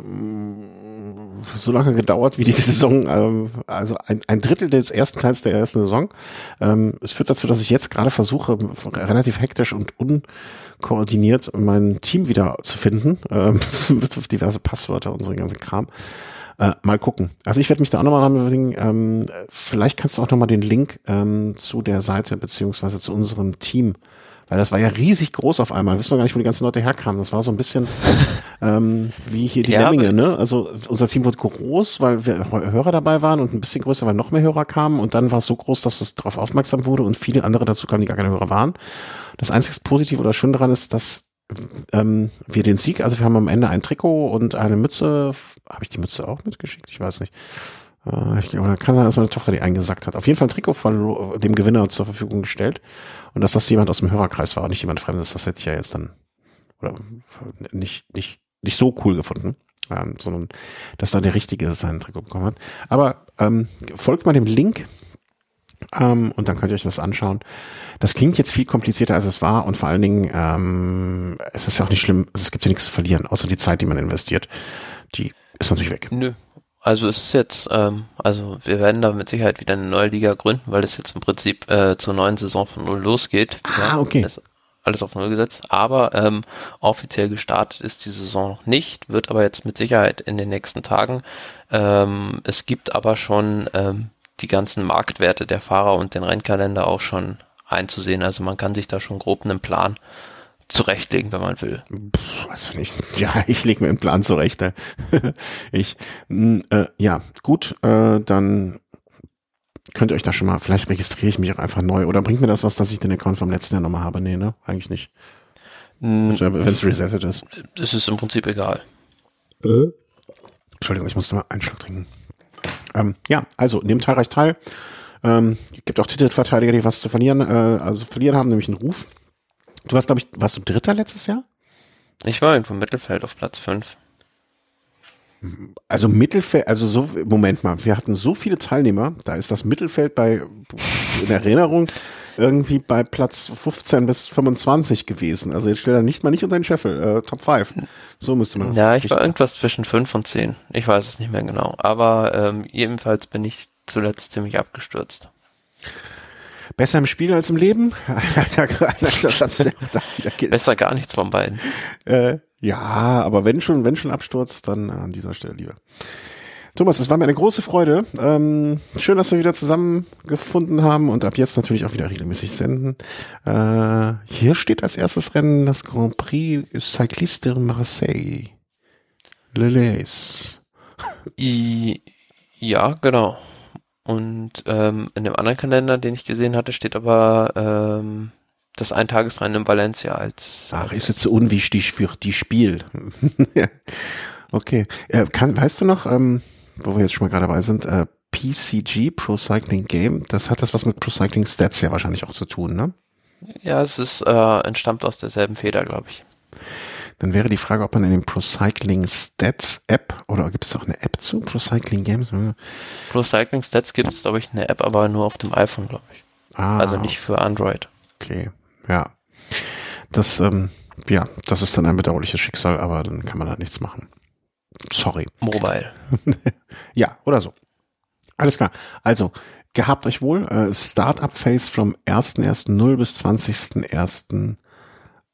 so lange gedauert wie diese Saison, ähm, also ein, ein Drittel des ersten Teils der ersten Saison. Ähm, es führt dazu, dass ich jetzt gerade versuche, relativ hektisch und unkoordiniert mein Team wieder zu finden, ähm, mit diverse Passwörter und so ganzen Kram. Äh, mal gucken. Also ich werde mich da auch nochmal ranbringen. Ähm, vielleicht kannst du auch nochmal den Link ähm, zu der Seite beziehungsweise zu unserem Team weil das war ja riesig groß auf einmal. Wissen wir gar nicht, wo die ganzen Leute herkamen. Das war so ein bisschen ähm, wie hier die ja, Lemminge, ne? Also unser Team wurde groß, weil wir Hörer dabei waren und ein bisschen größer, weil noch mehr Hörer kamen. Und dann war es so groß, dass es darauf aufmerksam wurde und viele andere dazu kamen, die gar keine Hörer waren. Das einzige Positive oder schön daran ist, dass ähm, wir den Sieg, also wir haben am Ende ein Trikot und eine Mütze. Habe ich die Mütze auch mitgeschickt? Ich weiß nicht. Äh, ich, oder kann sein, dass meine Tochter die eingesackt hat. Auf jeden Fall ein Trikot von dem Gewinner zur Verfügung gestellt. Und dass das jemand aus dem Hörerkreis war und nicht jemand Fremdes, das hätte ich ja jetzt dann oder nicht, nicht, nicht so cool gefunden. Ähm, sondern dass da der Richtige sein Trikot bekommen hat. Aber ähm, folgt mal dem Link ähm, und dann könnt ihr euch das anschauen. Das klingt jetzt viel komplizierter, als es war und vor allen Dingen, ähm, es ist ja auch nicht schlimm, also es gibt ja nichts zu verlieren, außer die Zeit, die man investiert. Die ist natürlich weg. Nö, also es ist jetzt, ähm, also wir werden da mit Sicherheit wieder eine neue Liga gründen, weil es jetzt im Prinzip äh, zur neuen Saison von Null losgeht. Ah, ja, okay. Alles auf Null gesetzt. Aber ähm, offiziell gestartet ist die Saison noch nicht, wird aber jetzt mit Sicherheit in den nächsten Tagen. Ähm, es gibt aber schon ähm, die ganzen Marktwerte der Fahrer und den Rennkalender auch schon einzusehen. Also man kann sich da schon grob einen Plan zurechtlegen, wenn man will. Puh, also nicht, ja, ich lege mir einen Plan zurecht. Ne? ich, mh, äh, ja, gut, äh, dann könnt ihr euch da schon mal, vielleicht registriere ich mich auch einfach neu oder bringt mir das was, dass ich den Account vom letzten Jahr nochmal habe? Nee, ne? Eigentlich nicht. Also, Wenn es resettet ist. Das ist im Prinzip egal. Äh? Entschuldigung, ich musste mal einen Schluck trinken. Ähm, ja, also nehmt teilreich teil. Ähm, gibt auch Titelverteidiger, die was zu verlieren, äh, also verlieren haben, nämlich einen Ruf. Du warst, glaube ich, warst du Dritter letztes Jahr? Ich war irgendwo im Mittelfeld auf Platz 5. Also Mittelfeld, also so, Moment mal, wir hatten so viele Teilnehmer, da ist das Mittelfeld bei, in Erinnerung, irgendwie bei Platz 15 bis 25 gewesen. Also jetzt stell da nicht mal nicht unter den Scheffel, äh, Top 5. So müsste man das Ja, ich war irgendwas zwischen 5 und 10. Ich weiß es nicht mehr genau. Aber ähm, jedenfalls bin ich zuletzt ziemlich abgestürzt. Besser im Spiel als im Leben? Besser gar nichts von beiden. Äh, ja, aber wenn schon, wenn schon Absturz, dann an dieser Stelle lieber. Thomas, es war mir eine große Freude. Ähm, schön, dass wir wieder zusammengefunden haben und ab jetzt natürlich auch wieder regelmäßig senden. Äh, hier steht als erstes Rennen das Grand Prix Cycliste de Marseille. Lelais. Ja, genau. Und ähm, in dem anderen Kalender, den ich gesehen hatte, steht aber ähm, das Eintagesrennen in Valencia als. Ach, ist jetzt so unwichtig für die Spiel. okay. Äh, kann, weißt du noch, ähm, wo wir jetzt schon mal gerade dabei sind, äh, PCG, Pro Cycling Game, das hat das was mit Pro Cycling Stats ja wahrscheinlich auch zu tun, ne? Ja, es ist äh, entstammt aus derselben Feder, glaube ich. Dann wäre die Frage, ob man in dem Pro Cycling Stats App oder gibt es auch eine App zu Pro Cycling Games? Pro Cycling Stats gibt es, glaube ich, eine App, aber nur auf dem iPhone, glaube ich. Ah, also nicht für Android. Okay, ja. Das, ähm, ja, das ist dann ein bedauerliches Schicksal, aber dann kann man da nichts machen. Sorry. Mobile. ja, oder so. Alles klar. Also, gehabt euch wohl. Äh, Startup Phase vom 1.1.0 bis 20.1.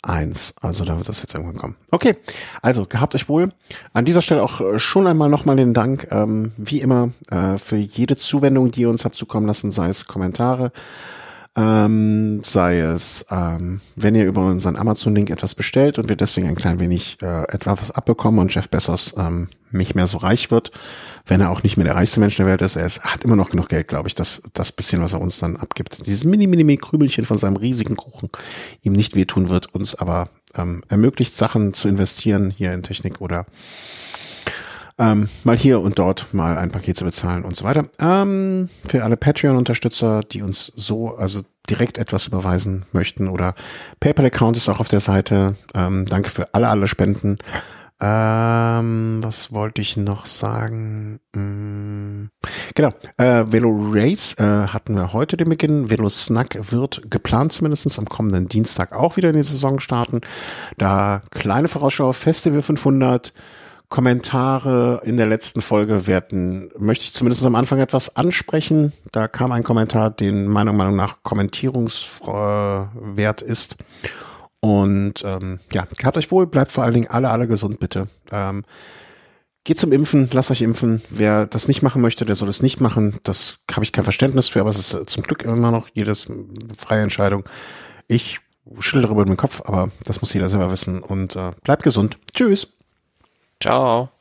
1. Also da wird das jetzt irgendwann kommen. Okay, also gehabt euch wohl. An dieser Stelle auch äh, schon einmal nochmal den Dank, ähm, wie immer, äh, für jede Zuwendung, die ihr uns habt zukommen lassen, sei es Kommentare, ähm, sei es, ähm, wenn ihr über unseren Amazon-Link etwas bestellt und wir deswegen ein klein wenig äh, etwas abbekommen und Jeff Bezos ähm, nicht mehr so reich wird, wenn er auch nicht mehr der reichste Mensch der Welt ist. Er ist, hat immer noch genug Geld, glaube ich, dass das bisschen, was er uns dann abgibt, dieses mini, mini, mini Krümelchen von seinem riesigen Kuchen ihm nicht wehtun wird, uns aber ähm, ermöglicht, Sachen zu investieren hier in Technik oder ähm, mal hier und dort mal ein Paket zu bezahlen und so weiter. Ähm, für alle Patreon-Unterstützer, die uns so, also direkt etwas überweisen möchten oder PayPal-Account ist auch auf der Seite. Ähm, danke für alle, alle Spenden. Ähm, was wollte ich noch sagen? Hm, genau, äh, Velo Race äh, hatten wir heute den Beginn. Velo Snack wird geplant zumindest am kommenden Dienstag auch wieder in die Saison starten. Da kleine Vorausschau, Festival 500, Kommentare in der letzten Folge werden, möchte ich zumindest am Anfang etwas ansprechen. Da kam ein Kommentar, den meiner Meinung nach kommentierungswert ist. Und ähm, ja, gehabt euch wohl, bleibt vor allen Dingen alle, alle gesund, bitte. Ähm, geht zum Impfen, lasst euch impfen. Wer das nicht machen möchte, der soll es nicht machen. Das habe ich kein Verständnis für, aber es ist äh, zum Glück immer noch jedes freie Entscheidung. Ich schüttel darüber den Kopf, aber das muss jeder selber wissen und äh, bleibt gesund. Tschüss. Ciao.